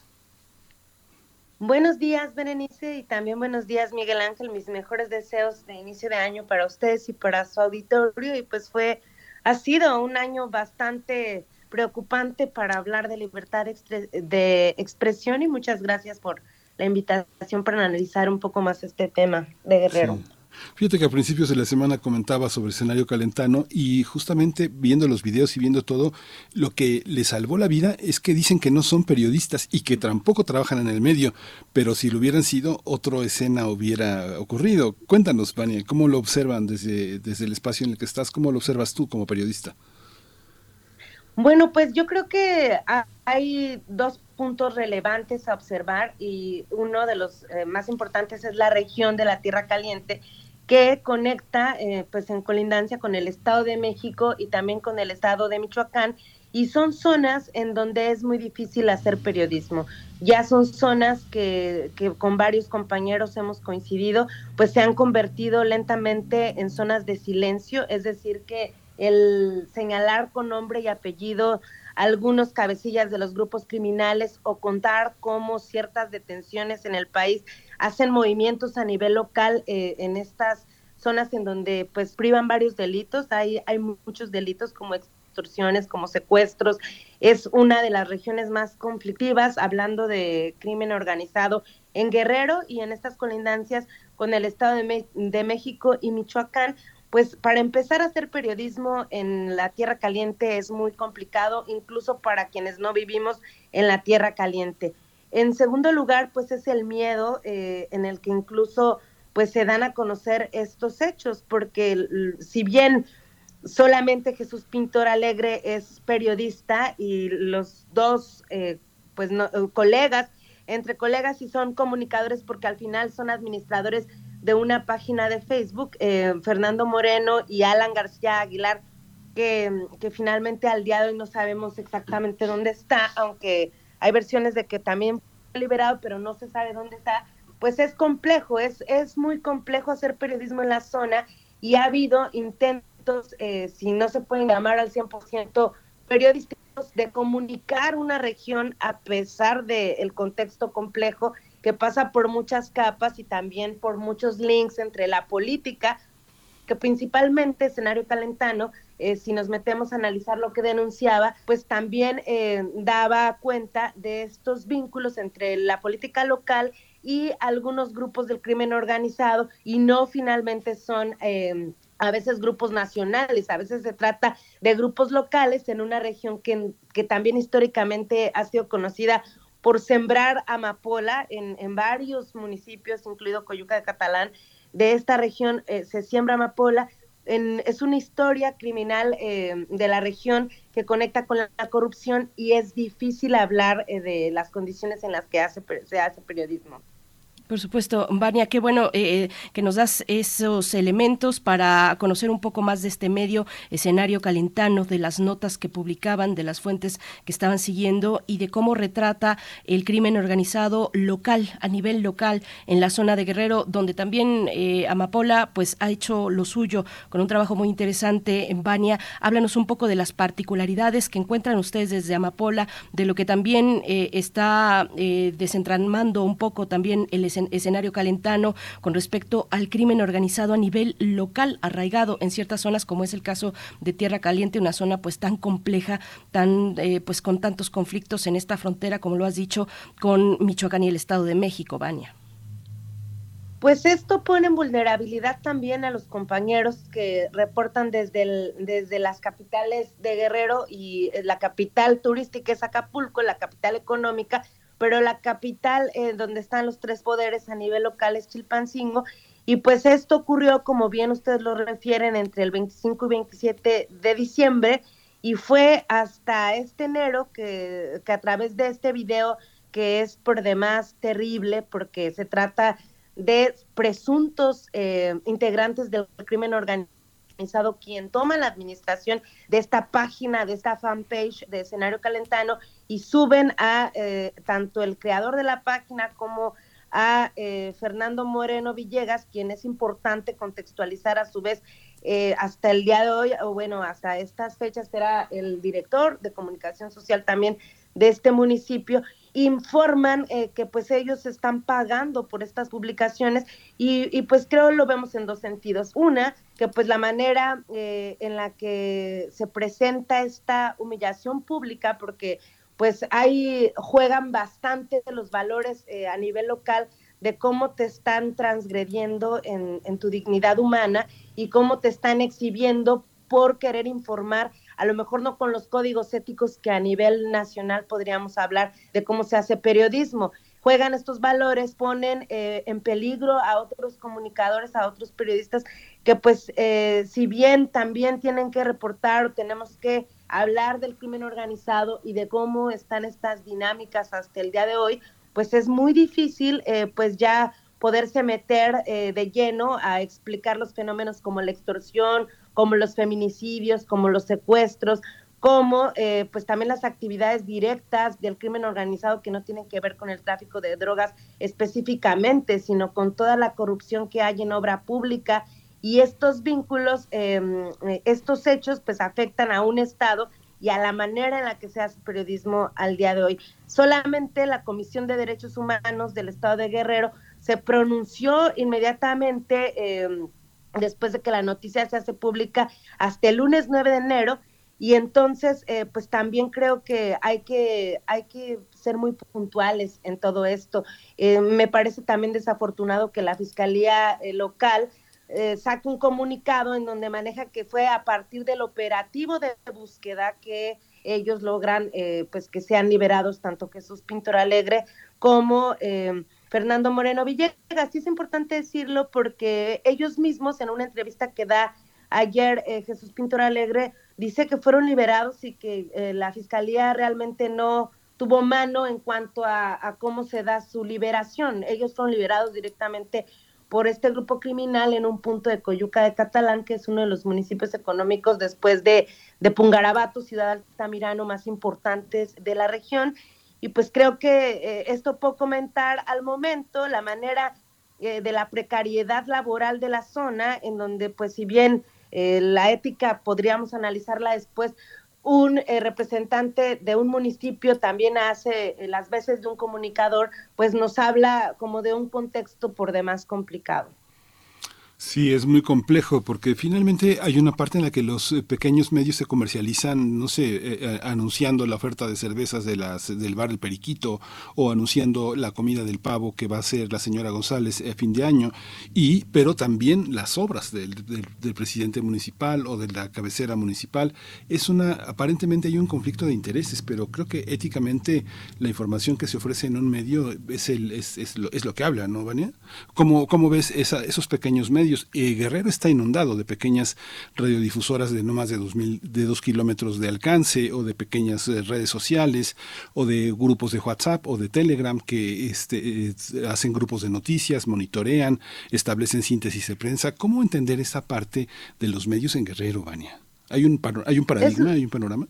S15: Buenos días, Berenice, y también buenos días, Miguel Ángel. Mis mejores deseos de inicio de año para ustedes y para su auditorio. Y pues fue, ha sido un año bastante preocupante para hablar de libertad de expresión y muchas gracias por la invitación para analizar un poco más este tema de Guerrero.
S2: Fíjate que a principios de la semana comentaba sobre escenario calentano y justamente viendo los videos y viendo todo, lo que le salvó la vida es que dicen que no son periodistas y que tampoco trabajan en el medio, pero si lo hubieran sido, otra escena hubiera ocurrido. Cuéntanos, Vania, ¿cómo lo observan desde, desde el espacio en el que estás? ¿Cómo lo observas tú como periodista?
S15: Bueno, pues yo creo que hay dos puntos relevantes a observar y uno de los eh, más importantes es la región de la Tierra Caliente que conecta eh, pues en colindancia con el Estado de México y también con el Estado de Michoacán y son zonas en donde es muy difícil hacer periodismo. Ya son zonas que, que, con varios compañeros hemos coincidido, pues se han convertido lentamente en zonas de silencio, es decir, que el señalar con nombre y apellido algunos cabecillas de los grupos criminales o contar cómo ciertas detenciones en el país hacen movimientos a nivel local eh, en estas zonas en donde pues privan varios delitos, hay, hay muchos delitos como extorsiones, como secuestros, es una de las regiones más conflictivas, hablando de crimen organizado en Guerrero y en estas colindancias con el Estado de, de México y Michoacán, pues para empezar a hacer periodismo en la Tierra Caliente es muy complicado, incluso para quienes no vivimos en la Tierra Caliente. En segundo lugar, pues es el miedo eh, en el que incluso pues se dan a conocer estos hechos, porque si bien solamente Jesús Pintor Alegre es periodista y los dos eh, pues no, colegas, entre colegas y son comunicadores porque al final son administradores de una página de Facebook, Fernando Moreno y Alan García Aguilar, que, finalmente al día de hoy no sabemos exactamente dónde está, aunque hay versiones de que también fue liberado, pero no se sabe dónde está, pues es complejo, es, es muy complejo hacer periodismo en la zona y ha habido intentos, eh, si no se pueden llamar al 100% periodísticos, de comunicar una región a pesar del contexto complejo que pasa por muchas capas y también por muchos links entre la política, que principalmente escenario calentano, eh, si nos metemos a analizar lo que denunciaba, pues también eh, daba cuenta de estos vínculos entre la política local y algunos grupos del crimen organizado y no finalmente son... Eh, a veces grupos nacionales, a veces se trata de grupos locales en una región que, que también históricamente ha sido conocida por sembrar amapola en, en varios municipios, incluido Coyuca de Catalán, de esta región se siembra amapola es una historia criminal eh, de la región que conecta con la, corrupción y es difícil hablar eh, de las condiciones en las que hace, se hace periodismo.
S1: Por supuesto, Vania, qué bueno eh, eh, que nos das esos elementos para conocer un poco más de este medio escenario calentano, de las notas que publicaban, de las fuentes que estaban siguiendo y de cómo retrata el crimen organizado local, a nivel local, en la zona de Guerrero, donde también eh, Amapola pues ha hecho lo suyo con un trabajo muy interesante en Vania. Háblanos un poco de las particularidades que encuentran ustedes desde Amapola, de lo que también está desentramando un poco también el escenario escenario calentano con respecto al crimen organizado a nivel local, arraigado en ciertas zonas, como es el caso de Tierra Caliente, una zona pues tan compleja, tan eh, pues con tantos conflictos en esta frontera, como lo has dicho, con Michoacán y el Estado de México, Vania.
S15: Pues esto pone en vulnerabilidad también a los compañeros que reportan desde, desde las capitales de Guerrero y eh, la capital turística es Acapulco, la capital económica, pero la capital eh, donde están los tres poderes a nivel local es Chilpancingo. Y pues esto ocurrió, como bien ustedes lo refieren, entre el 25 y 27 de diciembre y fue hasta este enero que, que a través de este video, que es por demás terrible porque se trata de presuntos eh, integrantes del crimen organizado quien toma la administración de esta página, de esta fanpage de escenario calentano y suben a eh, tanto el creador de la página como a eh, Fernando Moreno Villegas, quien es importante contextualizar a su vez hasta el día de hoy, o bueno, hasta estas fechas será el director de comunicación social también de este municipio informan eh, que pues ellos están pagando por estas publicaciones y, pues creo lo vemos en dos sentidos. Una, que pues la manera eh, en la que se presenta esta humillación pública, porque pues ahí juegan bastante los valores eh, a nivel local de cómo te están transgrediendo en, en tu dignidad humana y cómo te están exhibiendo por querer informar a lo mejor no con los códigos éticos que a nivel nacional podríamos hablar de cómo se hace periodismo. Juegan estos valores, ponen eh, en peligro a otros comunicadores, a otros periodistas que pues eh, si bien también tienen que reportar tenemos que hablar del crimen organizado y de cómo están estas dinámicas hasta el día de hoy, pues es muy difícil eh, pues ya poderse meter de lleno a explicar los fenómenos como la extorsión como los feminicidios, como los secuestros, como eh, pues también las actividades directas del crimen organizado que no tienen que ver con el tráfico de drogas específicamente, sino con toda la corrupción que hay en obra pública y estos vínculos, em, estos hechos pues afectan a un Estado y a la manera en la que se hace periodismo al día de hoy. Solamente la Comisión de Derechos Humanos del Estado de Guerrero se pronunció inmediatamente em, después de que la noticia se hace pública hasta el lunes 9 de enero. Y entonces eh, pues también creo que hay que hay que ser muy puntuales en todo esto. Eh, me parece también desafortunado que la fiscalía eh, local saque un comunicado en donde maneja que fue a partir del operativo de búsqueda que ellos logran pues que sean liberados tanto Jesús Pintor Alegre como Fernando Moreno Villegas. Y es importante decirlo porque ellos mismos en una entrevista que da ayer eh, Jesús Pintor Alegre dice que fueron liberados y que eh, la fiscalía realmente no tuvo mano en cuanto a, cómo se da su liberación. Ellos fueron liberados directamente por este grupo criminal en un punto de Coyuca de Catalán, que es uno de los municipios económicos después de, de Pungarabato, ciudad altamirano más importantes de la región y pues creo que eh, esto puedo comentar al momento, la manera eh, de la precariedad laboral de la zona, en donde pues si bien eh, la ética podríamos analizarla después, un representante de un municipio también hace las veces de un comunicador, pues nos habla como de un contexto por demás complicado.
S2: Sí, es muy complejo porque finalmente hay una parte en la que los eh, pequeños medios se comercializan, no sé, eh, eh, anunciando la oferta de cervezas de las, del bar El Periquito o anunciando la comida del pavo que va a hacer la señora González a fin de año, y, pero también las obras del, del, presidente municipal o de la cabecera municipal. Es una, aparentemente hay un conflicto de intereses, pero creo que éticamente la información que se ofrece en un medio es, el, es, es lo que habla, ¿no, Vania? ¿Cómo, cómo ves esa, esos pequeños medios? Eh, Guerrero está inundado de pequeñas radiodifusoras de no más de mil, de dos kilómetros de alcance o de pequeñas eh, redes sociales o de grupos de WhatsApp o de Telegram que este, hacen grupos de noticias, monitorean, establecen síntesis de prensa. ¿Cómo entender esa parte de los medios en Guerrero, Vania? ¿Hay un, hay un paradigma, hay un panorama?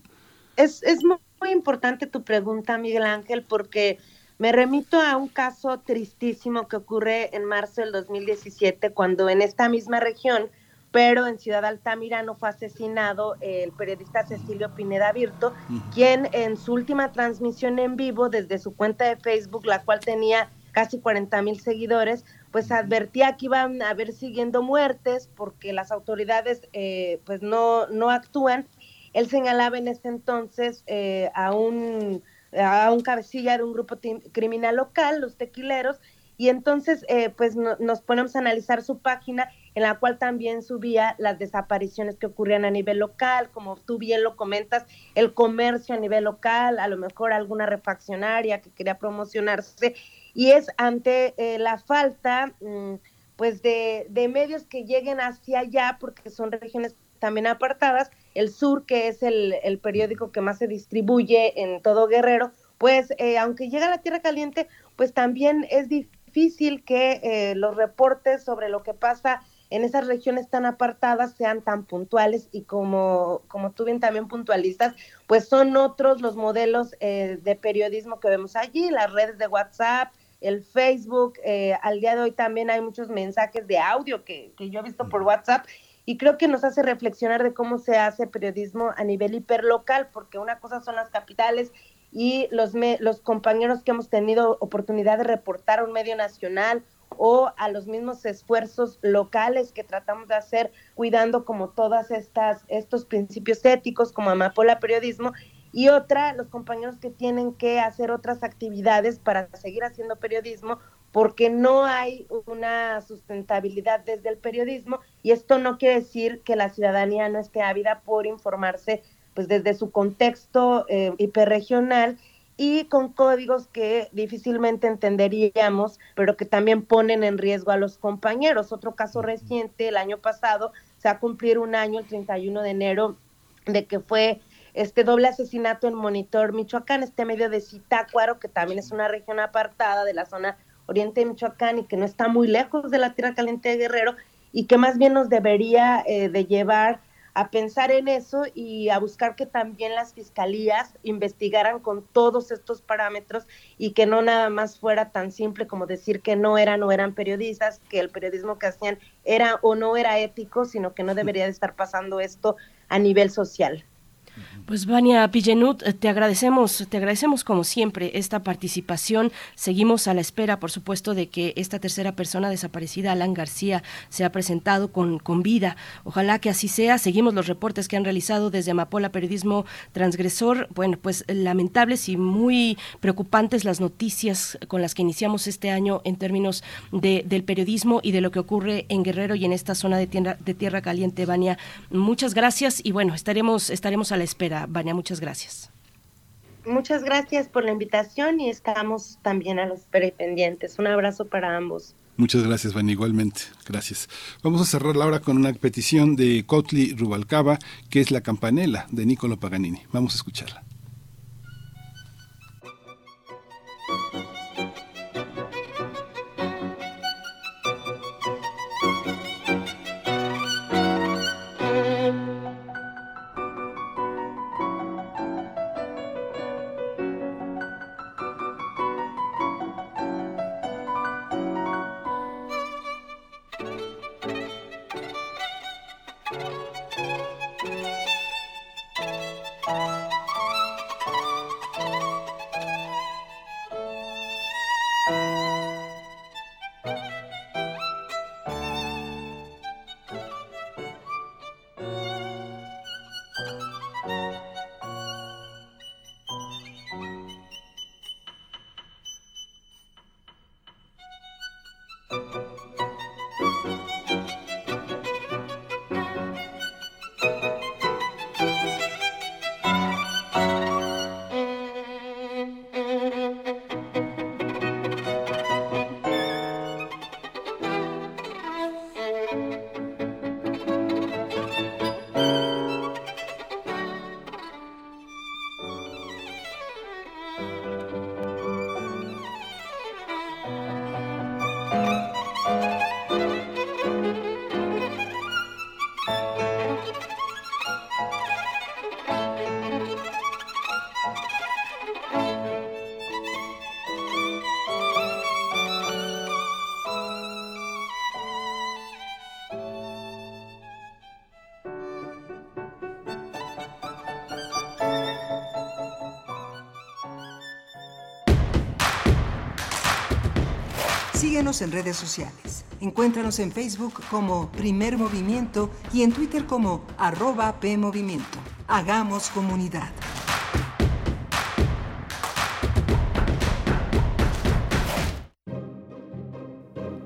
S15: Es, es muy importante tu pregunta, Miguel Ángel, porque me remito a un caso tristísimo que ocurre en marzo del 2017, cuando en esta misma región, pero en Ciudad Altamirano, fue asesinado el periodista Cecilio Pineda Virto, quien en su última transmisión en vivo desde su cuenta de Facebook, la cual tenía casi 40 mil seguidores, pues advertía que iban a haber siguiendo muertes porque las autoridades eh, pues no, no actúan. Él señalaba en ese entonces eh, a, un, a un cabecilla de un grupo criminal local, los tequileros, y entonces eh, pues nos ponemos a analizar su página en la cual también subía las desapariciones que ocurrían a nivel local, como tú bien lo comentas, el comercio a nivel local, a lo mejor alguna refaccionaria que quería promocionarse y es ante eh, la falta mm, pues de, medios que lleguen hacia allá porque son regiones también apartadas, el sur que es el, periódico que más se distribuye en todo Guerrero, pues eh, aunque llega a la Tierra Caliente, pues también es difícil que eh, los reportes sobre lo que pasa en esas regiones tan apartadas sean tan puntuales y como, como tú bien también puntualistas, pues son otros los modelos de periodismo que vemos allí, las redes de WhatsApp, el Facebook, eh, al día de hoy también hay muchos mensajes de audio que, yo he visto por WhatsApp y creo que nos hace reflexionar de cómo se hace periodismo a nivel hiperlocal, porque una cosa son las capitales y los, los compañeros que hemos tenido oportunidad de reportar a un medio nacional o a los mismos esfuerzos locales que tratamos de hacer cuidando como todas estas estos principios éticos como Amapola Periodismo y otra, los compañeros que tienen que hacer otras actividades para seguir haciendo periodismo porque no hay una sustentabilidad desde el periodismo y esto no quiere decir que la ciudadanía no esté ávida por informarse pues desde su contexto eh, hiperregional y con códigos que difícilmente entenderíamos, pero que también ponen en riesgo a los compañeros. Otro caso reciente, el año pasado, se va a cumplir un año, el 31 de enero, de que fue este doble asesinato en Monitor, Michoacán, este medio de Zitácuaro, que también es una región apartada de la zona oriente de Michoacán y que no está muy lejos de la tierra caliente de Guerrero y que más bien nos debería eh, de llevar a pensar en eso y a buscar que también las fiscalías investigaran con todos estos parámetros y que no nada más fuera tan simple como decir que no eran o eran periodistas, que el periodismo que hacían era o no era ético, sino que no debería de estar pasando esto a nivel social.
S1: Pues Vania Pillenut, eh, te agradecemos, te agradecemos como siempre esta participación. Seguimos a la espera, por supuesto, de que esta tercera persona desaparecida, Alan García, sea presentado con, con vida. Ojalá que así sea. Seguimos los reportes que han realizado desde Amapola Periodismo Transgresor. Bueno, pues lamentables y muy preocupantes las noticias con las que iniciamos este año en términos de, del periodismo y de lo que ocurre en Guerrero y en esta zona de tierra, de tierra caliente. Vania, muchas gracias y bueno, estaremos, estaremos a la espera. Vania, muchas gracias.
S15: Muchas gracias por la invitación y estamos también a los pendientes. Un abrazo para ambos.
S2: Muchas gracias, Vania, igualmente. Gracias. Vamos a cerrar la hora con una petición de Cotli Rubalcaba, que es La Campanela de Niccolo Paganini. Vamos a escucharla.
S7: En redes sociales. Encuéntranos en Facebook como Primer Movimiento y en Twitter como arroba PMovimiento. Hagamos comunidad.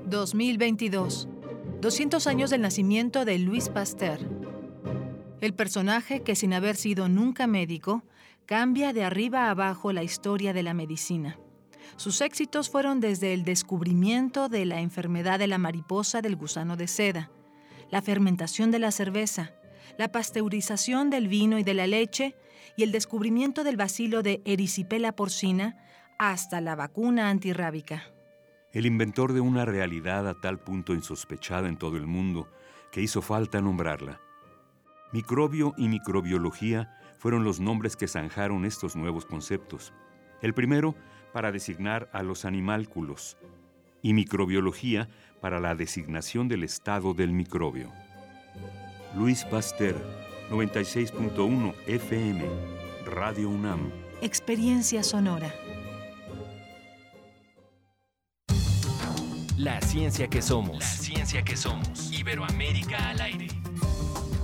S9: ...2022... ...200 años del nacimiento de Louis Pasteur... ...el personaje que sin haber sido nunca médico... ...cambia de arriba a abajo la historia de la medicina... Sus éxitos fueron desde el descubrimiento de la enfermedad de la mariposa del gusano de seda, la fermentación de la cerveza, la pasteurización del vino y de la leche y el descubrimiento del bacilo de erisipela porcina hasta la vacuna antirrábica.
S8: El inventor de una realidad a tal punto insospechada en todo el mundo que hizo falta nombrarla. Microbio y microbiología fueron los nombres que zanjaron estos nuevos conceptos. El primero para designar a los animálculos y microbiología para la designación del estado del microbio. Luis Pasteur, 96.1 FM, Radio UNAM.
S9: Experiencia sonora.
S16: La ciencia que somos. La ciencia que somos. Iberoamérica al aire.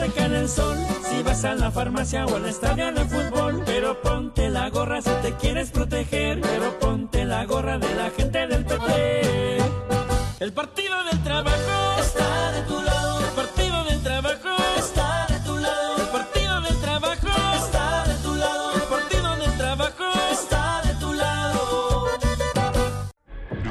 S17: Si vas a la farmacia o al estadio de fútbol, pero ponte la gorra si te quieres proteger. Pero ponte la gorra de la gente del PT. El partido del trabajo está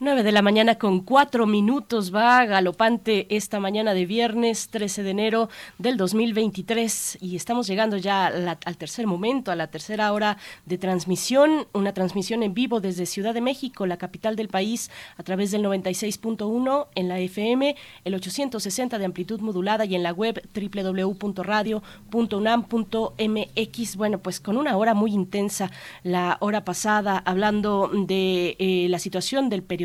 S1: 9 de la mañana con cuatro minutos va galopante esta mañana de viernes 13 de enero del 2023 y estamos llegando ya al tercer momento, a la tercera hora de transmisión, una transmisión en vivo desde Ciudad de México, la capital del país, a través del 96.1 en la FM, el 860 de amplitud modulada y en la web www.radio.unam.mx. Bueno, pues con una hora muy intensa, la hora pasada, hablando de eh, la situación del periodismo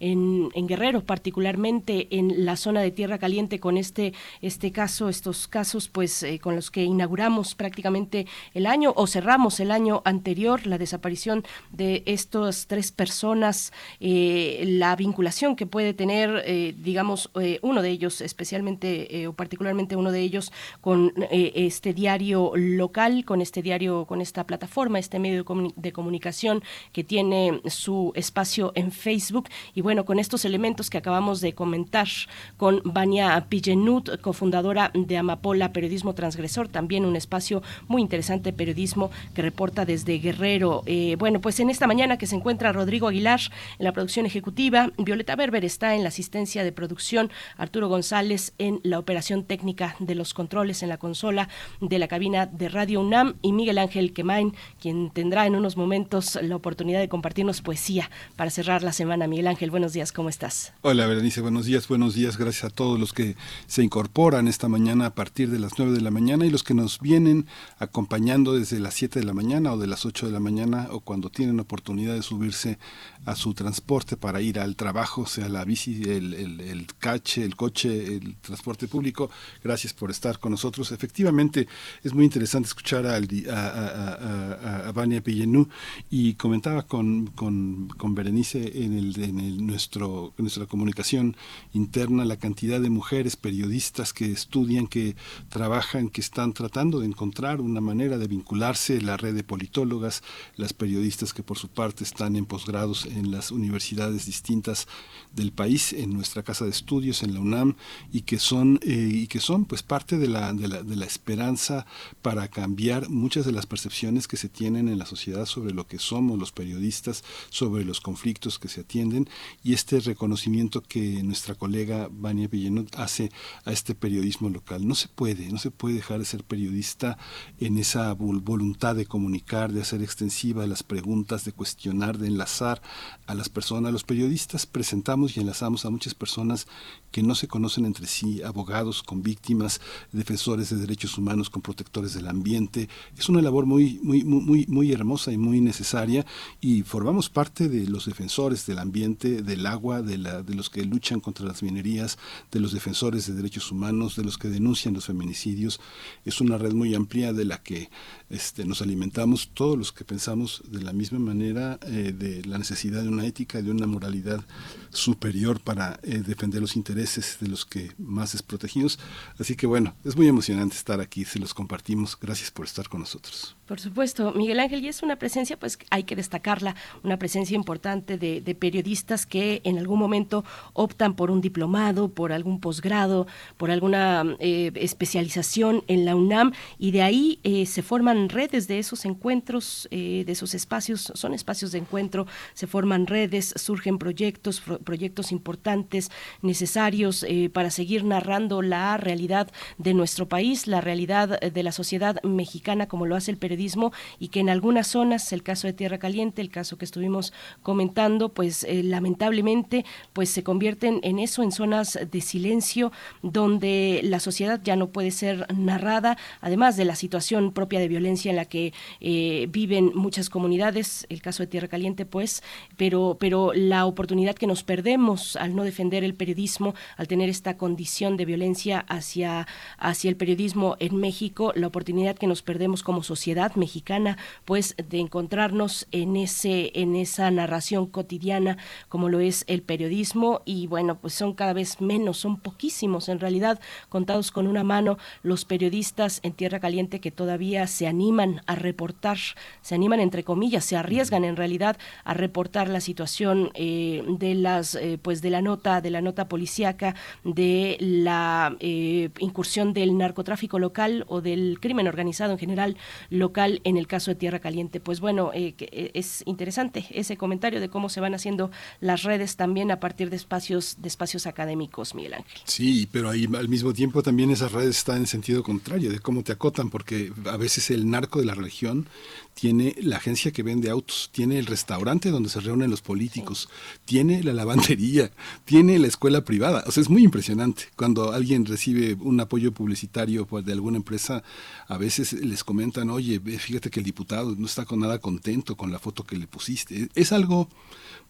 S1: en, Guerrero, particularmente en la zona de Tierra Caliente, con este, este caso, estos casos, pues eh, con los que inauguramos prácticamente el año o cerramos el año anterior, la desaparición de estas tres personas, eh, la vinculación que puede tener, eh, digamos, uno de ellos, especialmente o particularmente uno de ellos, con este diario local, con este diario, con esta plataforma, este medio de, de comunicación que tiene su espacio en Facebook Facebook. Y bueno, con estos elementos que acabamos de comentar con Vania Pillenut, cofundadora de Amapola Periodismo Transgresor, también un espacio muy interesante de periodismo que reporta desde Guerrero. Eh, bueno, pues en esta mañana que se encuentra Rodrigo Aguilar en la producción ejecutiva, Violeta Berber está en la asistencia de producción, Arturo González en la operación técnica de los controles en la consola de la cabina de Radio UNAM y Miguel Ángel Quemain, quien tendrá en unos momentos la oportunidad de compartirnos poesía para cerrar la semana. Miguel Ángel, buenos días, ¿cómo estás?
S2: Hola, Berenice, buenos días, buenos días. Gracias a todos los que se incorporan esta mañana a partir de las 9 de la mañana y los que nos vienen acompañando desde las 7 de la mañana o de las 8 de la mañana o cuando tienen oportunidad de subirse a su transporte para ir al trabajo, sea la bici, el, el, el cache, el coche, el transporte público. Gracias por estar con nosotros. Efectivamente, es muy interesante escuchar a, a, a, a Vania Pillenú y comentaba con, con, con Berenice en, el, en el, nuestro, nuestra comunicación interna la cantidad de mujeres periodistas que estudian, que trabajan, que están tratando de encontrar una manera de vincularse, la red de politólogas, las periodistas que por su parte están en posgrados en las universidades distintas del país, en nuestra casa de estudios, en la UNAM, y que son, eh, y que son pues parte de la, de, la, de la esperanza para cambiar muchas de las percepciones que se tienen en la sociedad sobre lo que somos los periodistas, sobre los conflictos que se atienden, y este reconocimiento que nuestra colega Vania Villenot hace a este periodismo local. No se puede, no se puede dejar de ser periodista en esa voluntad de comunicar, de hacer extensiva las preguntas, de cuestionar, de enlazar a las personas. Los periodistas presentamos y enlazamos a muchas personas que no se conocen entre sí, abogados con víctimas, defensores de derechos humanos con protectores del ambiente. Es una labor muy, muy, muy, muy hermosa y muy necesaria y formamos parte de los defensores del ambiente, del agua, de, la, de los que luchan contra las minerías, de los defensores de derechos humanos, de los que denuncian los feminicidios. Es una red muy amplia de la que este, nos alimentamos todos los que pensamos de la misma manera eh, de la necesidad de una ética, de una moralidad superior para eh, defender los intereses de los que más desprotegidos. Así que bueno, es muy emocionante estar aquí, se los compartimos. Gracias por estar con nosotros.
S1: Por supuesto, Miguel Ángel, y es una presencia, pues hay que destacarla, una presencia importante de, periodistas que en algún momento optan por un diplomado, por algún posgrado, por alguna eh, especialización en la UNAM, y de ahí se forman redes de esos encuentros, eh, de esos espacios, son espacios de encuentro, se forman redes, surgen proyectos, pro proyectos importantes, necesarios para seguir narrando la realidad de nuestro país, la realidad de la sociedad mexicana, como lo hace el periodismo y que en algunas zonas, el caso de Tierra Caliente, el caso que estuvimos comentando, pues eh, lamentablemente pues se convierten en eso, en zonas de silencio donde la sociedad ya no puede ser narrada, además de la situación propia de violencia en la que eh, viven muchas comunidades, el caso de Tierra Caliente pues, pero, pero la oportunidad que nos perdemos al no defender el periodismo, al tener esta condición de violencia hacia, hacia el periodismo en México, la oportunidad que nos perdemos como sociedad mexicana, pues de encontrarnos en ese en esa narración cotidiana como lo es el periodismo. Y bueno, pues son cada vez menos, son poquísimos en realidad, contados con una mano los periodistas en Tierra Caliente que todavía se animan a reportar, se animan entre comillas, se arriesgan en realidad a reportar la situación eh, de las eh, pues de la nota de la nota policíaca de la eh, incursión del narcotráfico local o del crimen organizado en general local en el caso de Tierra Caliente. Pues bueno, eh, es interesante ese comentario de cómo se van haciendo las redes también a partir de espacios, de espacios académicos, Miguel Ángel.
S2: Sí, pero ahí al mismo tiempo también esas redes están en sentido contrario, de cómo te acotan, porque a veces el narco de la religión tiene la agencia que vende autos, tiene el restaurante donde se reúnen los políticos, tiene la lavandería, tiene la escuela privada. O sea, es muy impresionante. Cuando alguien recibe un apoyo publicitario pues, de alguna empresa, a veces les comentan, oye, fíjate que el diputado no está con nada contento con la foto que le pusiste. Es algo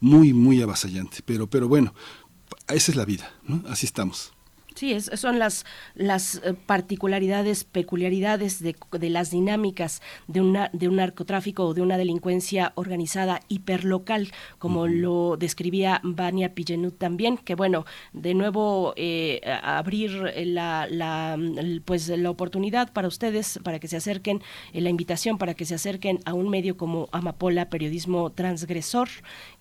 S2: muy, muy avasallante. Pero, pero bueno, esa es la vida, ¿no? Así estamos.
S1: Sí, son las, las eh, particularidades, peculiaridades de, de, las dinámicas de, una, de un narcotráfico o de una delincuencia organizada hiperlocal, como lo describía Vania Pillenut también, que bueno, de nuevo eh, abrir la, la, pues, la oportunidad para ustedes, para que se acerquen, eh, la invitación para que se acerquen a un medio como Amapola, Periodismo Transgresor,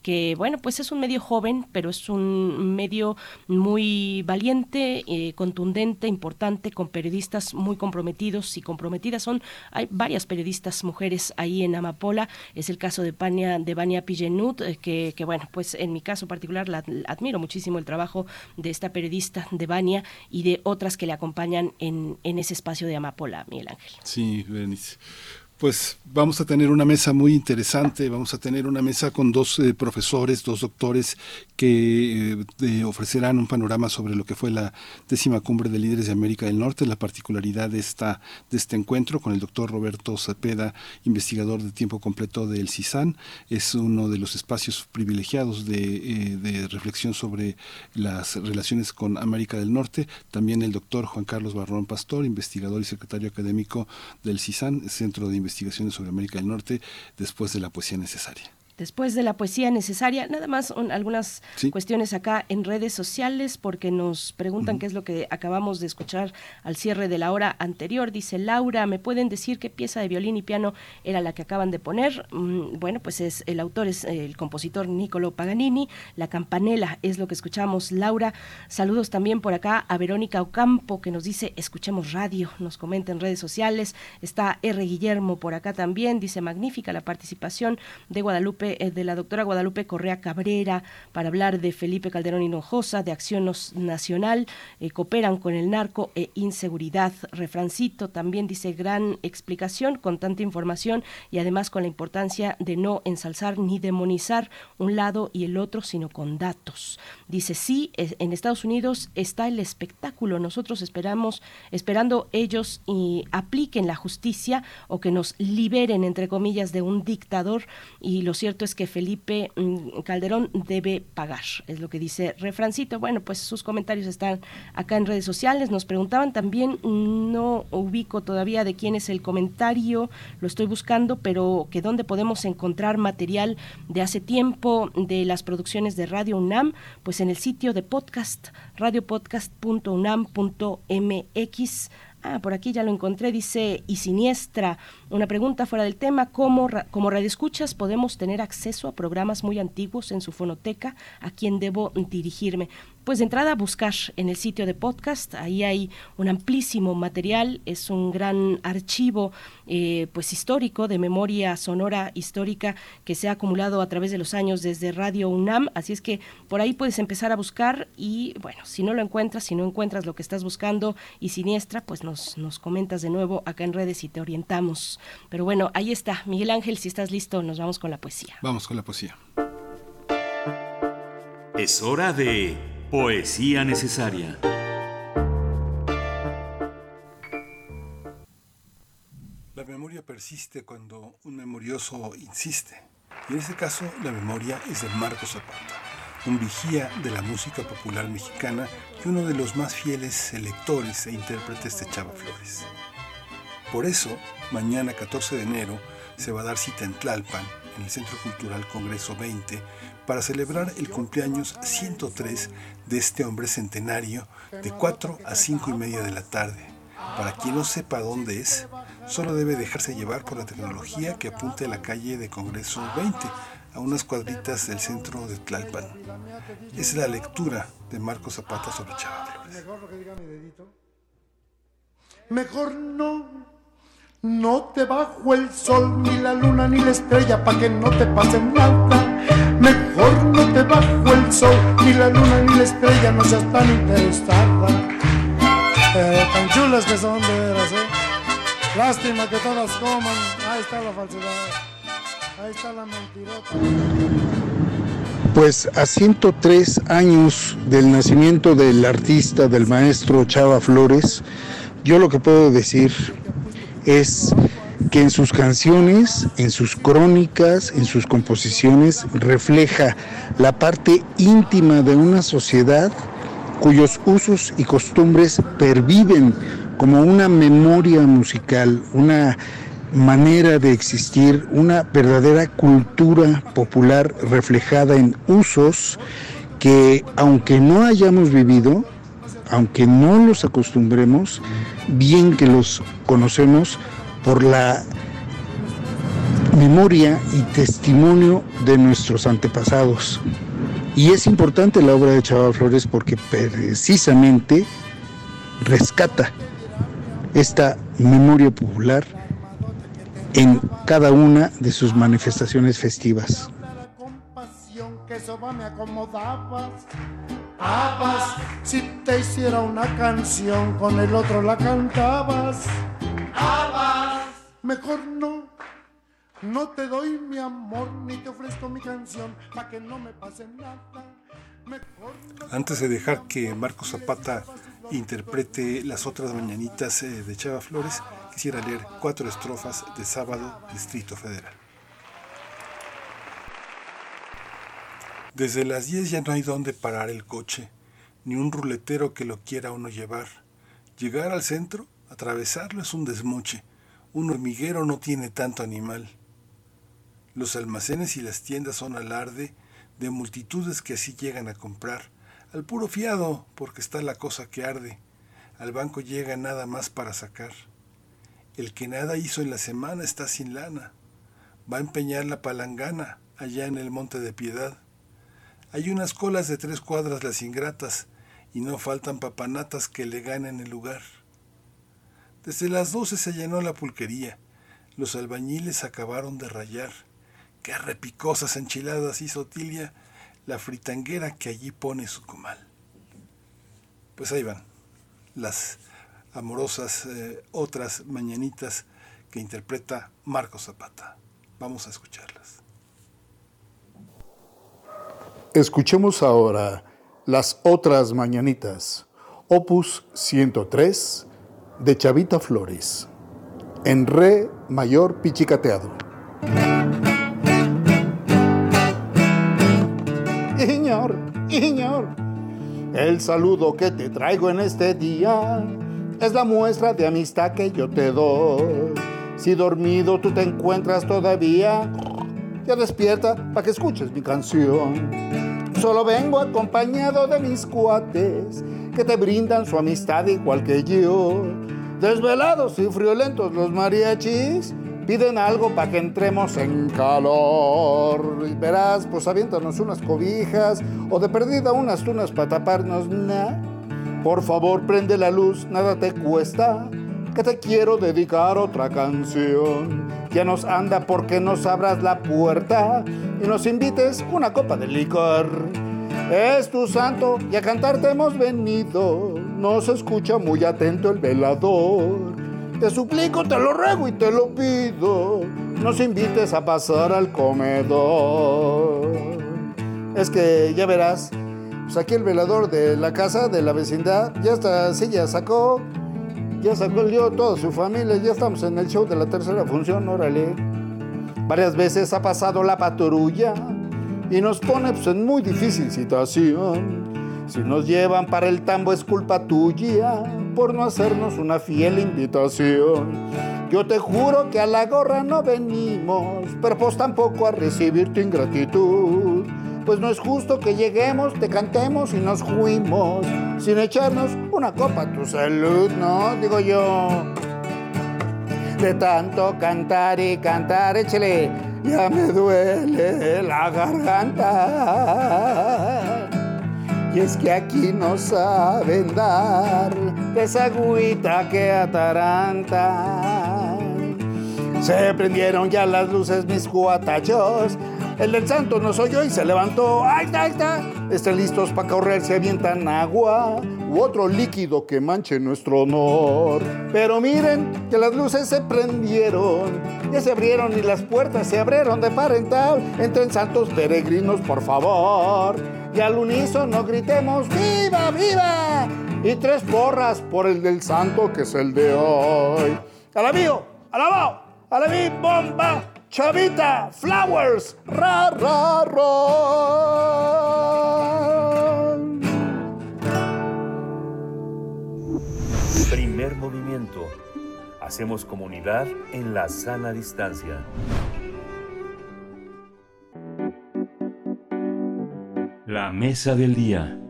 S1: que bueno, pues es un medio joven, pero es un medio muy valiente, eh, contundente, importante, con periodistas muy comprometidos y comprometidas. Son, hay varias periodistas mujeres ahí en Amapola. Es el caso de Pania, de Vania Pillenut, eh, que, bueno, pues en mi caso particular la, admiro muchísimo el trabajo de esta periodista de Vania y de otras que le acompañan en, en ese espacio de Amapola, Miguel Ángel.
S2: Sí, Berenice pues vamos a tener una mesa muy interesante, vamos a tener una mesa con dos eh, profesores, dos doctores que eh, ofrecerán un panorama sobre lo que fue la décima cumbre de líderes de América del Norte, la particularidad de, esta, de este encuentro con el doctor Roberto Cepeda, investigador de tiempo completo del CISAN. Es uno de los espacios privilegiados de, eh, de reflexión sobre las relaciones con América del Norte. También el doctor Juan Carlos Barrón Pastor, investigador y secretario académico del CISAN, Centro de Investigaciones sobre América del Norte, después de la poesía necesaria
S1: después de la poesía necesaria. Nada más algunas cuestiones acá en redes sociales porque nos preguntan qué es lo que acabamos de escuchar al cierre de la hora anterior. Dice Laura, ¿me pueden decir qué pieza de violín y piano era la que acaban de poner? Mm, bueno, pues es el autor es el compositor Niccolo Paganini. La campanela es lo que escuchamos. Laura, saludos también por acá a Verónica Ocampo que nos dice escuchemos radio. Nos comenta en redes sociales. Está R. Guillermo por acá también. Dice magnífica la participación de Guadalupe eh, de la doctora Guadalupe Correa Cabrera para hablar de Felipe Calderón Hinojosa, de Acción Nacional, eh, cooperan con el narco e inseguridad. Refrancito también dice gran explicación con tanta información y además con la importancia de no ensalzar ni demonizar un lado y el otro, sino con datos. Dice, sí, en Estados Unidos está el espectáculo, nosotros esperamos, esperando ellos y apliquen la justicia o que nos liberen, entre comillas, de un dictador y lo cierto es que Felipe mm, Calderón debe pagar, es lo que dice Refrancito. Bueno, pues sus comentarios están acá en redes sociales. Nos preguntaban también, no ubico todavía de quién es el comentario, lo estoy buscando, pero que dónde podemos encontrar material de hace tiempo de las producciones de Radio UNAM, pues en el sitio de podcast, radiopodcast.unam.mx Ah, por aquí ya lo encontré, dice y siniestra. Una pregunta fuera del tema, ¿cómo como radioescuchas podemos tener acceso a programas muy antiguos en su fonoteca? ¿A quién debo dirigirme? pues de entrada buscar en el sitio de podcast, ahí hay un amplísimo material, es un gran archivo eh, pues histórico de memoria sonora histórica que se ha acumulado a través de los años desde Radio UNAM, así es que por ahí puedes empezar a buscar y bueno, si no lo encuentras, si no encuentras lo que estás buscando y siniestra, pues nos, nos comentas de nuevo acá en redes y te orientamos. Pero bueno, ahí está, Miguel Ángel, si estás listo, nos vamos con la poesía.
S2: Vamos con la poesía.
S8: Es hora de Poesía necesaria.
S2: La memoria persiste cuando un memorioso insiste. Y en este caso, la memoria es de Marco Zapata, un vigía de la música popular mexicana y uno de los más fieles selectores e intérpretes de Chava Flores. Por eso, mañana 14 de enero se va a dar cita en Tlalpan, en el Centro Cultural Congreso 20, para celebrar el cumpleaños 103 de este hombre centenario de 4 a 5 y media de la tarde. Para quien no sepa dónde es, solo debe dejarse llevar por la tecnología que apunte a la calle de Congreso 20, a unas cuadritas del centro de Tlalpan. Es la lectura de Marco Zapata sobre Chava.
S18: Mejor no, no te bajo el sol, ni la luna, ni la estrella, para que no te pase nada. Mejor no te bajo el sol, ni la luna ni la estrella, no seas tan interesada. Pero tan chulas que son de veras, ¿eh? Lástima que todas coman. Ahí está la falsedad. Ahí está la mentirota.
S19: Pues a 103 años del nacimiento del artista, del maestro Chava Flores, yo lo que puedo decir es que en sus canciones, en sus crónicas, en sus composiciones, refleja la parte íntima de una sociedad cuyos usos y costumbres perviven como una memoria musical, una manera de existir, una verdadera cultura popular reflejada en usos que aunque no hayamos vivido, aunque no los acostumbremos, bien que los conocemos por la memoria y testimonio de nuestros antepasados. Y es importante la obra de Chava Flores porque precisamente rescata esta memoria popular en cada una de sus manifestaciones festivas.
S18: Si te hiciera una canción, con el otro la cantabas. Mejor no, no te doy mi amor, ni te ofrezco mi canción, para que no me pase nada.
S2: Antes de dejar que Marco Zapata interprete las otras mañanitas eh, de Chava Flores, quisiera leer cuatro estrofas de Sábado, Distrito Federal. Desde las 10 ya no hay dónde parar el coche, ni un ruletero que lo quiera uno llevar. Llegar al centro, atravesarlo es un desmoche. Un hormiguero no tiene tanto animal. Los almacenes y las tiendas son alarde de multitudes que así llegan a comprar. Al puro fiado, porque está la cosa que arde. Al banco llega nada más para sacar. El que nada hizo en la semana está sin lana. Va a empeñar la palangana allá en el monte de piedad. Hay unas colas de tres cuadras las ingratas y no faltan papanatas que le ganen el lugar. Desde las doce se llenó la pulquería. Los albañiles acabaron de rayar. Qué repicosas enchiladas hizo Tilia, la fritanguera que allí pone su comal. Pues ahí van, las amorosas eh, otras mañanitas que interpreta Marco Zapata. Vamos a escucharlas.
S19: Escuchemos ahora las otras mañanitas, opus 103 de Chavita Flores, en re mayor pichicateado.
S20: Iñor, Iñor, el saludo que te traigo en este día es la muestra de amistad que yo te doy. Si dormido tú te encuentras todavía, ya despierta para que escuches mi canción. Solo vengo acompañado de mis cuates que te brindan su amistad igual que yo. Desvelados y friolentos los mariachis piden algo para que entremos en calor. Y verás, pues aviéntanos unas cobijas o de perdida unas tunas para taparnos. Nah. Por favor, prende la luz, nada te cuesta. Que te quiero dedicar otra canción. Ya nos anda porque nos abras la puerta y nos invites una copa de licor. Es tu santo y a cantarte hemos venido. Nos escucha muy atento el velador. Te suplico, te lo ruego y te lo pido. Nos invites a pasar al comedor. Es que ya verás, pues aquí el velador de la casa, de la vecindad, ya está, sí, ya sacó, ya sacó el lío toda su familia, ya estamos en el show de la tercera función, órale. Varias veces ha pasado la patrulla y nos pone pues, en muy difícil situación. Si nos llevan para el tambo es culpa tuya por no hacernos una fiel invitación. Yo te juro que a la gorra no venimos, pero pues tampoco a recibir tu ingratitud. Pues no es justo que lleguemos, te cantemos y nos fuimos sin echarnos una copa tu salud, ¿no? Digo yo. De tanto cantar y cantar, échale, ya me duele la garganta. Y es que aquí no saben dar esa agüita que ataranta. Se prendieron ya las luces mis cuatachos. El del santo nos oyó y se levantó. ¡Ahí está, ahí está! Están listos para correr, se avientan agua u otro líquido que manche nuestro honor. Pero miren que las luces se prendieron, ya se abrieron y las puertas se abrieron de parental. Entren santos peregrinos, por favor. Y al unísono gritemos ¡Viva, viva! Y tres porras por el del santo que es el de hoy. ¡Alabío! ¡Alabao! ¡Alabí! ¡Bomba! Chavita, Flowers, ra. Primer
S5: movimiento. Hacemos comunidad en la sana distancia.
S8: La mesa del día.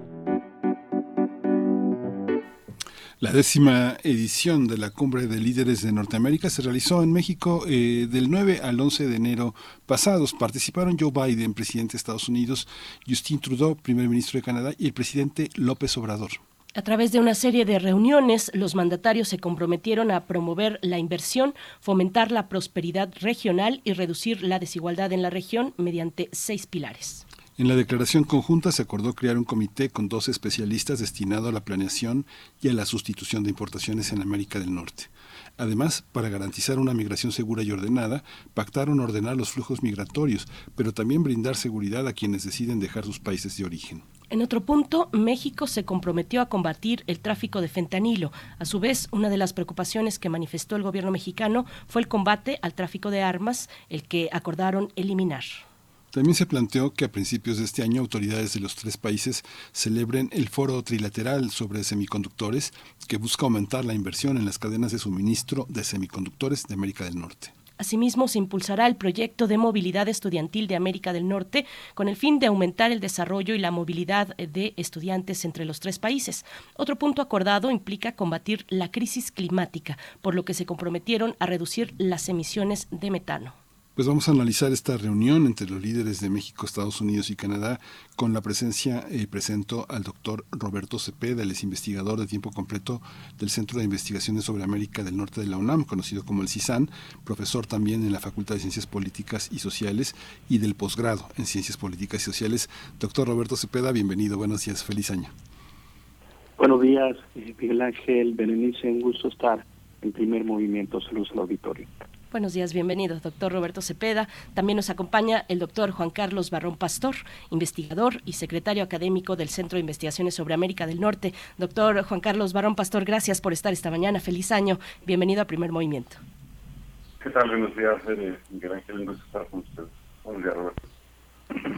S2: La décima edición de la Cumbre de Líderes de Norteamérica se realizó en México eh, del 9 al 11 de enero pasados. Participaron Joe Biden, presidente de Estados Unidos, Justin Trudeau, primer ministro de Canadá, y el presidente López Obrador.
S1: A través de una serie de reuniones, los mandatarios se comprometieron a promover la inversión, fomentar la prosperidad regional y reducir la desigualdad en la región mediante seis pilares.
S2: En la declaración conjunta se acordó crear un comité con dos especialistas destinado a la planeación y a la sustitución de importaciones en América del Norte. Además, para garantizar una migración segura y ordenada, pactaron ordenar los flujos migratorios, pero también brindar seguridad a quienes deciden dejar sus países de origen.
S1: En otro punto, México se comprometió a combatir el tráfico de fentanilo. A su vez, una de las preocupaciones que manifestó el gobierno mexicano fue el combate al tráfico de armas, el que acordaron eliminar.
S2: También se planteó que a principios de este año autoridades de los tres países celebren el foro trilateral sobre semiconductores que busca aumentar la inversión en las cadenas de suministro de semiconductores de América del Norte.
S1: Asimismo, se impulsará el proyecto de movilidad estudiantil de América del Norte con el fin de aumentar el desarrollo y la movilidad de estudiantes entre los tres países. Otro punto acordado implica combatir la crisis climática, por lo que se comprometieron a reducir las emisiones de metano.
S2: Pues vamos a analizar esta reunión entre los líderes de México, Estados Unidos y Canadá con la presencia y presento al doctor Roberto Cepeda, él es investigador de tiempo completo del Centro de Investigaciones sobre América del Norte de la UNAM, conocido como el CISAN, profesor también en la Facultad de Ciencias Políticas y Sociales y del posgrado en Ciencias Políticas y Sociales. Doctor Roberto Cepeda, bienvenido, buenos días, feliz año.
S21: Buenos días, eh, Miguel Ángel, Berenice, un gusto estar en primer movimiento. Saludos al auditorio.
S1: Buenos días, bienvenido, doctor Roberto Cepeda. También nos acompaña el doctor Juan Carlos Barrón Pastor, investigador y secretario académico del Centro de Investigaciones sobre América del Norte. Doctor Juan Carlos Barrón Pastor, gracias por estar esta mañana. Feliz año. Bienvenido a Primer Movimiento.
S22: ¿Qué tal? Buenos días, Miguel Ángel. Un gusto estar con ustedes. Buenos días, Roberto.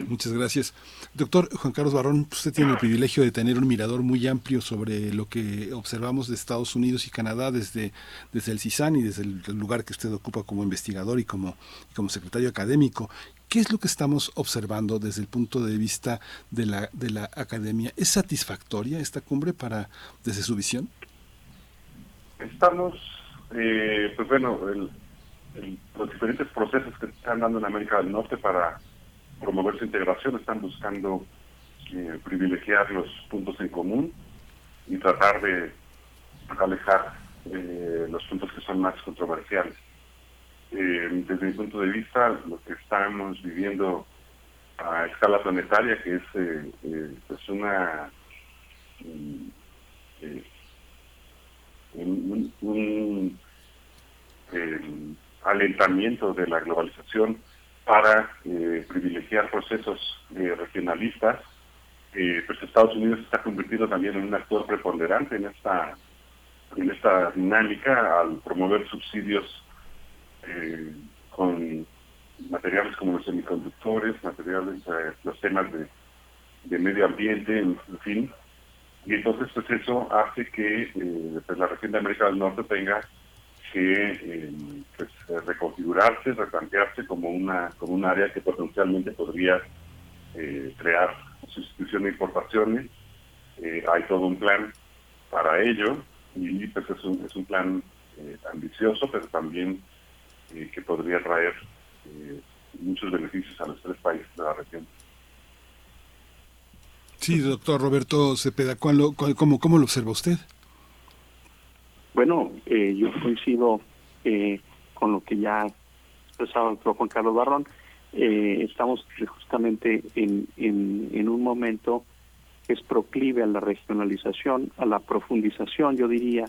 S2: Muchas gracias. Doctor Juan Carlos Barrón, usted tiene el privilegio de tener un mirador muy amplio sobre lo que observamos de Estados Unidos y Canadá desde, desde el CISAN y desde el lugar que usted ocupa como investigador y como, como secretario académico. ¿Qué es lo que estamos observando desde el punto de vista de la, de la academia? ¿Es satisfactoria esta cumbre para desde su visión?
S22: Estamos, eh, pues bueno, los diferentes procesos que se están dando en América del Norte para promover su integración, están buscando eh, privilegiar los puntos en común y tratar de alejar eh, los puntos que son más controversiales. Eh, desde mi punto de vista, lo que estamos viviendo a escala planetaria, que es pues una un, un alentamiento de la globalización para eh, privilegiar procesos eh, regionalistas. Eh, pues Estados Unidos está convirtiendo también en un actor preponderante en esta en esta dinámica al promover subsidios con materiales como los semiconductores, materiales, los temas de, de, medio ambiente, en, fin. Y entonces pues eso hace que pues, la región de América del Norte tenga que eh, pues, reconfigurarse, replantearse como una como un área que potencialmente podría eh, crear sustitución de importaciones. Eh, hay todo un plan para ello y pues es un, es un plan ambicioso, pero también que podría traer muchos beneficios a los tres países de la región.
S2: Sí, doctor Roberto Cepeda, ¿cómo, cómo lo observa usted?
S21: Bueno, eh, yo coincido eh, con lo que ya expresaba el Juan Carlos Barrón. Eh, estamos justamente en, en, un momento que es proclive a la regionalización, a la profundización, yo diría,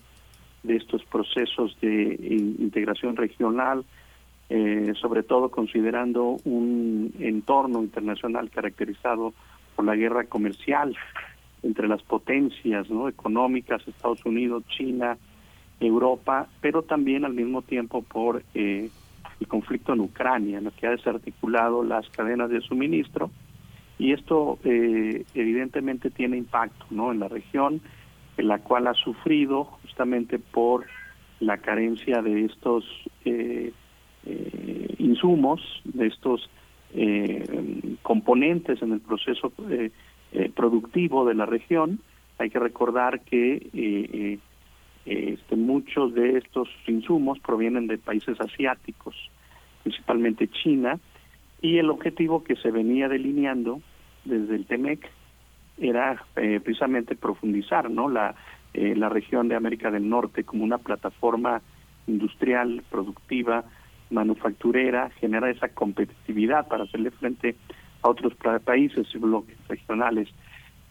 S21: de estos procesos de integración regional, sobre todo considerando un entorno internacional caracterizado por la guerra comercial entre las potencias ¿no? económicas, Estados Unidos, China, Europa, pero también al mismo tiempo por eh, el conflicto en Ucrania, lo que ha desarticulado las cadenas de suministro y esto eh, evidentemente tiene impacto ¿no? en la región la cual ha sufrido justamente por la carencia de estos eh, eh, insumos, de estos eh, componentes en el proceso productivo de la región. Hay que recordar que este, muchos de estos insumos provienen de países asiáticos, principalmente China, y el objetivo que se venía delineando desde el TEMEC era precisamente profundizar no la eh, la región de América del Norte como una plataforma industrial, productiva, manufacturera, genera esa competitividad para hacerle frente a otros países y bloques regionales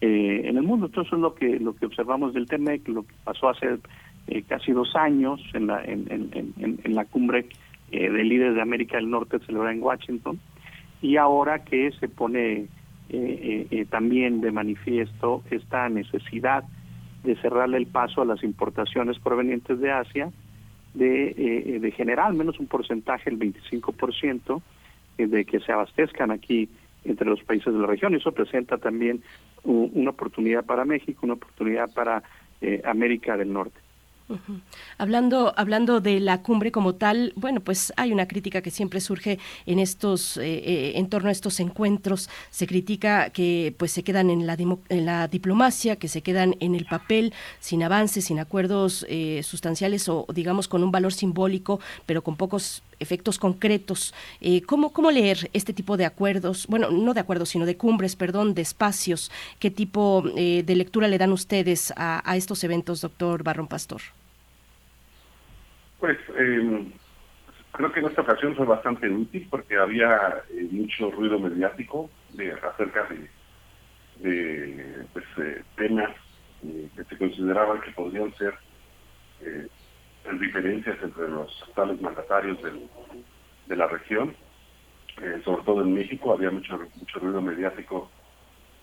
S21: eh, en el mundo. Entonces es lo que lo que observamos del TEMEC, lo que pasó hace eh, casi dos años en la en, en, en, la cumbre eh, de líderes de América del Norte celebrada en Washington y ahora que se pone también de manifiesto esta necesidad de cerrarle el paso a las importaciones provenientes de Asia, de, eh, de generar al menos un porcentaje, el 25%, eh, de que se abastezcan aquí entre los países de la región. Eso presenta también una oportunidad para México, una oportunidad para eh, América del Norte.
S1: Hablando, hablando de la cumbre como tal, bueno, pues hay una crítica que siempre surge en estos, eh, eh, en torno a estos encuentros. Se critica que pues se quedan en la, en la diplomacia, que se quedan en el papel, sin avances, sin acuerdos eh, sustanciales o digamos con un valor simbólico, pero con pocos efectos concretos. ¿cómo, ¿Cómo leer este tipo de acuerdos? Bueno, no de acuerdos, sino de cumbres, perdón, de espacios. ¿Qué tipo de lectura le dan ustedes a, estos eventos, doctor Barrón Pastor?
S22: Pues eh, creo que en esta ocasión fue bastante útil porque había eh, mucho ruido mediático de, acerca de, de pues, eh, temas eh, que se consideraban que podrían ser diferencias entre los tales mandatarios de la región, sobre todo en México había mucho mucho ruido mediático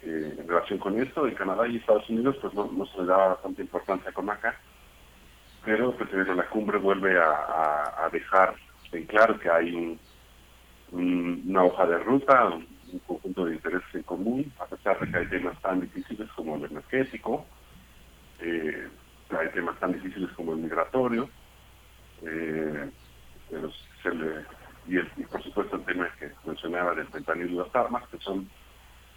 S22: en relación con esto. En Canadá y Estados Unidos pues no, no se le daba bastante importancia con acá pero pues, la cumbre vuelve a, dejar en claro que hay una hoja de ruta, un, conjunto de intereses en común, a pesar de que hay temas tan difíciles como el energético, eh, hay temas tan difíciles como el migratorio, eh, y, por supuesto el tema que mencionaba del fentanilo y las armas, que son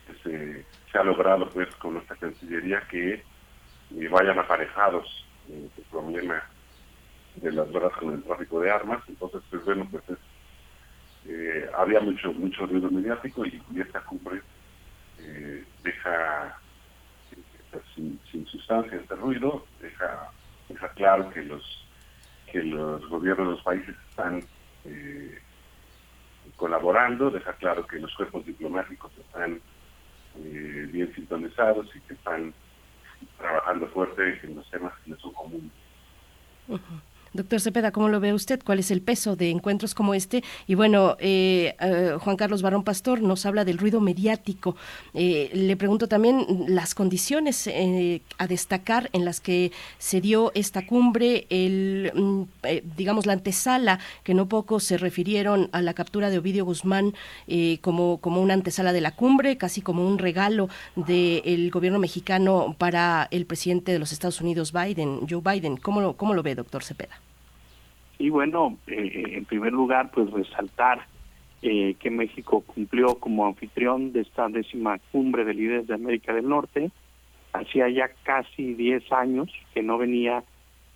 S22: que se, ha logrado pues con nuestra Cancillería que eh, vayan aparejados el problema de las drogas con el tráfico de armas. Entonces, pues bueno, pues eh, había mucho mucho ruido mediático y, esta cumbre eh, deja pues, sin, sustancia este ruido, deja, claro que los que los gobiernos de los países están eh, colaborando, deja claro que los cuerpos diplomáticos están bien sintonizados y que están trabajando fuerte en los temas que son comunes.
S1: Doctor Cepeda, ¿cómo lo ve usted? ¿Cuál es el peso de encuentros como este? Y bueno, eh, eh, Juan Carlos Barón Pastor nos habla del ruido mediático. Eh, le pregunto también las condiciones a destacar en las que se dio esta cumbre, el, mm, digamos, la antesala, que no poco se refirieron a la captura de Ovidio Guzmán como, como una antesala de la cumbre, casi como un regalo del gobierno mexicano para el presidente de los Estados Unidos, Biden, Joe Biden. ¿Cómo, cómo lo ve, doctor Cepeda?
S21: Y bueno, eh, en primer lugar, pues resaltar eh, que México cumplió como anfitrión de esta décima cumbre de líderes de América del Norte. Hacía ya casi 10 años que no venía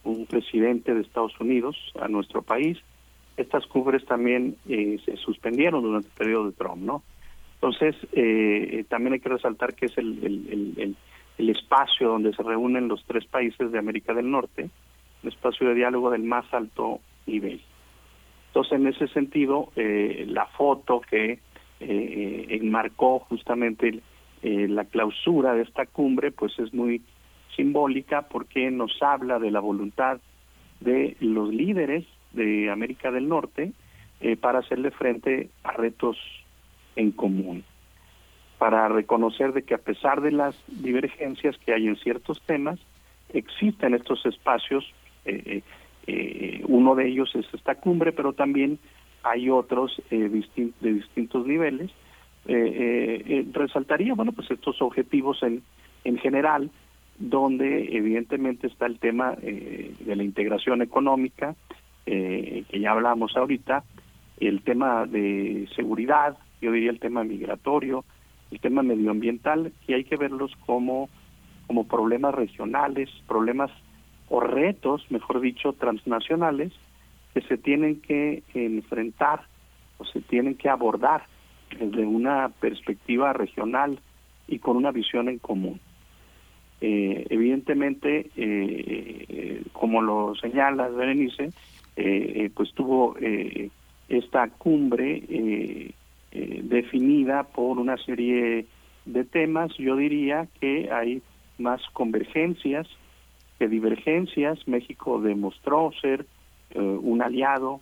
S21: un presidente de Estados Unidos a nuestro país. Estas cumbres también eh, se suspendieron durante el periodo de Trump, ¿no? Entonces, también hay que resaltar que es el, el, el, el espacio donde se reúnen los tres países de América del Norte, un espacio de diálogo del más alto nivel. Entonces, en ese sentido, eh, la foto que eh, enmarcó justamente eh, la clausura de esta cumbre, pues es muy simbólica porque nos habla de la voluntad de los líderes de América del Norte para hacerle frente a retos en común, para reconocer de que a pesar de las divergencias que hay en ciertos temas, existen estos espacios eh, eh, uno de ellos es esta cumbre, pero también hay otros eh, de distintos niveles. Eh, resaltaría, bueno, pues estos objetivos en, en general donde evidentemente está el tema de la integración económica, que ya hablamos ahorita, el tema de seguridad, yo diría el tema migratorio, el tema medioambiental, y hay que verlos como, como problemas regionales, problemas o retos, mejor dicho, transnacionales, que se tienen que enfrentar o se tienen que abordar desde una perspectiva regional y con una visión en común. Eh, evidentemente, eh, como lo señala Berenice, eh, pues tuvo esta cumbre definida por una serie de temas. Yo diría que hay más convergencias que divergencias. México demostró ser un aliado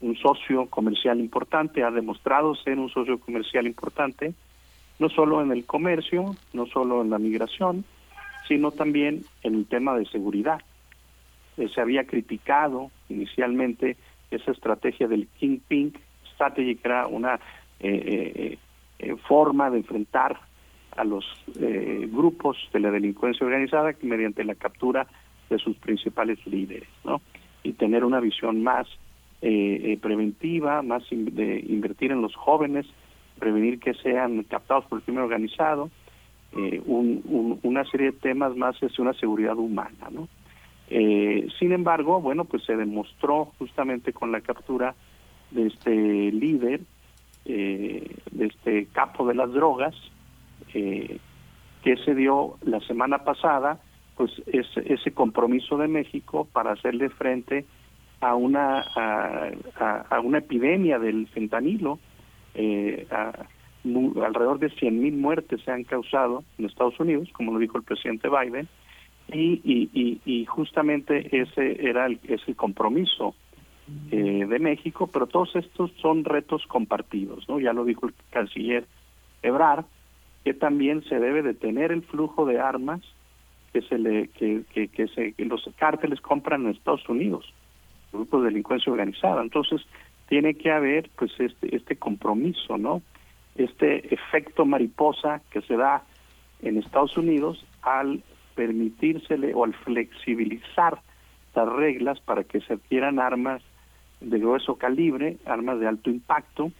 S21: un socio comercial importante, ha demostrado ser un socio comercial importante, no solo en el comercio, no solo en la migración, sino también en el tema de seguridad. Eh, se había criticado inicialmente esa estrategia del King Pink Strategy, que era una eh, eh, forma de enfrentar a los grupos de la delincuencia organizada mediante la captura de sus principales líderes, ¿no? Y tener una visión más eh, eh, preventiva, más de invertir en los jóvenes, prevenir que sean captados por el crimen organizado, eh, una serie de temas más es una seguridad humana, ¿no? sin embargo, bueno, pues se demostró justamente con la captura de este líder, de este capo de las drogas, que se dio la semana pasada, pues ese, ese compromiso de México para hacerle frente a una a, una epidemia del fentanilo eh, alrededor de 100.000 muertes se han causado en Estados Unidos como lo dijo el presidente Biden y, justamente ese era el, ese compromiso eh, de México pero todos estos son retos compartidos no ya lo dijo el canciller Ebrard que también se debe detener el flujo de armas que se le que, que, se, los cárteles compran en Estados Unidos grupos de delincuencia organizada. Entonces, tiene que haber pues este este compromiso, ¿no? Este efecto mariposa que se da en Estados Unidos al permitírsele o al flexibilizar las reglas para que se adquieran armas de grueso calibre, armas de alto impacto.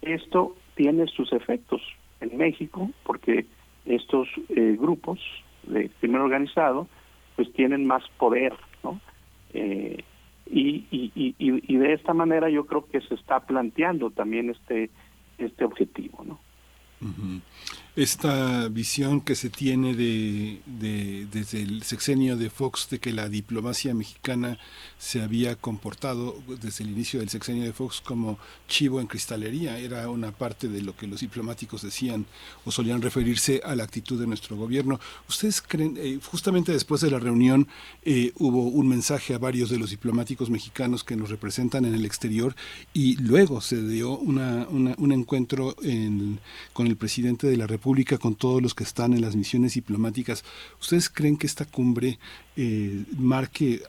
S21: Esto tiene sus efectos en México porque estos eh, grupos de crimen organizado pues tienen más poder, ¿no? Eh, y, y, de esta manera yo creo que se está planteando también este este objetivo no
S2: esta visión que se tiene de, desde el sexenio de Fox de que la diplomacia mexicana se había comportado desde el inicio del sexenio de Fox como chivo en cristalería. Era una parte de lo que los diplomáticos decían o solían referirse a la actitud de nuestro gobierno. Ustedes creen eh, justamente después de la reunión eh, hubo un mensaje a varios de los diplomáticos mexicanos que nos representan en el exterior y luego se dio una, un encuentro con el presidente de la República República, con todos los que están en las misiones diplomáticas. ¿Ustedes creen que esta cumbre eh, marque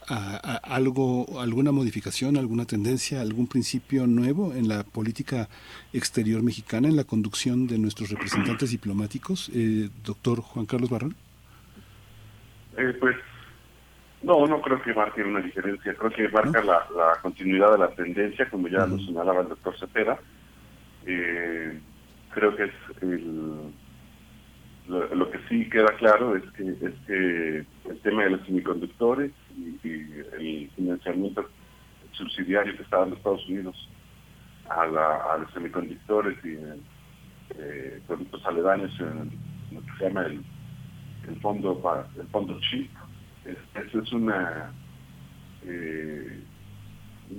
S2: algo, alguna modificación, alguna tendencia, algún principio nuevo en la política exterior mexicana, en la conducción de nuestros representantes diplomáticos, eh, doctor Juan Carlos Barrón?
S22: Eh, pues no, no creo que marque una diferencia, creo que marca la, continuidad de la tendencia, como ya lo señalaba el doctor Cepeda. creo que es el, lo, que sí queda claro es que, es que el tema de los semiconductores y, el financiamiento subsidiario que está dando Estados Unidos a, a los semiconductores y eh, productos aledaños en lo que se llama el, el fondo el fondo chip eso es una eh,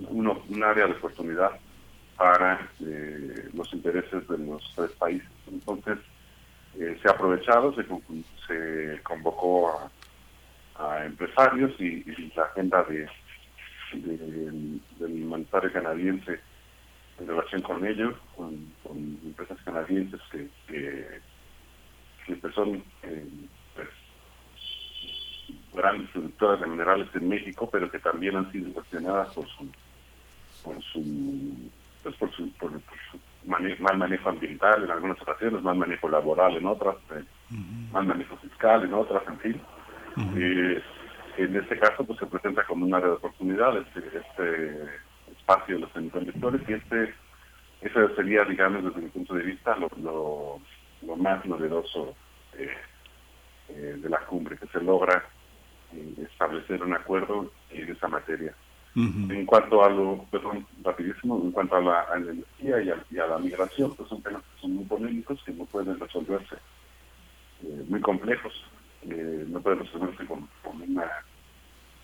S22: un área de oportunidad para eh, los intereses de los tres países. Entonces eh, se ha aprovechado, se, se convocó a, empresarios y, la agenda de, del humanitario canadiense en relación con ellos, con, empresas canadienses que, que, son eh, pues, grandes productoras de minerales en México, pero que también han sido cuestionadas por su por su pues por su, por su mal manejo ambiental en algunas ocasiones, mal manejo laboral en otras. Eh, más manejo fiscal, en otras, en fin. Eh, en este caso, pues se presenta como un área de oportunidad este, este espacio de los semiconductores y este eso sería, digamos, desde mi punto de vista, lo, lo, más novedoso eh, eh, de la cumbre, que se logra establecer un acuerdo en esa materia. En cuanto a lo, perdón, rapidísimo, en cuanto a la, energía y a, la migración, pues son temas que son muy polémicos que no pueden resolverse, eh, muy complejos, eh, no pueden resolverse con, una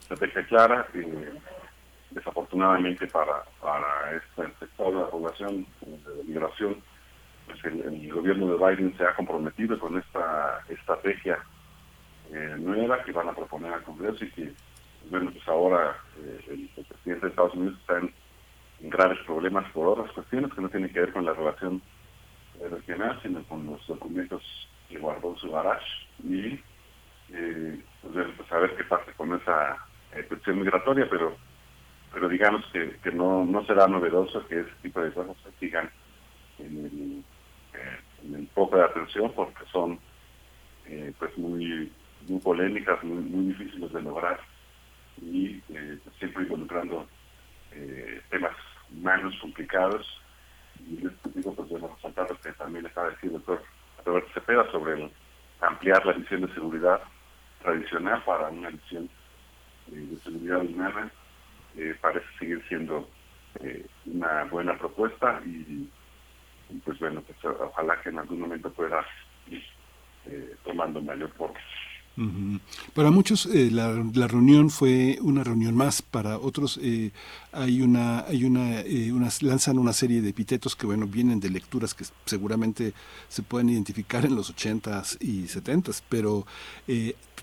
S22: estrategia clara. Eh, desafortunadamente para, para este sector de la población de migración, pues el, el, gobierno de Biden se ha comprometido con esta estrategia nueva que van a proponer al Congreso y que bueno, pues ahora eh, el, presidente de Estados Unidos está en, graves problemas por otras cuestiones que no tienen que ver con la relación regional, sino con los documentos que guardó su garage y eh, pues, pues, a ver qué pasa con esa eh, cuestión migratoria, pero pero digamos que, que no, no será novedoso que ese tipo de cosas se sigan en el, en el foco de atención porque son pues muy muy polémicas, muy, muy difíciles de lograr y eh, siempre involucrando eh, temas humanos complicados. Y les digo, pues bueno, resaltar lo que también estaba diciendo el doctor Roberto Cepeda sobre ampliar la visión de seguridad tradicional para una visión eh, de seguridad humana. parece seguir siendo una buena propuesta y, pues bueno, pues ojalá que en algún momento pueda ir tomando mayor forma.
S2: Para muchos eh, la, reunión fue una reunión más, para otros eh, hay una hay una eh, lanzan una serie de epítetos que bueno vienen de lecturas que seguramente se pueden identificar en los 80s y 70s, pero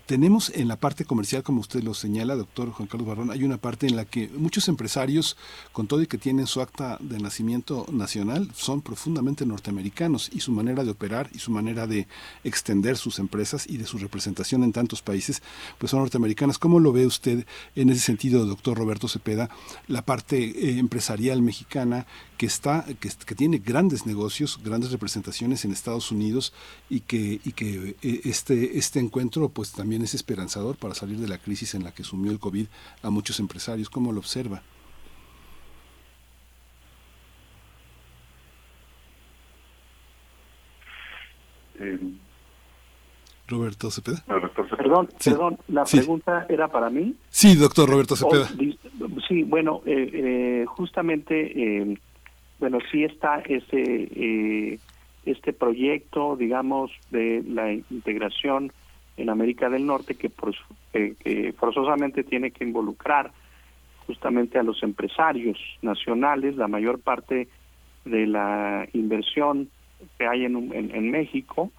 S2: tenemos en la parte comercial, como usted lo señala, doctor Juan Carlos Barrón, hay una parte en la que muchos empresarios, con todo y que tienen su acta de nacimiento nacional, son profundamente norteamericanos y su manera de operar y su manera de extender sus empresas y de su representación en tantos países, pues son norteamericanas. ¿Cómo lo ve usted en ese sentido, doctor Roberto Cepeda, la parte eh, empresarial mexicana que está que, tiene grandes negocios, grandes representaciones en Estados Unidos y que y que eh, este este encuentro pues también es esperanzador para salir de la crisis en la que sumió el COVID a muchos empresarios. ¿Cómo lo observa?
S21: Eh,
S2: Roberto Cepeda.
S21: Perdón, perdón, la pregunta era para mí.
S2: Sí, doctor Roberto Cepeda.
S21: Oh, sí, bueno, eh, eh, justamente, bueno, sí está ese este proyecto, digamos, de la integración en América del Norte que, que forzosamente tiene que involucrar justamente a los empresarios nacionales, la mayor parte de la inversión que hay en, en, México,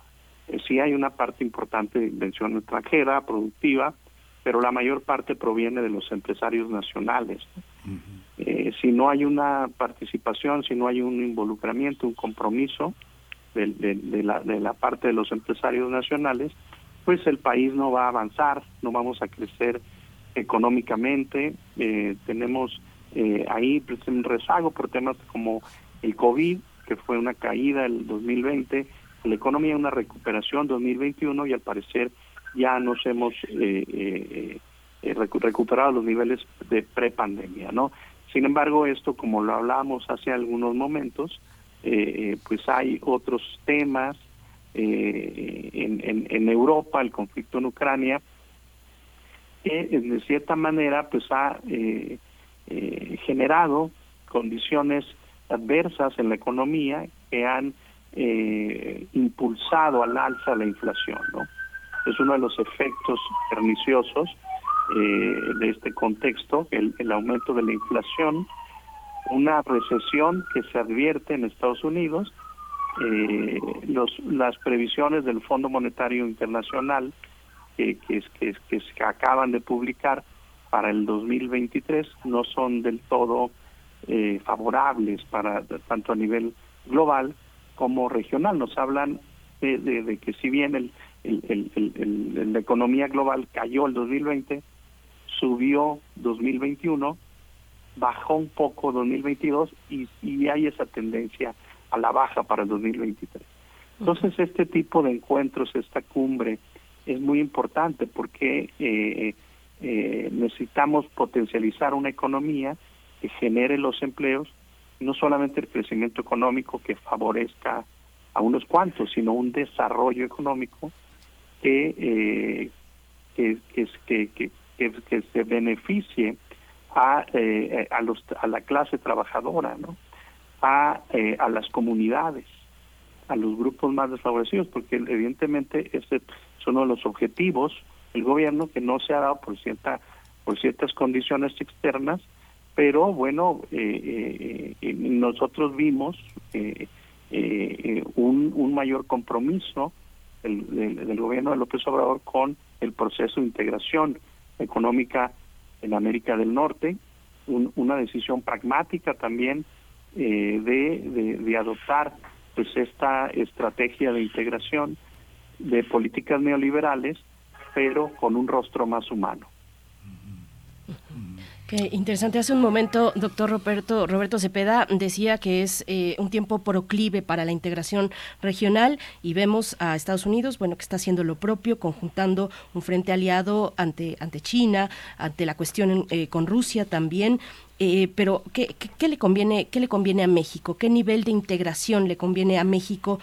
S21: eh, sí hay una parte importante de inversión extranjera, productiva, pero la mayor parte proviene de los empresarios nacionales. Eh, si no hay una participación, si no hay un involucramiento, un compromiso de, de, la, de la parte de los empresarios nacionales, pues el país no va a avanzar, no vamos a crecer económicamente, eh, tenemos eh, ahí pues, un rezago por temas como el COVID, que fue una caída el 2020, la economía una recuperación 2021 y al parecer ya nos hemos eh, recuperado los niveles de prepandemia, ¿no? Sin embargo, esto, como lo hablábamos hace algunos momentos, pues hay otros temas eh, en, en, Europa, el conflicto en Ucrania, que de cierta manera pues ha eh, eh, generado condiciones adversas en la economía que han impulsado al alza la inflación. ¿no? Es uno de los efectos perniciosos de este contexto, el, aumento de la inflación, una recesión que se advierte en Estados Unidos eh, los, las previsiones del Fondo Monetario Internacional que, que, que, que, acaban de publicar para el 2023 no son del todo eh, favorables para tanto a nivel global como regional. Nos hablan de, que si bien el, el, el, la economía global cayó el 2020, subió 2021, bajó un poco 2022 y, y hay esa tendencia a la baja para el 2023. Entonces, este tipo de encuentros, esta cumbre, es muy importante porque eh, eh, necesitamos potencializar una economía que genere los empleos, no solamente el crecimiento económico que favorezca a unos cuantos, sino un desarrollo económico que, eh, que, que, que, que, se beneficie a, eh, a, los, a la clase trabajadora, ¿no? a, eh, a las comunidades, a los grupos más desfavorecidos, porque evidentemente ese es uno de los objetivos del gobierno que no se ha dado por cierta por ciertas condiciones externas, pero bueno, eh, eh, nosotros vimos eh, un, mayor compromiso del, gobierno de López Obrador con el proceso de integración económica en América del Norte, una decisión pragmática también de, de, adoptar pues esta estrategia de integración de políticas neoliberales, pero con un rostro más humano.
S1: Qué interesante. Hace un momento, doctor Roberto, Roberto Cepeda decía que es eh, un tiempo proclive para la integración regional y vemos a Estados Unidos, bueno, que está haciendo lo propio, conjuntando un frente aliado ante, ante China, ante la cuestión eh, con Rusia también. Eh, pero ¿qué, ¿qué, le conviene, ¿qué le conviene a México? ¿Qué nivel de integración le conviene a México?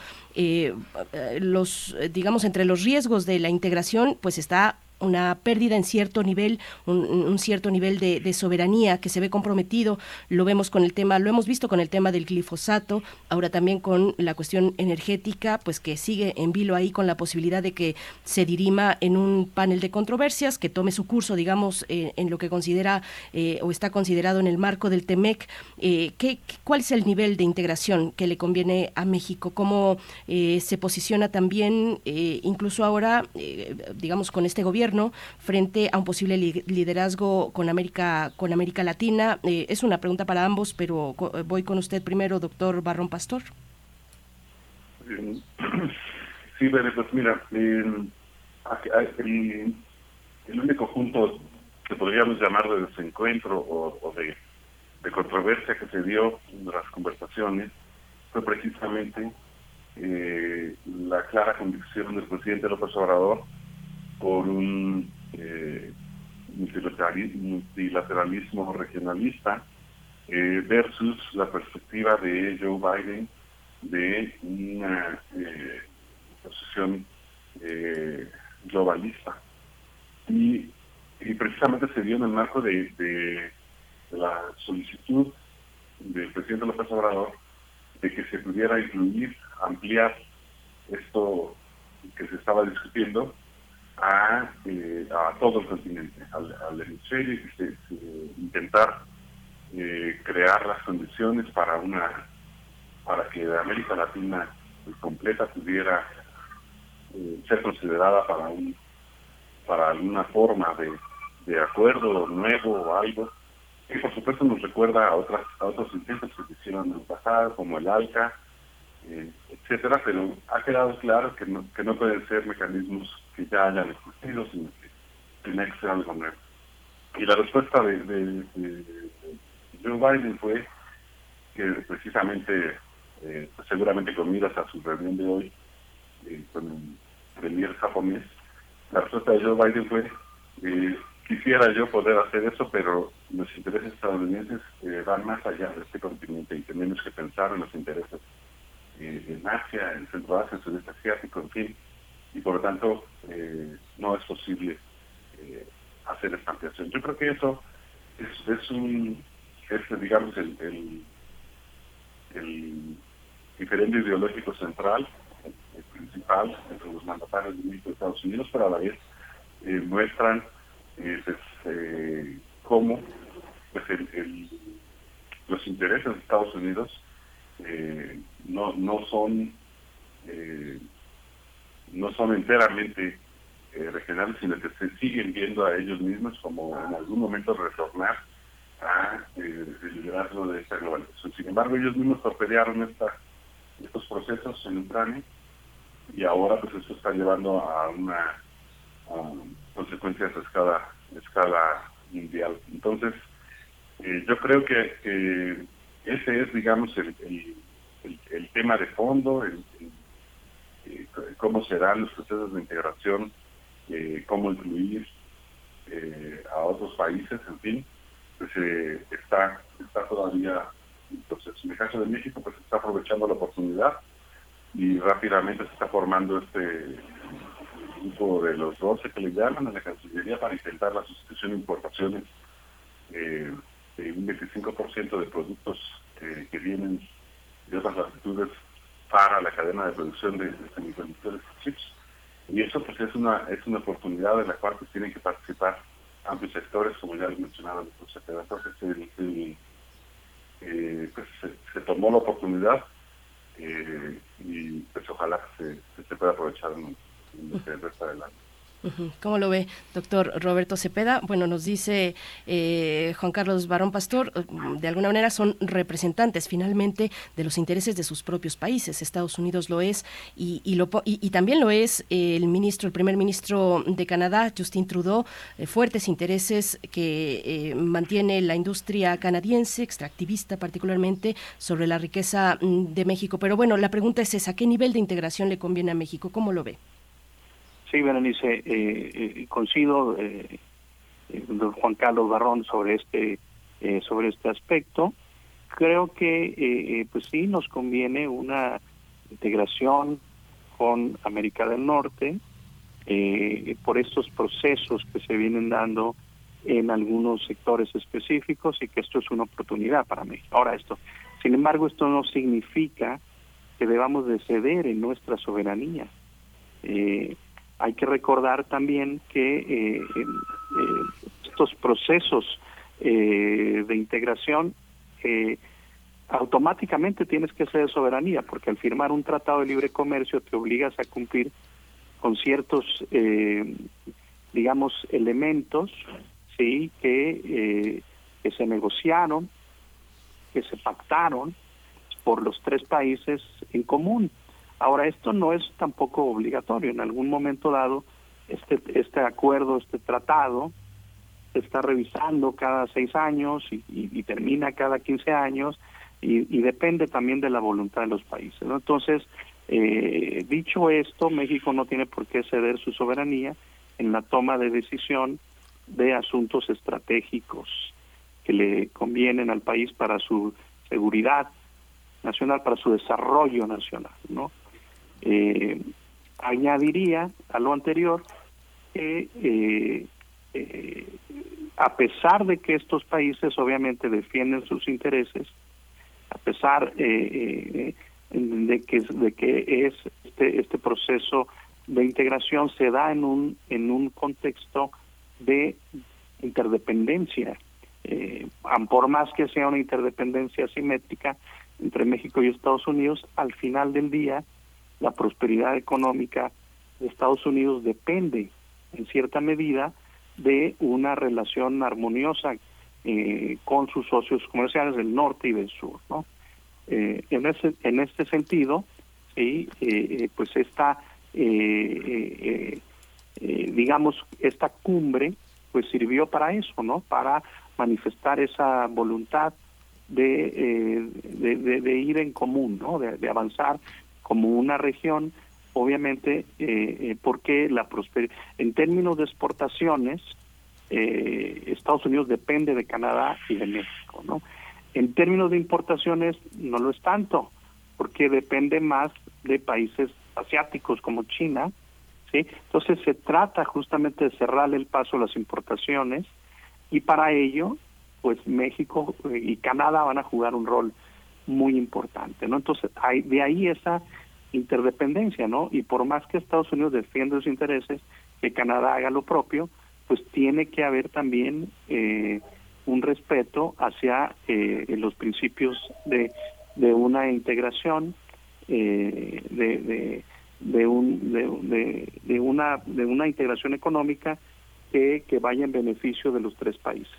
S1: los, digamos, entre los riesgos de la integración, pues está una pérdida en cierto nivel, un, cierto nivel de, soberanía que se ve comprometido. Lo vemos con el tema, lo hemos visto con el tema del glifosato, ahora también con la cuestión energética, pues que sigue en vilo ahí con la posibilidad de que se dirima en un panel de controversias, que tome su curso, digamos, eh, en lo que considera eh, o está considerado en el marco del TEMEC. Eh, ¿qué, ¿Cuál es el nivel de integración que le conviene a México? ¿Cómo se posiciona también, incluso ahora, digamos, con este gobierno? Frente a un posible liderazgo con América, con América Latina? Eh, es una pregunta para ambos, pero eh, voy con usted primero, doctor Barrón Pastor.
S22: Sí, pues mira, el, único punto que podríamos llamar de desencuentro o, de, controversia que se dio en las conversaciones fue precisamente eh, la clara convicción del presidente López Obrador por un eh, multilateralismo regionalista eh, versus la perspectiva de Joe Biden de una eh, posición eh, globalista. Y, precisamente se dio en el marco de, de, la solicitud del presidente López Obrador de que se pudiera incluir, ampliar esto que se estaba discutiendo a, eh, a todo el continente, al, hemisferio, y intentar eh, crear las condiciones para una para que América Latina completa pudiera eh, ser considerada para un para alguna forma de, de acuerdo nuevo o algo. Que por supuesto nos recuerda a otras a otros intentos que se hicieron en el pasado como el ALCA eh, etcétera, pero ha quedado claro que no, que no pueden ser mecanismos que ya hayan existido, sino que tiene que ser algo. Y la respuesta de, Joe Biden fue que precisamente, eh, pues seguramente con miras a su reunión de hoy eh, con el premier japonés, la respuesta de Joe Biden fue eh, quisiera yo poder hacer eso, pero los intereses estadounidenses van más allá de este continente y tenemos que pensar en los intereses en Asia, en Centro Asia, en Sudeste Asiático, en fin, y por lo tanto eh, no es posible eh, hacer esta ampliación. Yo creo que eso es, es un, es digamos el, el, diferente ideológico central, el, principal entre los mandatarios de Estados Unidos, pero a la vez muestran pues, cómo pues el, los intereses de Estados Unidos eh, no, no son eh, no son enteramente eh, regionales, sino que se siguen viendo a ellos mismos como en algún momento retornar a eh, el liderazgo de esta globalización. Sin embargo, ellos mismos torpedearon esta, estos procesos en Ucrania y ahora pues esto está llevando a una consecuencias a escala, escala mundial. Entonces, yo creo que ese es, digamos, el, el, tema de fondo, el, eh, cómo serán los procesos de integración, eh, cómo incluir a otros países, en fin, pues está, está todavía entonces En el caso de México, pues está aprovechando la oportunidad y rápidamente se está formando este grupo de los 12 que le llaman a la Cancillería para intentar la sustitución de importaciones de un 25% de productos que vienen de otras latitudes para la cadena de producción de, semiconductores chips. Y eso pues es una es una oportunidad en la cual pues, tienen que participar amplios sectores, como ya les mencionaba Entonces, el, eh, pues, se, tomó la oportunidad eh, y pues ojalá se, se pueda aprovechar en, en lo que del año.
S1: ¿Cómo lo ve, doctor Roberto Cepeda? Bueno, nos dice eh, Juan Carlos Barón Pastor, mm, de alguna manera son representantes finalmente de los intereses de sus propios países. Estados Unidos lo es y, lo, y, también lo es el ministro, el primer ministro de Canadá, Justin Trudeau, eh, fuertes intereses que eh, mantiene la industria canadiense, extractivista particularmente, sobre la riqueza mm, de México. Pero bueno, la pregunta es esa, ¿qué nivel de integración le conviene a México? ¿Cómo lo ve?
S21: Sí, Berenice, eh, eh, coincido eh, don Juan Carlos Barrón sobre este eh, sobre este aspecto. Creo que pues sí nos conviene una integración con América del Norte por estos procesos que se vienen dando en algunos sectores específicos y que esto es una oportunidad para México. Ahora esto, sin embargo, esto no significa que debamos de ceder en nuestra soberanía. Eh, hay que recordar también que eh, eh, estos procesos eh, de integración automáticamente tienes que ser de soberanía, porque al firmar un tratado de libre comercio te obligas a cumplir con ciertos, digamos, elementos, sí, que se negociaron, que se pactaron por los tres países en común. Ahora, esto no es tampoco obligatorio. En algún momento dado, este, este acuerdo, este tratado, se está revisando cada seis años y, termina cada quince años y, depende también de la voluntad de los países. Entonces, eh, dicho esto, México no tiene por qué ceder su soberanía en la toma de decisión de asuntos estratégicos que le convienen al país para su seguridad nacional, para su desarrollo nacional, ¿no? Eh, añadiría a lo anterior que eh, eh, a pesar de que estos países obviamente defienden sus intereses, a pesar de que de que es este este proceso de integración se da en un en un contexto de interdependencia por más que sea una interdependencia asimétrica entre México y Estados Unidos al final del día la prosperidad económica de Estados Unidos depende en cierta medida de una relación armoniosa eh, con sus socios comerciales del norte y del sur, ¿no? Eh, en ese en este sentido, sí, eh, pues esta digamos esta cumbre pues sirvió para eso, ¿no? Para manifestar esa voluntad de, de, ir en común, ¿no? de avanzar como una región, obviamente, eh, eh, porque la prosperidad, en términos de exportaciones, eh, Estados Unidos depende de Canadá y de México, ¿no? En términos de importaciones, no lo es tanto, porque depende más de países asiáticos como China, ¿sí? Entonces se trata justamente de cerrarle el paso a las importaciones y para ello, pues México y Canadá van a jugar un rol muy importante, ¿no? Entonces, hay, de ahí esa interdependencia, ¿no? Y por más que Estados Unidos defienda sus intereses, que Canadá haga lo propio, pues tiene que haber también eh, un respeto hacia eh, los principios de, de una integración, eh, de, de, de, un, de, de, una, de una integración económica que, que vaya en beneficio de los tres países.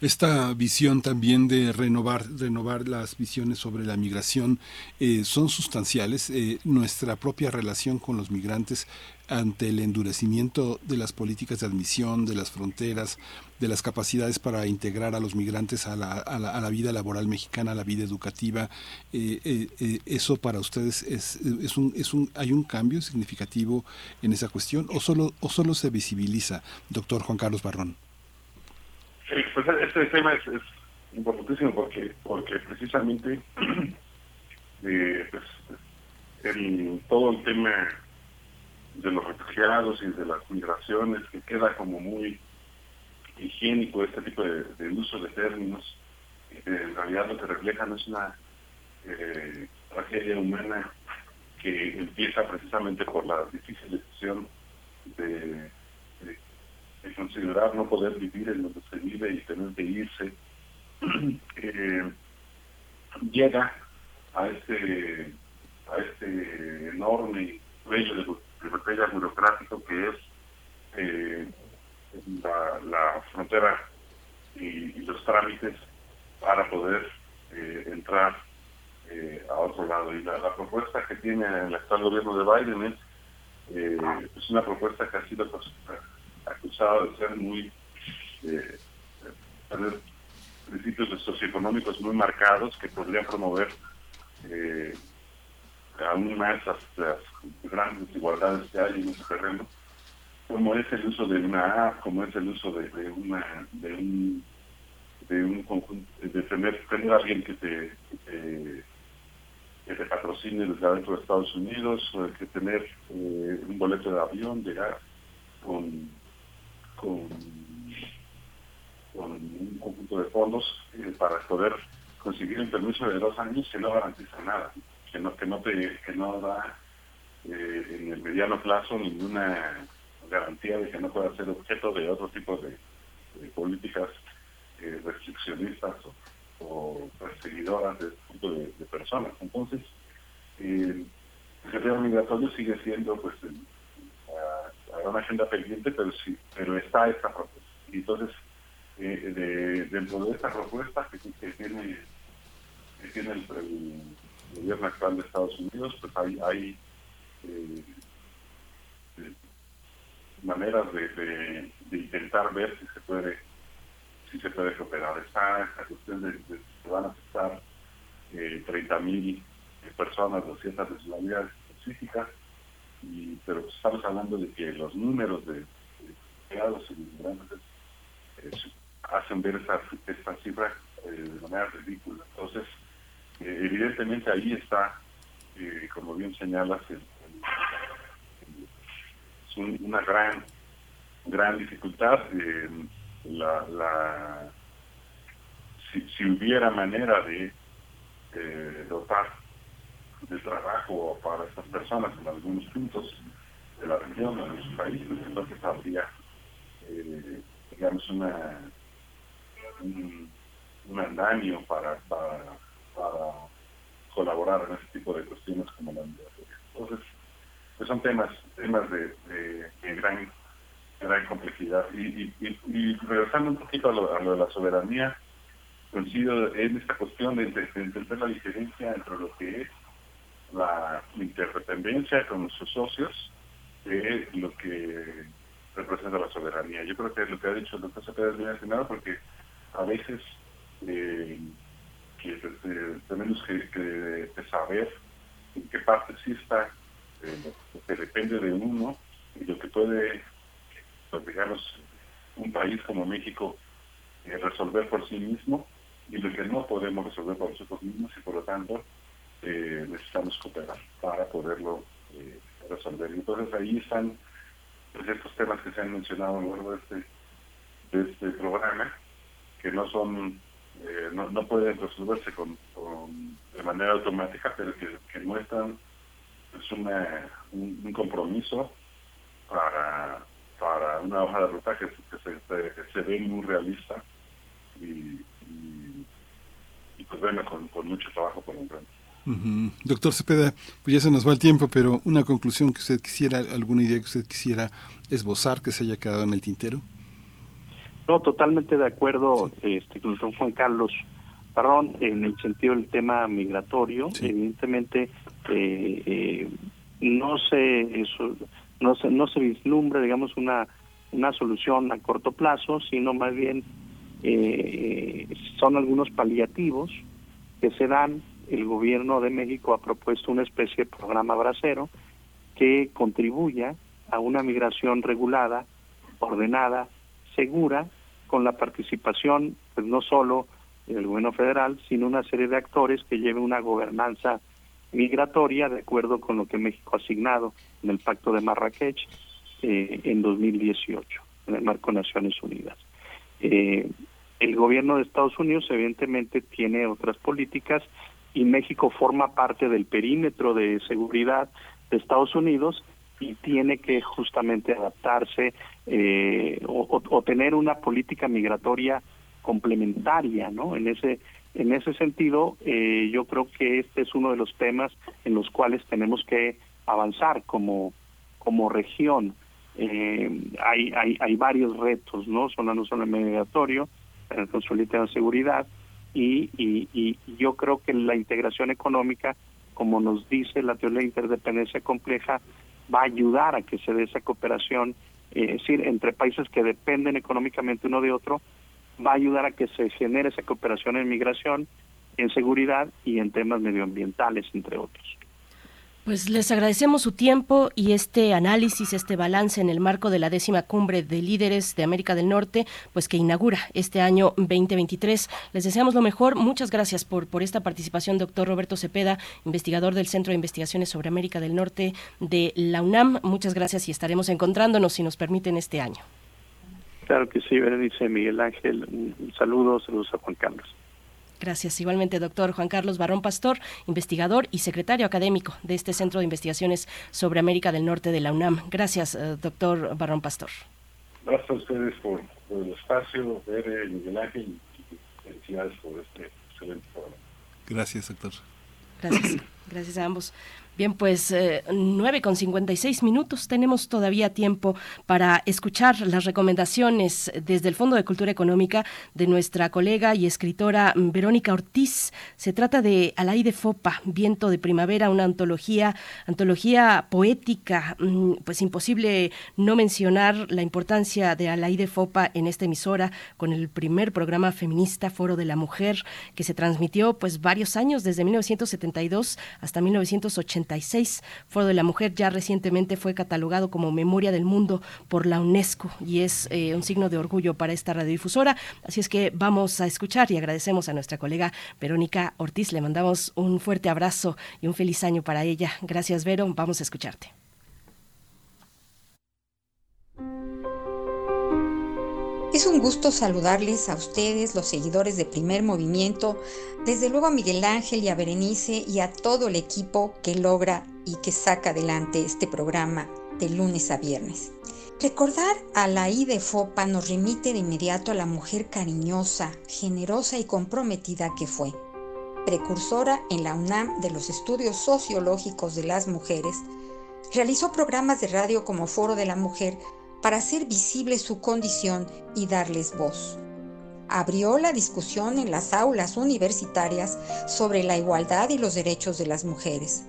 S2: Esta visión también de renovar, renovar las visiones sobre la migración eh, son sustanciales. Eh, nuestra propia relación con los migrantes ante el endurecimiento de las políticas de admisión, de las fronteras, de las capacidades para integrar a los migrantes a la, a la, a la vida laboral mexicana, a la vida educativa, eh, eso para ustedes es, es, un, es un, hay un cambio significativo en esa cuestión o solo, o solo se visibiliza, doctor Juan Carlos Barrón.
S22: Pues este tema es, importantísimo porque porque precisamente eh, pues, el, todo el tema de los refugiados y de las migraciones que queda como muy higiénico este tipo de, uso de términos en realidad lo que reflejan es una eh, tragedia humana que empieza precisamente por la difícil decisión de de considerar no poder vivir en donde se vive y tener que irse, eh, llega a este, a este enorme cuello de, de burocrático que es eh, la, frontera y, los trámites para poder eh, entrar a otro lado. Y la, propuesta que tiene el actual gobierno de Biden es, es una propuesta que ha sido acusado de ser muy, eh, tener principios socioeconómicos muy marcados que podrían promover eh, aún más las, grandes desigualdades que hay en ese terreno, como es el uso de una app, como es el uso de, una de un de un conjunto, de tener, tener a alguien que te, que te, patrocine desde adentro de Estados Unidos, que tener eh, un boleto de avión, llegar con con, un conjunto de fondos eh, para poder conseguir un permiso de dos años que no garantiza nada, que no, que no, te, que no da eh, en el mediano plazo ninguna garantía de que no pueda ser objeto de otro tipo de, políticas eh, restriccionistas o, perseguidoras de este tipo de, personas. Entonces, el secretario migratorio sigue siendo pues una agenda pendiente, pero sí, pero está esta propuesta. Y entonces, eh, de, dentro de esta propuesta que, tiene, que tiene el, gobierno actual de Estados Unidos, pues hay, hay eh, maneras de, intentar ver si se puede si se puede operar. Está esta cuestión de, que van a aceptar eh, 30.000 personas de ciertas nacionalidades específicas pero estamos hablando de que los números de empleados y inmigrantes eh, hacen ver esta, esta cifra eh, de manera ridícula. Entonces, eh, evidentemente ahí está, como bien señalas, es una gran gran dificultad. la, la si, si, hubiera manera de dotar de trabajo para estas personas en algunos puntos de la región, en los países, entonces habría, eh, digamos, una, un, un andaño para, para, colaborar en este tipo de cuestiones como la migratoria. Entonces, pues son temas temas de, de, gran, gran complejidad. Y, y, regresando un poquito a lo, a lo de la soberanía, coincido en esta cuestión de, de entender la diferencia entre lo que es la interdependencia con nuestros socios de lo que representa la soberanía. Yo creo que lo que ha dicho el doctor Cepeda es bien atinado porque a veces eh, eh, tenemos que, saber en qué parte sí está eh, que depende de uno y lo que puede, pues, un país como México resolver por sí mismo y lo que no podemos resolver por nosotros mismos y por lo tanto eh, necesitamos cooperar para poderlo eh, resolver. Entonces ahí están pues, estos temas que se han mencionado a lo largo de este, de este programa, que no son, eh, no, no, pueden resolverse de manera automática, pero que, muestran pues, una, un, compromiso para, para una hoja de ruta que, se, ve muy realista y, pues bueno, con, con mucho trabajo por enfrente.
S2: Doctor Cepeda, pues ya se nos va el tiempo, pero una conclusión que usted quisiera, alguna idea que usted quisiera esbozar que se haya quedado en el tintero.
S21: No, totalmente de acuerdo este, con Juan Carlos Parrón en el sentido del tema migratorio. Evidentemente, eh, eh, no se eso, no se no se vislumbra, digamos, una una solución a corto plazo, sino más bien eh, son algunos paliativos que se dan. El gobierno de México ha propuesto una especie de programa bracero que contribuya a una migración regulada, ordenada, segura, con la participación, pues no solo del gobierno federal, sino una serie de actores que lleven una gobernanza migratoria de acuerdo con lo que México ha asignado en el Pacto de Marrakech eh, en 2018, en el marco de Naciones Unidas. Eh, el gobierno de Estados Unidos evidentemente tiene otras políticas y México forma parte del perímetro de seguridad de Estados Unidos y tiene que justamente adaptarse eh, o, tener una política migratoria complementaria, ¿no? En ese en ese sentido, eh, yo creo que este es uno de los temas en los cuales tenemos que avanzar como como región. Eh, hay, hay hay varios retos, ¿no? Son no solo el migratorio, el consolidar la seguridad y, y, y yo creo que la integración económica, como nos dice la teoría de interdependencia compleja, va a ayudar a que se dé esa cooperación, eh, es decir, entre países que dependen económicamente uno de otro, va a ayudar a que se genere esa cooperación en migración, en seguridad y en temas medioambientales, entre otros.
S1: Pues les agradecemos su tiempo y este análisis, este balance en el marco de la décima cumbre de líderes de América del Norte, pues que inaugura este año 2023. Les deseamos lo mejor. Muchas gracias por, por esta participación, doctor Roberto Cepeda, investigador del Centro de Investigaciones sobre América del Norte de la UNAM. Muchas gracias y estaremos encontrándonos, si nos permiten, este año.
S21: Claro que sí, Berenice Miguel Ángel. Un saludo, saludos a Juan Carlos.
S1: Gracias. Igualmente, doctor Juan Carlos Barrón Pastor, investigador y secretario académico de este Centro de Investigaciones sobre América del Norte de la UNAM. Gracias, eh, doctor Barrón Pastor.
S22: Gracias a ustedes por, el espacio, Bere, Miguel Ángel, y felicidades por este excelente programa.
S2: Gracias, doctor.
S1: Gracias. Gracias a ambos. Bien, pues eh, nueve con seis minutos. Tenemos todavía tiempo para escuchar las recomendaciones desde el Fondo de Cultura Económica de nuestra colega y escritora Verónica Ortiz. Se trata de Alay de Fopa, Viento de Primavera, una antología, antología poética. Mm, pues imposible no mencionar la importancia de Alay de Fopa en esta emisora con el primer programa feminista Foro de la Mujer que se transmitió pues varios años desde 1972 hasta 1980 Foro de la Mujer ya recientemente fue catalogado como Memoria del Mundo por la UNESCO y es eh, un signo de orgullo para esta radiodifusora. Así es que vamos a escuchar y agradecemos a nuestra colega Verónica Ortiz. Le mandamos un fuerte abrazo y un feliz año para ella. Gracias, Vero. Vamos a escucharte.
S23: Es un gusto saludarles a ustedes, los seguidores de Primer Movimiento, desde luego a Miguel Ángel y a Berenice y a todo el equipo que logra y que saca adelante este programa de lunes a viernes. Recordar a la I de Fopa nos remite de inmediato a la mujer cariñosa, generosa y comprometida que fue. Precursora en la UNAM de los estudios sociológicos de las mujeres, realizó programas de radio como Foro de la Mujer para hacer visible su condición y darles voz. Abrió la discusión en las aulas universitarias sobre la igualdad y los derechos de las mujeres.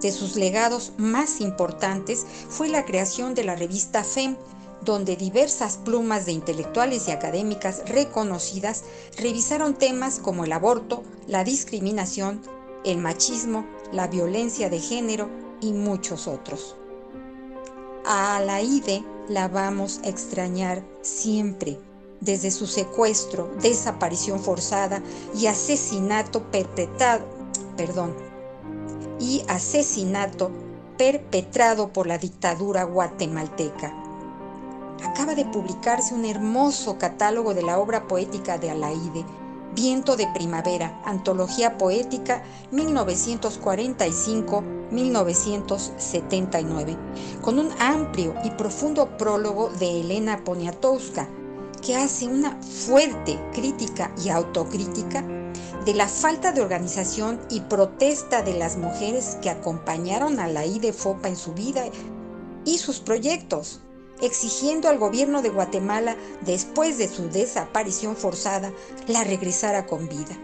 S23: De sus legados más importantes fue la creación de la revista FEM, donde diversas plumas de intelectuales y académicas reconocidas revisaron temas como el aborto, la discriminación, el machismo, la violencia de género y muchos otros. A Alaide la vamos a extrañar siempre, desde su secuestro, desaparición forzada y asesinato perpetrado, perdón, y asesinato perpetrado por la dictadura guatemalteca. Acaba de publicarse un hermoso catálogo de la obra poética de Alaide, Viento de Primavera, Antología Poética 1945-1979, con un amplio y profundo prólogo de Elena Poniatowska, que hace una fuerte crítica y autocrítica de la falta de organización y protesta de las mujeres que acompañaron a la IDE FOPA en su vida y sus proyectos exigiendo al gobierno de Guatemala, después de su desaparición forzada, la regresara con vida.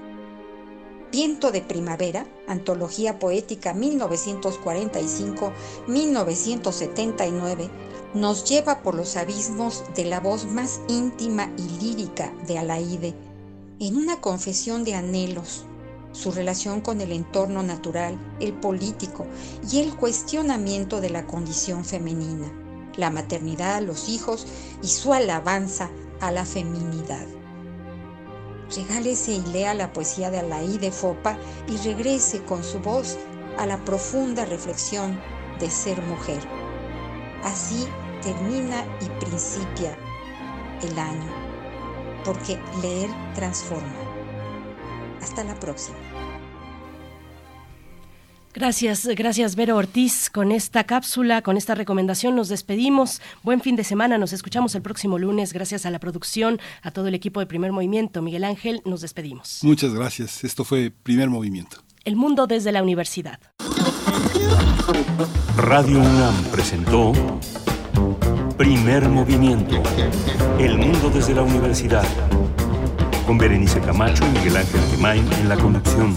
S23: Viento de Primavera, Antología Poética 1945-1979, nos lleva por los abismos de la voz más íntima y lírica de Alaide, en una confesión de anhelos, su relación con el entorno natural, el político y el cuestionamiento de la condición femenina, la maternidad, los hijos y su alabanza a la feminidad. Regálese y lea la poesía de Alaí Fopa y regrese con su voz a la profunda reflexión de ser mujer. Así termina y principia el año, porque leer transforma. Hasta la próxima.
S1: Gracias, gracias Vero Ortiz. Con esta cápsula, con esta recomendación nos despedimos. Buen fin de semana, nos escuchamos el próximo lunes. Gracias a la producción, a todo el equipo de Primer Movimiento. Miguel Ángel, nos despedimos.
S2: Muchas gracias. Esto fue Primer Movimiento.
S1: El mundo desde la universidad.
S8: Radio UNAM presentó Primer Movimiento. El mundo desde la universidad. Con Berenice Camacho y Miguel Ángel Gemain en la conducción.